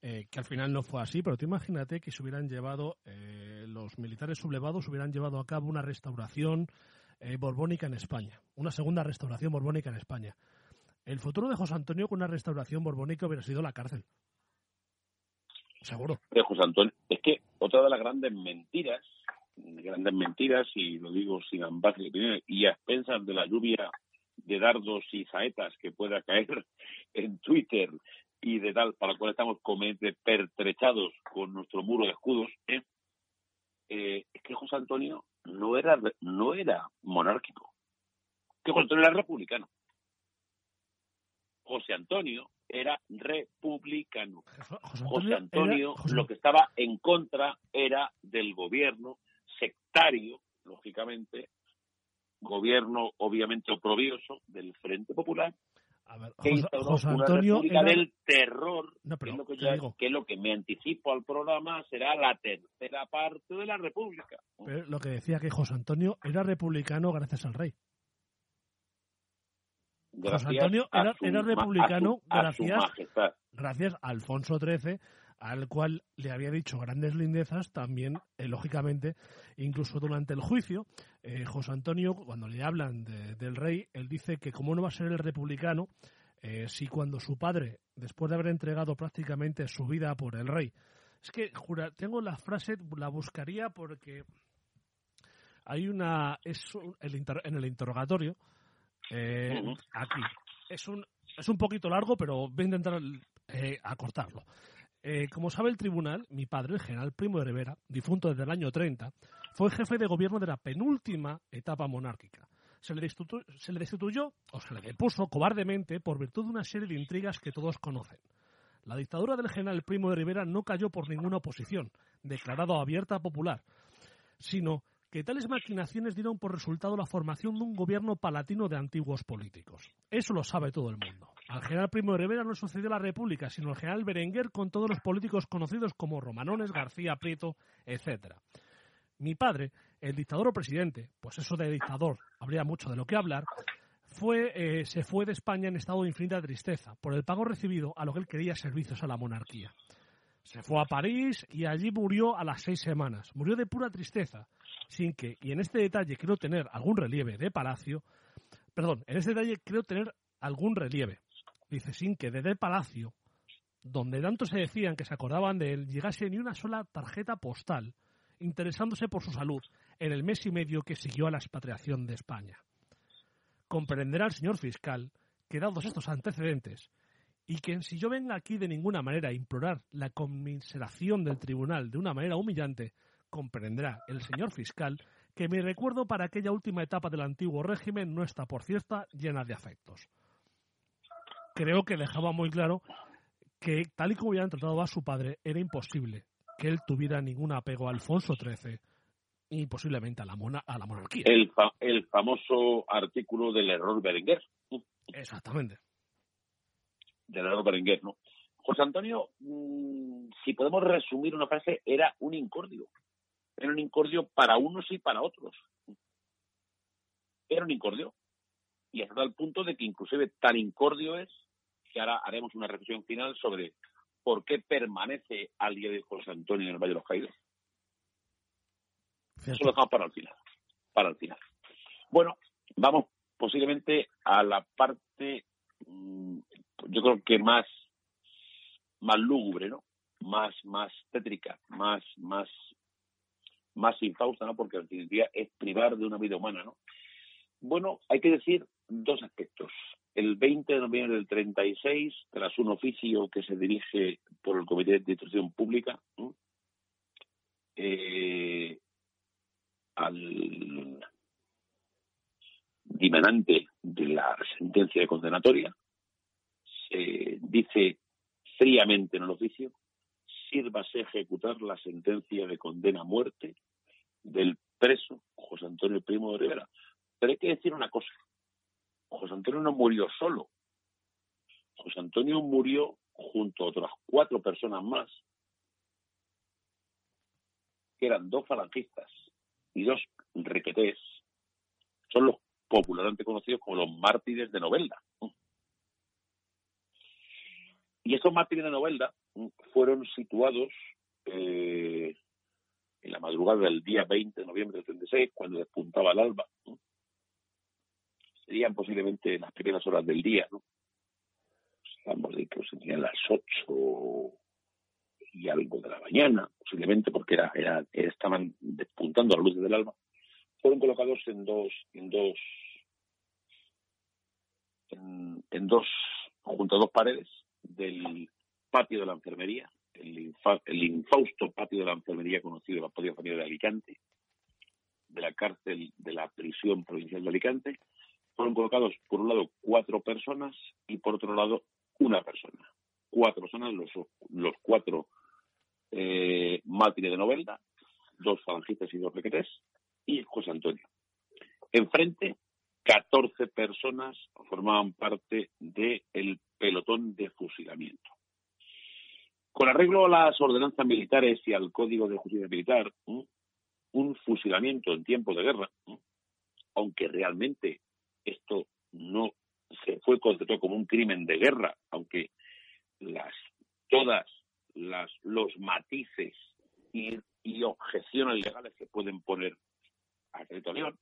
eh, que al final no fue así, pero tú imagínate que se hubieran llevado, eh, los militares sublevados hubieran llevado a cabo una restauración eh, borbónica en España, una segunda restauración borbónica en España. El futuro de José Antonio con una restauración borbónica hubiera sido la cárcel. Seguro.
De José Antonio, es que otra de las grandes mentiras, grandes mentiras, y lo digo sin ambas y a expensas de la lluvia de dardos y saetas que pueda caer en Twitter y de tal, para la cual estamos pertrechados con nuestro muro de escudos, ¿eh? Eh, es que José Antonio no era no era monárquico, que José Antonio era republicano. José Antonio era republicano. José Antonio, lo que estaba en contra era del gobierno sectario, lógicamente, gobierno obviamente oprobioso del Frente Popular, que José, Antonio una del terror, que, es lo que, lo que me anticipo al programa será la tercera parte de la República.
lo que decía que José Antonio era republicano gracias al rey. José Antonio era, republicano gracias, gracias a Alfonso XIII, al cual le había dicho grandes lindezas, también, eh, lógicamente, incluso durante el juicio, eh, José Antonio, cuando le hablan del rey, él dice que cómo no va a ser el republicano eh, si cuando su padre, después de haber entregado prácticamente su vida por el rey, es que, jura, tengo la frase, la buscaría porque hay una, es en el interrogatorio, aquí, es un, es un poquito largo, pero voy a intentar acortarlo. Eh, como sabe el tribunal, mi padre, el general Primo de Rivera, difunto desde el año 30, fue jefe de gobierno de la penúltima etapa monárquica. Se le, destituyó, o se le depuso cobardemente por virtud de una serie de intrigas que todos conocen. La dictadura del general Primo de Rivera no cayó por ninguna oposición, declarado abierta popular, sino que tales maquinaciones dieron por resultado la formación de un gobierno palatino de antiguos políticos. Eso lo sabe todo el mundo. Al general Primo de Rivera no sucedió la República, sino al general Berenguer con todos los políticos conocidos como Romanones, García Prieto, etc. Mi padre, el dictador o presidente, pues eso de dictador habría mucho de lo que hablar, fue, eh, se fue de España en estado de infinita tristeza por el pago recibido a lo que él quería servicios a la monarquía. Se fue a París y allí murió a las seis semanas. Murió de pura tristeza, sin que, y en este detalle creo tener algún relieve de Palacio, perdón, en este detalle creo tener algún relieve, dice, sin que desde el Palacio, donde tanto se decían que se acordaban de él, llegase ni una sola tarjeta postal interesándose por su salud en el mes y medio que siguió a la expatriación de España. Comprenderá el señor fiscal que, dados estos antecedentes, y que si yo venga aquí de ninguna manera a implorar la conmiseración del tribunal de una manera humillante, comprenderá el señor fiscal que mi recuerdo para aquella última etapa del antiguo régimen no está, por cierta, llena de afectos. Creo que dejaba muy claro que, tal y como habían tratado a su padre, era imposible que él tuviera ningún apego a Alfonso XIII y posiblemente a la, a la monarquía.
El, el famoso artículo del error Berenguer.
Exactamente.
Del error Berenguer, ¿no? José Antonio, mm, si podemos resumir una frase, era un incordio era un incordio para unos y para otros. Era un incordio. Y hasta el punto de que inclusive tan incordio es que ahora haremos una reflexión final sobre por qué permanece al día de José Antonio en el Valle de los Caídos. Eso lo dejamos para el final. Para el final. Bueno, vamos posiblemente a la parte, mm, yo creo que más más lúgubre, ¿no? Más, más tétrica, más, más, más infausta, ¿no? Porque fin día es privar de una vida humana, ¿no? Bueno, hay que decir dos aspectos. El 20 de noviembre del 36, tras un oficio que se dirige por el Comité de Instrucción Pública, eh, al dimanante de la sentencia de condenatoria, se dice fríamente en el oficio, sírvase ejecutar la sentencia de condena a muerte del preso José Antonio Primo de Rivera. Pero hay que decir una cosa, José Antonio no murió solo, José Antonio murió junto a otras cuatro personas más, que eran dos falangistas y dos requetés, son los popularmente conocidos como los mártires de Novelda. Y esos mártires de Novelda fueron situados eh, en la madrugada del día 20 de noviembre del 36, cuando despuntaba el alba. Serían posiblemente las primeras horas del día, ¿no? Estamos de que serían las 8 y algo de la mañana, posiblemente porque era, era, estaban despuntando a la luz del alba. Fueron colocados en dos, en dos, en, dos, junto a dos paredes del patio de la enfermería, el, el infausto patio de la enfermería conocido como patio de familia de Alicante, de la cárcel de la prisión provincial de Alicante, fueron colocados por un lado cuatro personas y por otro lado una persona. Cuatro personas, los, los cuatro eh, de Novelda, dos falangistas y dos requetés, y José Antonio. Enfrente, 14 personas formaban parte del pelotón de fusilamiento. Con arreglo a las ordenanzas militares y al Código de Justicia Militar, un fusilamiento en tiempo de guerra, aunque realmente esto no se fue considerado como un crimen de guerra, aunque las todas las los matices y, objeciones legales que pueden poner a Crédito León,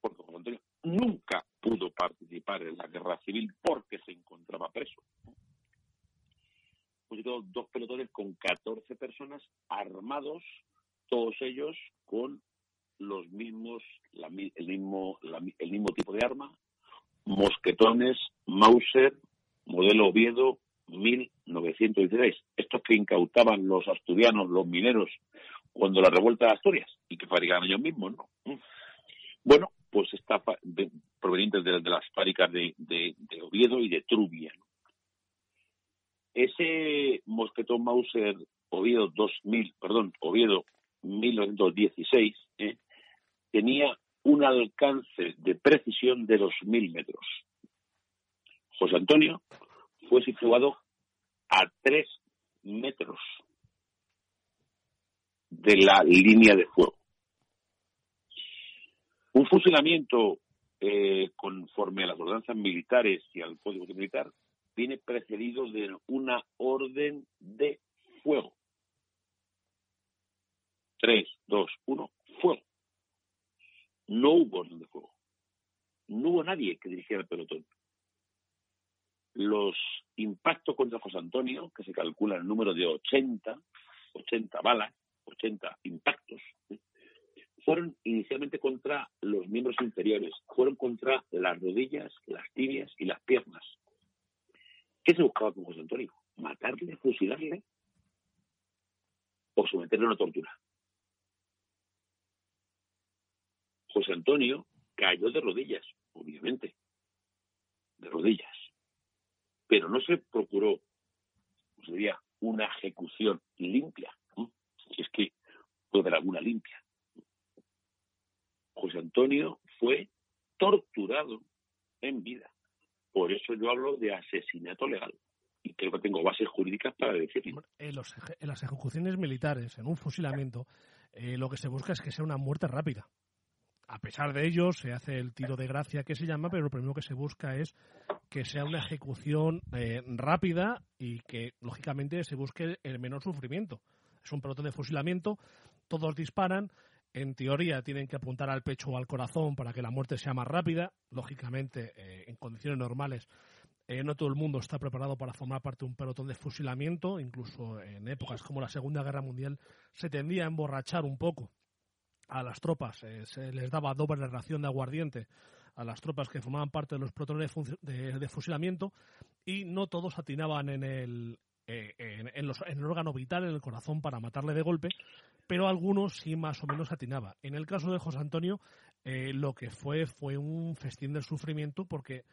porque nunca pudo participar en la guerra civil porque se encontraba preso. Pues dos pelotones con 14 personas armados, todos ellos con los mismos, el, mismo, el mismo tipo de arma, mosquetones, Mauser, modelo Oviedo 1916. Estos que incautaban los asturianos, los mineros, cuando la revuelta de Asturias y que fabricaban ellos mismos, ¿no? Bueno, pues está proveniente de, las fábricas de, Oviedo y de Trubia. Ese mosquetón Mauser Oviedo 2000, perdón, Oviedo 1916, ¿eh? Tenía un alcance de precisión de 2.000 metros. José Antonio fue situado a 3 metros de la línea de fuego. Un fusilamiento eh, conforme a las ordenanzas militares y al código militar viene precedido de una orden de fuego. 3, 2, 1, fuego no hubo orden de fuego. No hubo nadie que dirigiera el pelotón. Los impactos contra José Antonio, que se calcula el número de 80, 80 balas, 80 impactos, fueron inicialmente contra los miembros inferiores, fueron contra las rodillas, las tibias y las piernas. ¿Qué se buscaba con José Antonio? ¿Matarle, fusilarle o someterle a una tortura? José Antonio cayó de rodillas, obviamente, de rodillas, pero no se procuró, sería una ejecución limpia, si es que puede haber alguna limpia. José Antonio fue torturado en vida. Por eso yo hablo de asesinato legal. Y creo que tengo bases jurídicas para decirlo.
En, las ejecuciones militares, en un fusilamiento, eh, lo que se busca es que sea una muerte rápida a pesar de ello, se hace el tiro de gracia que se llama, pero lo primero que se busca es que sea una ejecución eh, rápida y que, lógicamente, se busque el menor sufrimiento. Es un pelotón de fusilamiento, todos disparan, en teoría tienen que apuntar al pecho o al corazón para que la muerte sea más rápida. Lógicamente, eh, en condiciones normales, Eh, no todo el mundo está preparado para formar parte de un pelotón de fusilamiento, incluso en épocas como la Segunda Guerra Mundial se tendía a emborrachar un poco a las tropas, eh, se les daba doble ración de aguardiente a las tropas que formaban parte de los pelotones de, fusilamiento y no todos atinaban en el, eh, en, el órgano vital, en el corazón, para matarle de golpe, pero algunos sí más o menos atinaba. En el caso de José Antonio, lo que fue fue un festín del sufrimiento porque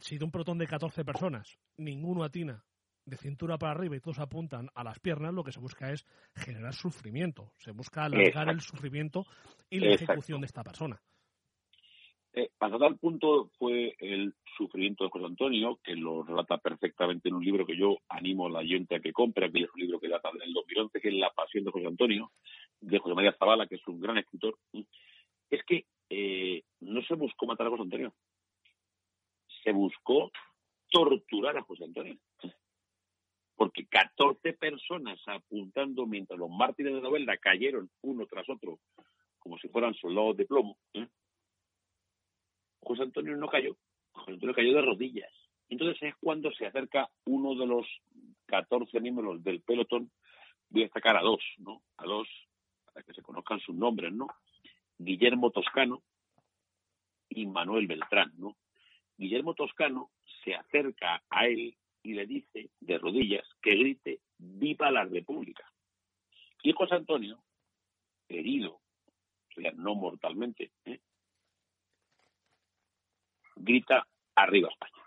si de un protón de 14 personas ninguno atina de cintura para arriba y todos apuntan a las piernas, lo que se busca es generar sufrimiento. Se busca alargar el sufrimiento y la ejecución de esta persona.
Eh, hasta tal punto fue el sufrimiento de José Antonio, que lo relata perfectamente en un libro que yo animo a la gente a que compre, que es un libro que data del 2011, que es La pasión de José Antonio, de José María Zavala, que es un gran escritor. Es que eh, no se buscó matar a José Antonio, se buscó torturar a José Antonio. Porque 14 personas apuntando mientras los mártires de novela cayeron uno tras otro como si fueran soldados de plomo. ¿eh? José Antonio no cayó, José Antonio cayó de rodillas. Entonces es cuando se acerca uno de los 14 miembros del pelotón, voy a destacar a dos, ¿no? A dos, para que se conozcan sus nombres, ¿no? Guillermo Toscano y Manuel Beltrán, ¿no? Guillermo Toscano se acerca a él y le dice, de rodillas, que grite ¡Viva la República! Y José Antonio, herido, o sea, no mortalmente, ¿eh? grita ¡Arriba España!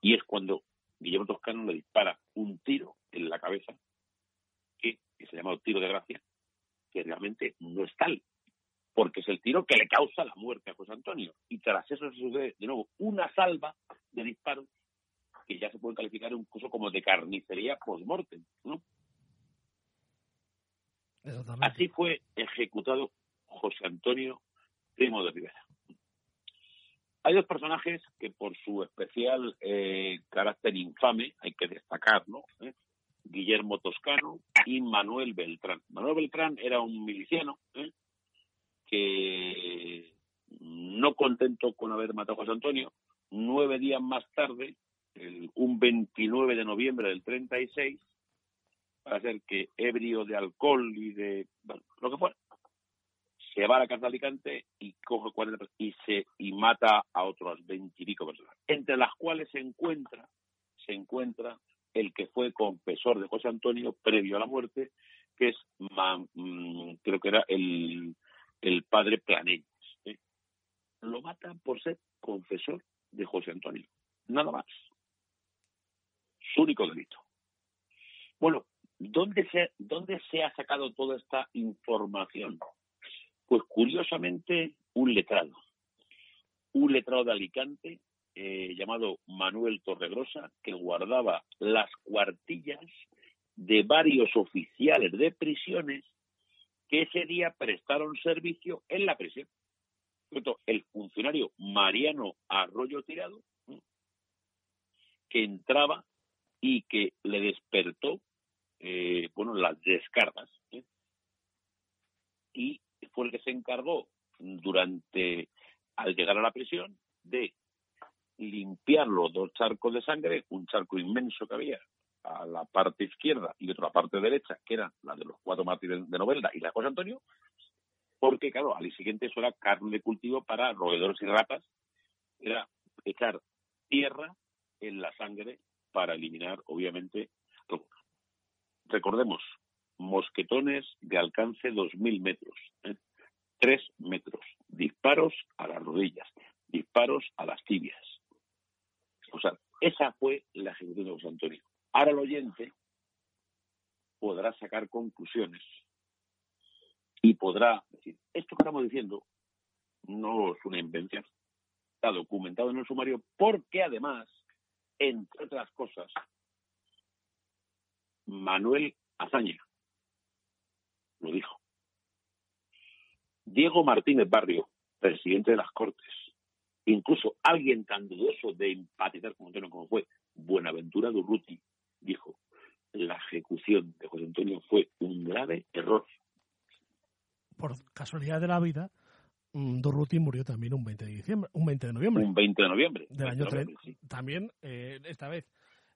Y es cuando Guillermo Toscano le dispara un tiro en la cabeza, que, que se llama tiro de gracia, que realmente no es tal, porque es el tiro que le causa la muerte a José Antonio. Y tras eso se sucede de nuevo una salva de disparos que ya se puede calificar incluso como de carnicería post-mortem. ¿no? Así fue ejecutado José Antonio Primo de Rivera. Hay dos personajes que por su especial eh, carácter infame hay que destacar, ¿no? ¿Eh? Guillermo Toscano y Manuel Beltrán. Manuel Beltrán era un miliciano ¿eh? que no contento con haber matado a José Antonio, nueve días más tarde, un 29 de noviembre del 36, para hacer que ebrio de alcohol y de lo que fuera, se va a la casa de Alicante y coge 40 y se y mata a otros veintipico personas, entre las cuales se encuentra se encuentra el que fue confesor de José Antonio previo a la muerte, que es mm, creo que era el el padre Planeñas. ¿eh? Lo matan por ser confesor de José Antonio. Nada más. Único delito. Bueno, ¿dónde se, ¿dónde se ha sacado toda esta información? Pues curiosamente, un letrado. Un letrado de Alicante eh, llamado Manuel Torregrosa, que guardaba las cuartillas de varios oficiales de prisiones que ese día prestaron servicio en la prisión. El funcionario Mariano Arroyo Tirado, que entraba y que le despertó eh, bueno, las descargas. ¿eh? Y fue el que se encargó durante, al llegar a la prisión, de limpiar los dos charcos de sangre, un charco inmenso que había a la parte izquierda y otra parte derecha, que era la de los cuatro mártires de Novelda y la José Antonio, porque, claro, al siguiente eso era carne de cultivo para roedores y ratas, era echar tierra en la sangre para eliminar, obviamente, recordemos, mosquetones de alcance 2.000 metros, ¿eh? 3 metros, disparos a las rodillas, disparos a las tibias. O sea, esa fue la ejecución de José Antonio. Ahora el oyente podrá sacar conclusiones y podrá decir, esto que estamos diciendo no es una invención, está documentado en el sumario porque además, entre otras cosas, Manuel Azaña lo dijo. Diego Martínez Barrio, presidente de las Cortes, incluso alguien tan dudoso de empatizar con Antonio como fue Buenaventura Durruti, dijo, la ejecución de José Antonio fue un grave error.
Por casualidad de la vida, mm, Durruti murió también un 20 de diciembre, un 20 de noviembre.
Un 20 de noviembre.
Del año 30. También, eh, esta vez.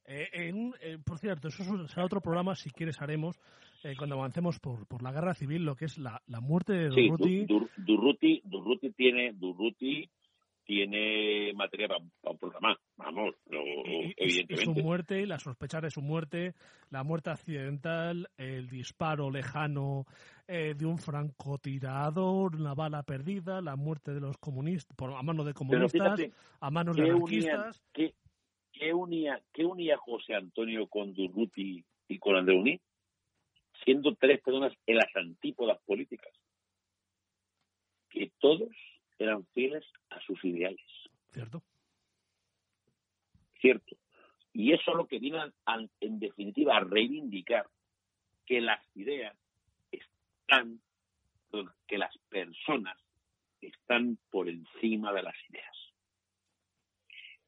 Eh, en, eh, por cierto, eso será otro programa, si quieres haremos, eh, cuando avancemos por, por la guerra civil, lo que es la, la muerte de Durruti.
Sí, Durruti, Durruti tiene, Durruti tiene material para, programar, vamos, evidentemente.
Y su muerte, la sospechar de su muerte, la muerte accidental, el disparo lejano eh, de un francotirador, una bala perdida, la muerte de los comunistas, por, a manos de comunistas, a manos de anarquistas.
¿qué, qué, unía, ¿Qué unía José Antonio con Durruti y con Andreuní? Siendo tres personas en las antípodas políticas. Que todos eran fieles a sus ideales.
Cierto.
Cierto. Y eso es lo que viene, en definitiva, a reivindicar que las ideas están, que las personas están por encima de las ideas.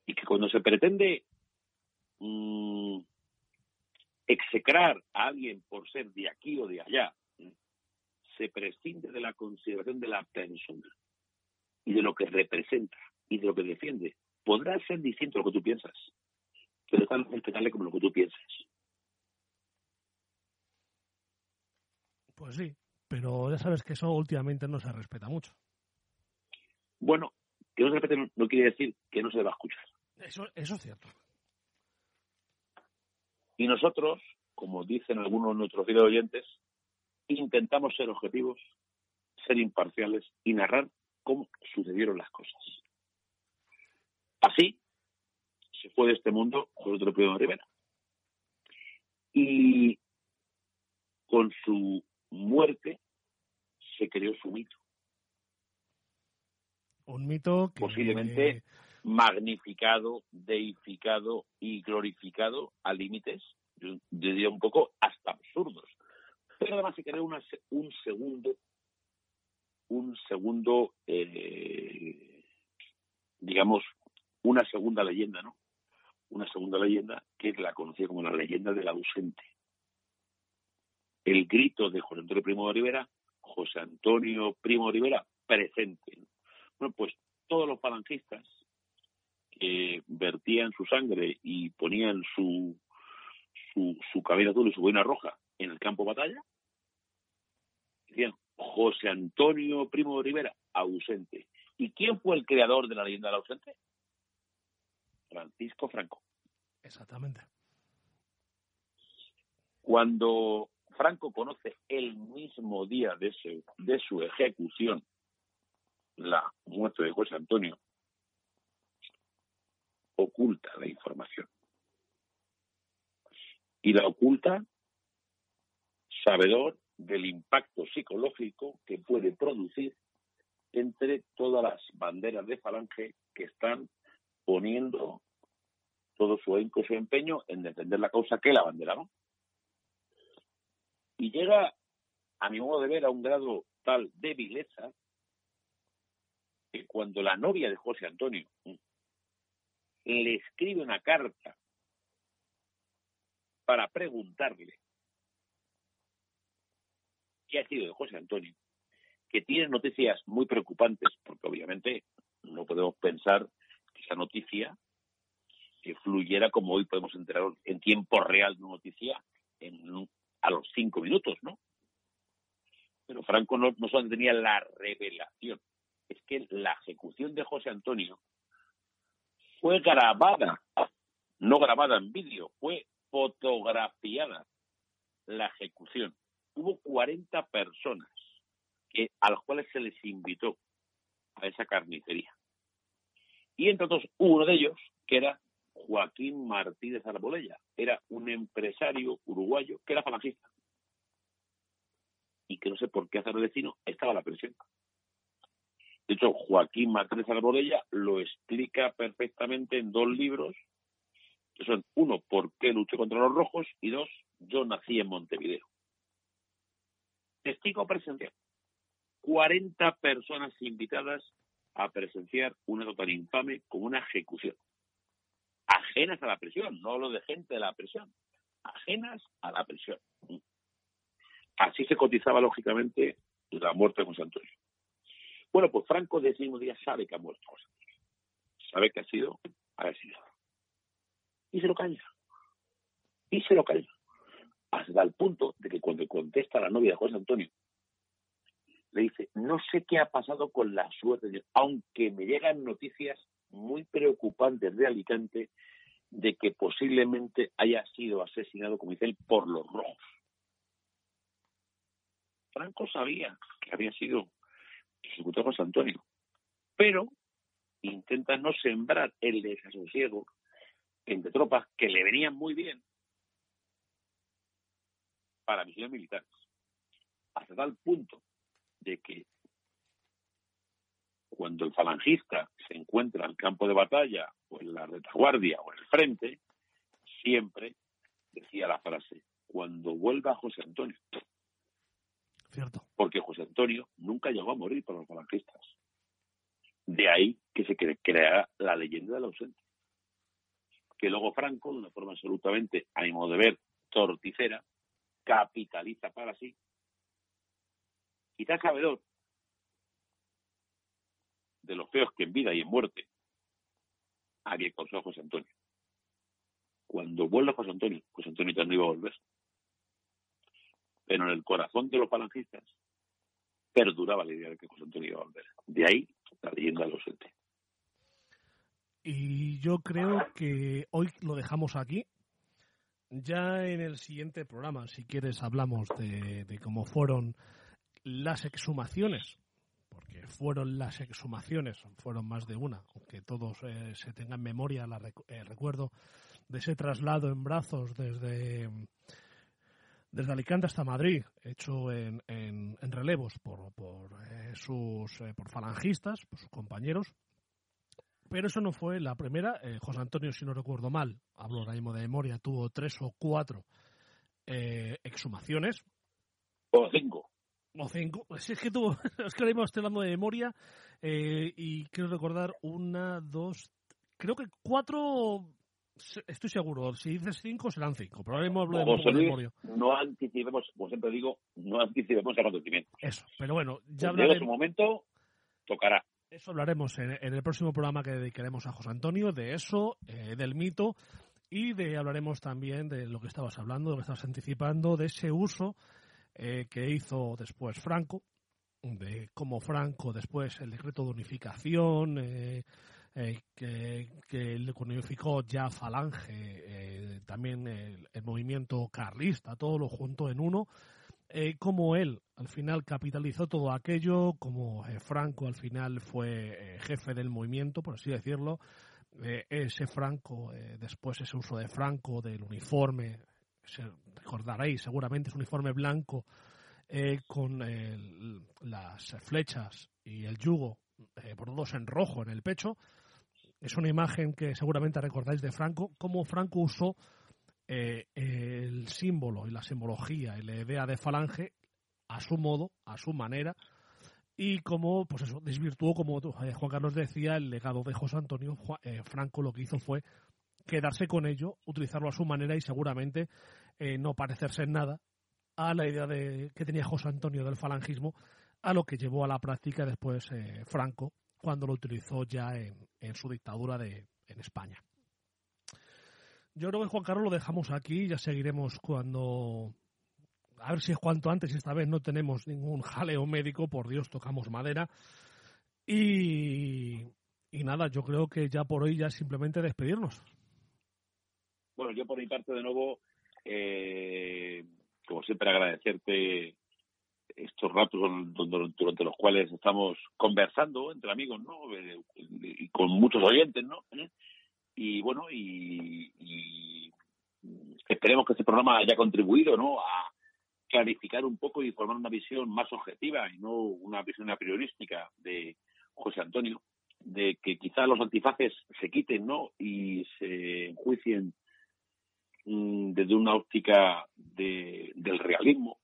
Y que cuando se pretende mmm, execrar a alguien por ser de aquí o de allá, se prescinde de la consideración de la persona y de lo que representa y de lo que defiende. Podrá ser distinto a lo que tú piensas, pero tan respetable como lo que tú piensas.
Pues sí, pero ya sabes que eso últimamente no se respeta mucho.
Bueno, que no se respete no, quiere decir que no se deba escuchar.
Eso, eso es cierto.
Y nosotros, como dicen algunos de nuestros oyentes, intentamos ser objetivos, ser imparciales y narrar cómo sucedieron las cosas. Así se fue de este mundo José Antonio Rivera. Y con su muerte se creó su mito.
Un mito que...
Posiblemente magnificado, deificado y glorificado a límites, yo diría un poco hasta absurdos. Pero además se creó un segundo un segundo, eh, digamos, una segunda leyenda, ¿no? Una segunda leyenda que la conocida como la leyenda del ausente. El grito de José Antonio Primo de Rivera, José Antonio Primo de Rivera, presente. Bueno, pues todos los falangistas que vertían su sangre y ponían su, su, su cabeza azul y su boina roja en el campo de batalla, decían, José Antonio Primo de Rivera, ausente. ¿Y quién fue el creador de la leyenda del ausente? Francisco Franco.
Exactamente.
Cuando Franco conoce el mismo día de, de su ejecución la muerte de José Antonio, oculta la información. Y la oculta sabedor del impacto psicológico que puede producir entre todas las banderas de Falange que están poniendo todo su ahínco, su empeño en defender la causa que la bandera no. Y llega, a mi modo de ver, a un grado tal de vileza que cuando la novia de José Antonio le escribe una carta para preguntarle que ha sido de José Antonio, que tiene noticias muy preocupantes, porque obviamente no podemos pensar que esa noticia que fluyera como hoy podemos enterar en tiempo real de una noticia en, a los cinco minutos, ¿no? Pero Franco no, no solo tenía la revelación, es que la ejecución de José Antonio fue grabada, no grabada en vídeo, fue fotografiada la ejecución hubo 40 personas que, a las cuales se les invitó a esa carnicería. Y entre otros, uno de ellos, que era Joaquín Martínez Arbolella, era un empresario uruguayo que era falangista. Y que no sé por qué hacer el vecino, estaba la presión. De hecho, Joaquín Martínez Arbolella lo explica perfectamente en dos libros, que son, uno, por qué luché contra los rojos, y dos, yo nací en Montevideo. Testigo presencial. 40 personas invitadas a presenciar una tan infame como una ejecución. Ajenas a la presión, no lo de gente de la presión, ajenas a la presión. Así se cotizaba lógicamente la muerte de José Antonio. Bueno, pues Franco de ese mismo día sabe que ha muerto José Antonio. Sabe que ha sido asesinado. Y se lo calla. Y se lo calla. Hasta el punto de que cuando contesta la novia de José Antonio, le dice, no sé qué ha pasado con la suerte, aunque me llegan noticias muy preocupantes de Alicante de que posiblemente haya sido asesinado, como dice él, por los rojos. Franco sabía que había sido ejecutado José Antonio, pero intenta no sembrar el desasosiego entre tropas que le venían muy bien para misiones militares, hasta tal punto de que cuando el falangista se encuentra en el campo de batalla o en la retaguardia o en el frente, siempre decía la frase, cuando vuelva José Antonio.
Cierto.
Porque José Antonio nunca llegó a morir por los falangistas. De ahí que se crea la leyenda del ausente. Que luego Franco, de una forma absolutamente, a mi modo de ver, torticera, capitaliza para sí. Quizás sabedor de los feos que en vida y en muerte había causado José Antonio. Cuando vuelve José Antonio, José Antonio ya no iba a volver. Pero en el corazón de los falangistas perduraba la idea de que José Antonio iba a volver. De ahí la leyenda de los ente.
Y yo creo que hoy lo dejamos aquí. Ya en el siguiente programa, si quieres, hablamos de, de cómo fueron las exhumaciones porque fueron las exhumaciones, fueron más de una, aunque todos eh, se tengan en memoria la el recuerdo de ese traslado en brazos desde, desde Alicante hasta Madrid, hecho en, en, relevos por, por eh, sus eh, por falangistas, por sus compañeros. Pero eso no fue la primera. José Antonio, si no recuerdo mal, hablo ahora mismo de memoria, tuvo tres o cuatro exhumaciones.
O cinco.
O cinco. es que tuvo, es que ahora mismo estoy hablando de memoria eh, y quiero recordar una, dos, creo que cuatro, estoy seguro, si dices cinco serán cinco, pero ahora mismo hablo de, memoria.
No anticipemos, como siempre digo, no anticipemos el acontecimiento.
Eso, pero bueno, ya
hablaremos. En su momento, tocará.
Eso hablaremos en, el próximo programa que dedicaremos a José Antonio, de eso, eh, del mito y de hablaremos también de lo que estabas hablando, de lo que estabas anticipando, de ese uso eh, que hizo después Franco, de cómo Franco después el decreto de unificación, eh, eh, que, que unificó ya Falange, también el, movimiento carlista, todo lo junto en uno, como él al final capitalizó todo aquello, como Franco al final fue jefe del movimiento, por así decirlo, ese Franco, después ese uso de Franco, del uniforme, se recordaréis seguramente, es un uniforme blanco eh, con las flechas y el yugo eh, bordados en rojo en el pecho. Es una imagen que seguramente recordáis de Franco, cómo Franco usó eh, el símbolo y la simbología y la idea de falange a su modo, a su manera, y cómo pues eso, desvirtuó, como Juan Carlos decía, el legado de José Antonio. Franco lo que hizo fue quedarse con ello, utilizarlo a su manera y seguramente eh, no parecerse en nada a la idea de, que tenía José Antonio del falangismo, a lo que llevó a la práctica después eh, Franco cuando lo utilizó ya en, su dictadura de, en España. Yo creo que Juan Carlos lo dejamos aquí, ya seguiremos cuando... A ver si es cuanto antes, esta vez no tenemos ningún jaleo médico, por Dios, tocamos madera. Y, y nada, yo creo que ya por hoy ya simplemente despedirnos.
Bueno, yo por mi parte de nuevo, eh, como siempre agradecerte estos ratos durante los cuales estamos conversando entre amigos, ¿no? Eh, y con muchos oyentes, ¿no? Y bueno, y, esperemos que este programa haya contribuido, ¿no? A clarificar un poco y formar una visión más objetiva y no una visión a priorística de José Antonio, de que quizá los antifaces se quiten, ¿no? Y se enjuicien Mm, desde una óptica de, del realismo,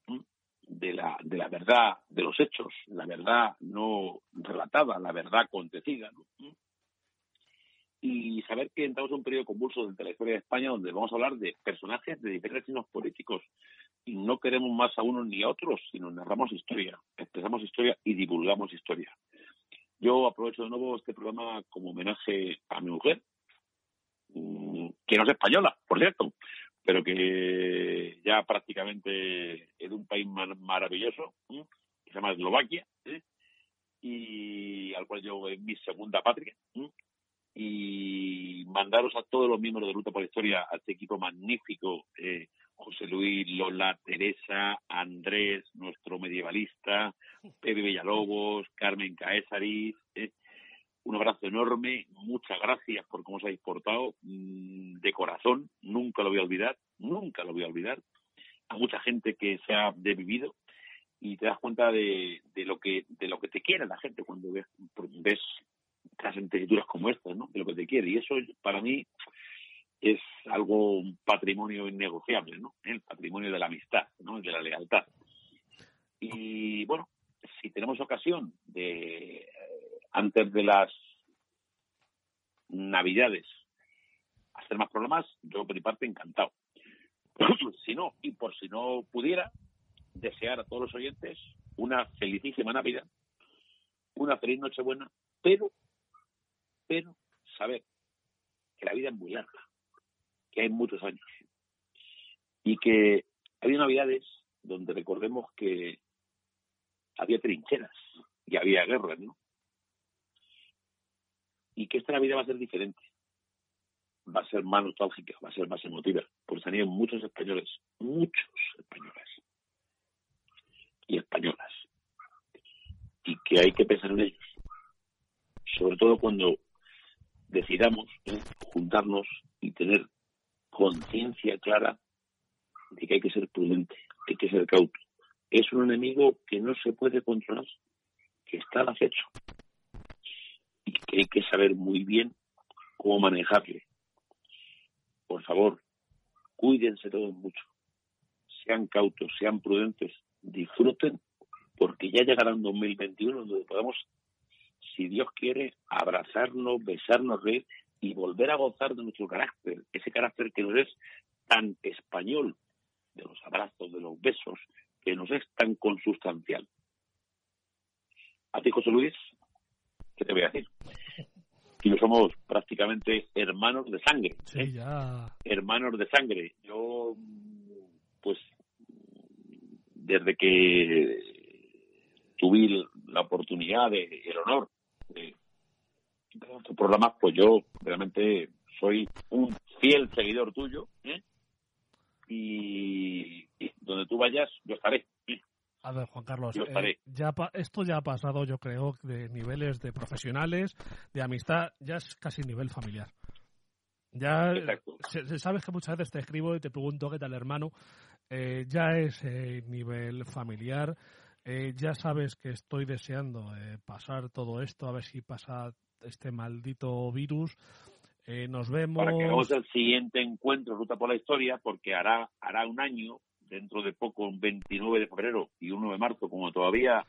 de la, de la verdad de los hechos, la verdad no relatada, la verdad acontecida. Y saber que entramos en un periodo convulso de la historia de España donde vamos a hablar de personajes de diferentes signos políticos y no queremos más a unos ni a otros, sino narramos historia, expresamos historia y divulgamos historia. Yo aprovecho de nuevo este programa como homenaje a mi mujer, mm, que no es española, por cierto, pero que ya prácticamente es de un país maravilloso, que se llama Eslovaquia, ¿eh? y al cual yo es mi segunda patria. Y mandaros a todos los miembros de Ruta por la Historia, a este equipo magnífico, eh, José Luis, Lola, Teresa, Andrés, nuestro medievalista, Pepe Villalobos, Carmen Caesaris. Eh, un abrazo enorme, muchas gracias por cómo os habéis portado, mm, de corazón, nunca lo voy a olvidar, nunca lo voy a olvidar. A mucha gente que se ha devivido y te das cuenta de, de lo que de lo que te quiere la gente cuando ves, ves las como estas, ¿no? De lo que te quiere. Y eso para mí es algo, un patrimonio innegociable, ¿no? El patrimonio de la amistad, ¿no? De la lealtad. Y bueno, si tenemos ocasión de, eh, antes de las Navidades, hacer más programas, yo por mi parte encantado. si no, y por si no pudiera, desear a todos los oyentes una felicísima Navidad, una feliz Nochebuena, pero, pero saber que la vida es muy larga que hay muchos años. Y que había navidades donde recordemos que había trincheras y había guerras, ¿no? Y que esta Navidad va a ser diferente. Va a ser más nostálgica, va a ser más emotiva, porque han ido muchos españoles, muchos españoles y españolas. Y que hay que pensar en ellos. Sobre todo cuando decidamos ¿eh? juntarnos y tener conciencia clara de que hay que ser prudente, que hay que ser cauto. Es un enemigo que no se puede controlar, que está al acecho y que hay que saber muy bien cómo manejarle. Por favor, cuídense todos mucho, sean cautos, sean prudentes, disfruten, porque ya llegará un 2021 donde podamos, si Dios quiere, abrazarnos, besarnos, reír y volver a gozar de nuestro carácter, ese carácter que nos es tan español, de los abrazos, de los besos, que nos es tan consustancial. A ti, José Luis, ¿qué te voy a decir? No somos prácticamente hermanos de sangre.
Sí, ¿eh? ya.
Hermanos de sangre. Yo, pues, desde que tuve la oportunidad, de, el honor tu programa, pues yo realmente soy un fiel seguidor tuyo, ¿eh? y, donde tú vayas, yo estaré.
A ver, Juan Carlos, eh, ya esto ya ha pasado, yo creo, de niveles de profesionales, de amistad, ya es casi nivel familiar. Ya se, sabes que muchas veces te escribo y te pregunto qué tal hermano, eh, ya es nivel familiar, ya sabes que estoy deseando pasar todo esto, a ver si pasa este maldito virus. Eh, nos vemos.
Para que hagamos el siguiente encuentro, Ruta por la Historia, porque hará, hará un año, dentro de poco, un 29 de febrero y 1 de marzo, como todavía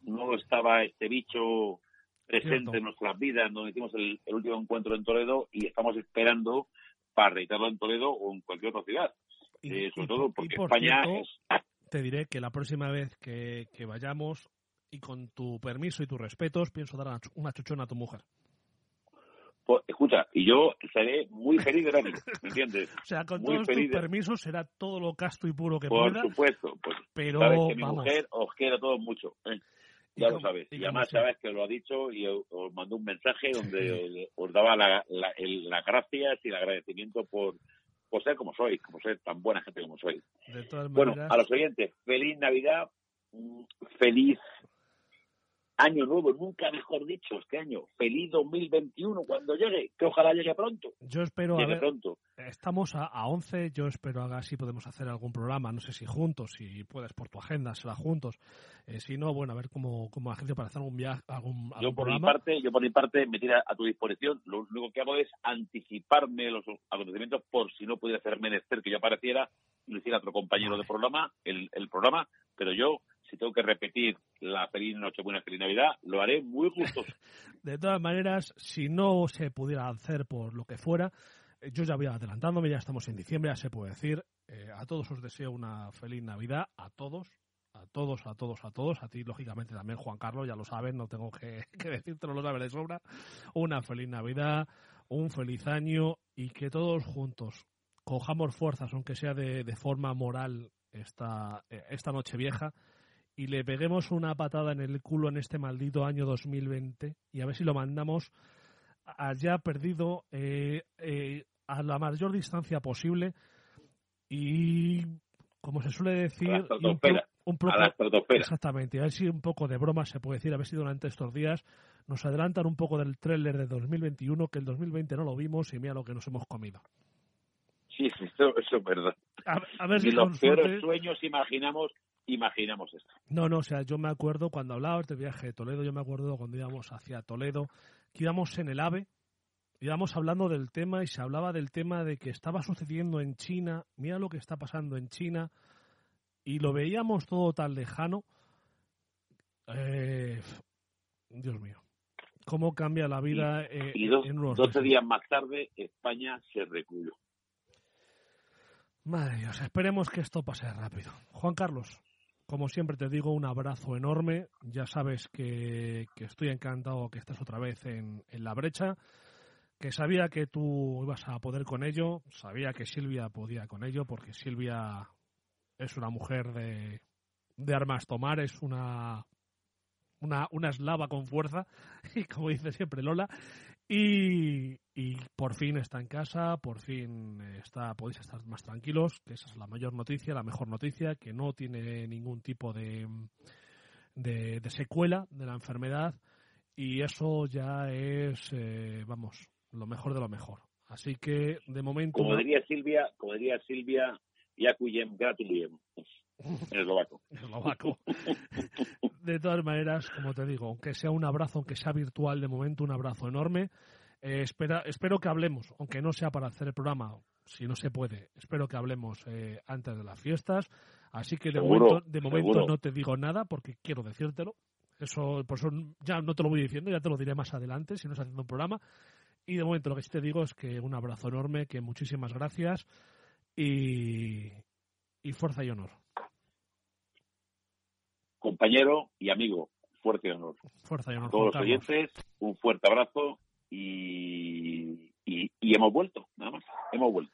no estaba este bicho presente en nuestras vidas, donde hicimos el, último encuentro en Toledo y estamos esperando para reiterarlo en Toledo o en cualquier otra ciudad. Eh, sobre todo porque España
Te diré que la próxima vez que, que vayamos, y con tu permiso y tus respetos pienso dar una chuchona a tu mujer.
Pues, escucha, y yo seré muy feliz de verlo, ¿me entiendes?
o sea, con todos tus permisos será todo lo casto y puro que
Por
pueda.
Por supuesto, pues,
pero
sabes que mi mujer os quiere a todos mucho. ¿eh? Ya lo sabes. Y, además sabes que lo ha dicho y os, mandó un mensaje donde os, daba la, la, gracias y el agradecimiento por, por ser como sois, como ser tan buena gente como sois. bueno, a los oyentes, feliz Navidad, mm, feliz año nuevo, nunca mejor dicho, este año. Feliz 2021 cuando llegue, que ojalá llegue pronto.
Yo espero, a ver, pronto. estamos a, a 11, yo espero a si podemos hacer algún programa, no sé si juntos, si puedes por tu agenda, será juntos. Eh, si no, bueno, a ver cómo, cómo agencia para hacer algún viaje, algún,
yo por
Mi
parte, yo por mi parte me tira a tu disposición. Lo único que hago es anticiparme los acontecimientos por si no pudiera ser menester que yo apareciera y lo hiciera otro compañero de programa, el, el programa, pero yo si tengo que repetir la feliz Nochebuena, feliz Navidad, lo haré muy gustoso.
de todas maneras, si no se pudiera hacer por lo que fuera, eh, yo ya voy adelantándome, ya estamos en diciembre, ya se puede decir. Eh, a todos os deseo una feliz Navidad, a todos, a todos, a todos, a todos, a ti lógicamente también Juan Carlos, ya lo sabes, no tengo que, que decirte, lo sabes de sobra, una feliz Navidad, un feliz año y que todos juntos cojamos fuerzas, aunque sea de, de forma moral, esta, esta noche vieja y le peguemos una patada en el culo en este maldito año 2020 y a ver si lo mandamos allá perdido eh, eh, a la mayor distancia posible y como se suele decir
un, un, poco,
exactamente a ver si un poco de broma se puede decir a ver si durante estos días nos adelantan un poco del tráiler de 2021 que el 2020 no lo vimos y mira lo que nos hemos comido.
Sí eso, eso es verdad.
A, ver
si
los
peores sueños imaginamos imaginamos esto.
No, no, o sea, yo me acuerdo cuando hablabas de viaje de Toledo, yo me acuerdo cuando íbamos hacia Toledo, que íbamos en el AVE, íbamos hablando del tema y se hablaba del tema de que estaba sucediendo en China, mira lo que está pasando en China, y lo veíamos todo tan lejano. Eh, Dios mío, cómo cambia la vida.
y, dos, en 12 días más tarde, España se reculó.
Madre Dios, esperemos que esto pase rápido. Juan Carlos, como siempre te digo, un abrazo enorme. Ya sabes que, estoy encantado que estés otra vez en, la brecha, que sabía que tú ibas a poder con ello, sabía que Silvia podía con ello, porque Silvia es una mujer de, de armas tomar, es una, una, una eslava con fuerza, y como dice siempre Lola, y, por fin está en casa, por fin está, podéis estar más tranquilos, que esa es la mayor noticia, la mejor noticia, que no tiene ningún tipo de, de, secuela de la enfermedad y eso ya es, eh, vamos, lo mejor de lo mejor. Así que de momento.
Como diría Silvia, como diría Silvia, Yakuyem Gratuliem. Eslovaco.
eslovaco. de todas maneras, como te digo, aunque sea un abrazo, aunque sea virtual, de momento un abrazo enorme. Eh, espera, espero que hablemos, aunque no sea para hacer el programa, si no se puede, espero que hablemos eh, antes de las fiestas. Así que de momento, de momento no te digo nada porque quiero decírtelo. Eso, por eso ya no te lo voy diciendo, ya te lo diré más adelante si no estás haciendo un programa. Y de momento lo que sí te digo es que un abrazo enorme, que muchísimas gracias y, y fuerza y honor
compañero y amigo. Fuerte honor.
Fuerza y honor.
A todos los oyentes, un fuerte abrazo y, y, hemos vuelto, nada más. Hemos vuelto.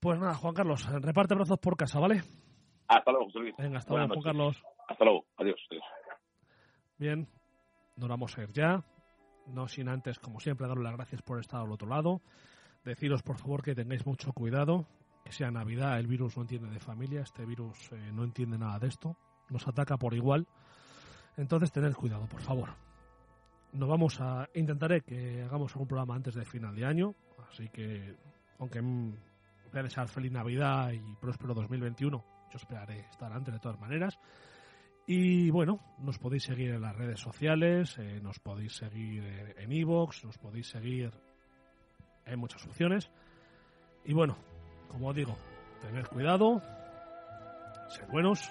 Pues nada, Juan Carlos, reparte abrazos por casa, ¿vale?
Hasta luego, José Luis.
Venga, hasta luego, Juan Carlos.
Hasta luego, adiós,
Bien, nos vamos a ir ya. No sin antes, como siempre, daros las gracias por estar al otro lado. Deciros, por favor, que tengáis mucho cuidado. Que sea Navidad, el virus no entiende de familia, este virus eh, no entiende nada de esto nos ataca por igual. Entonces, tened cuidado, por favor. Nos vamos a. Intentaré que hagamos algún programa antes de final de año. Así que, aunque voy a desear feliz Navidad y próspero 2021, yo esperaré estar antes de todas maneras. Y bueno, nos podéis seguir en las redes sociales, eh, nos podéis seguir en Evox, nos podéis seguir en muchas opciones. Y bueno, como digo, tened cuidado, sed buenos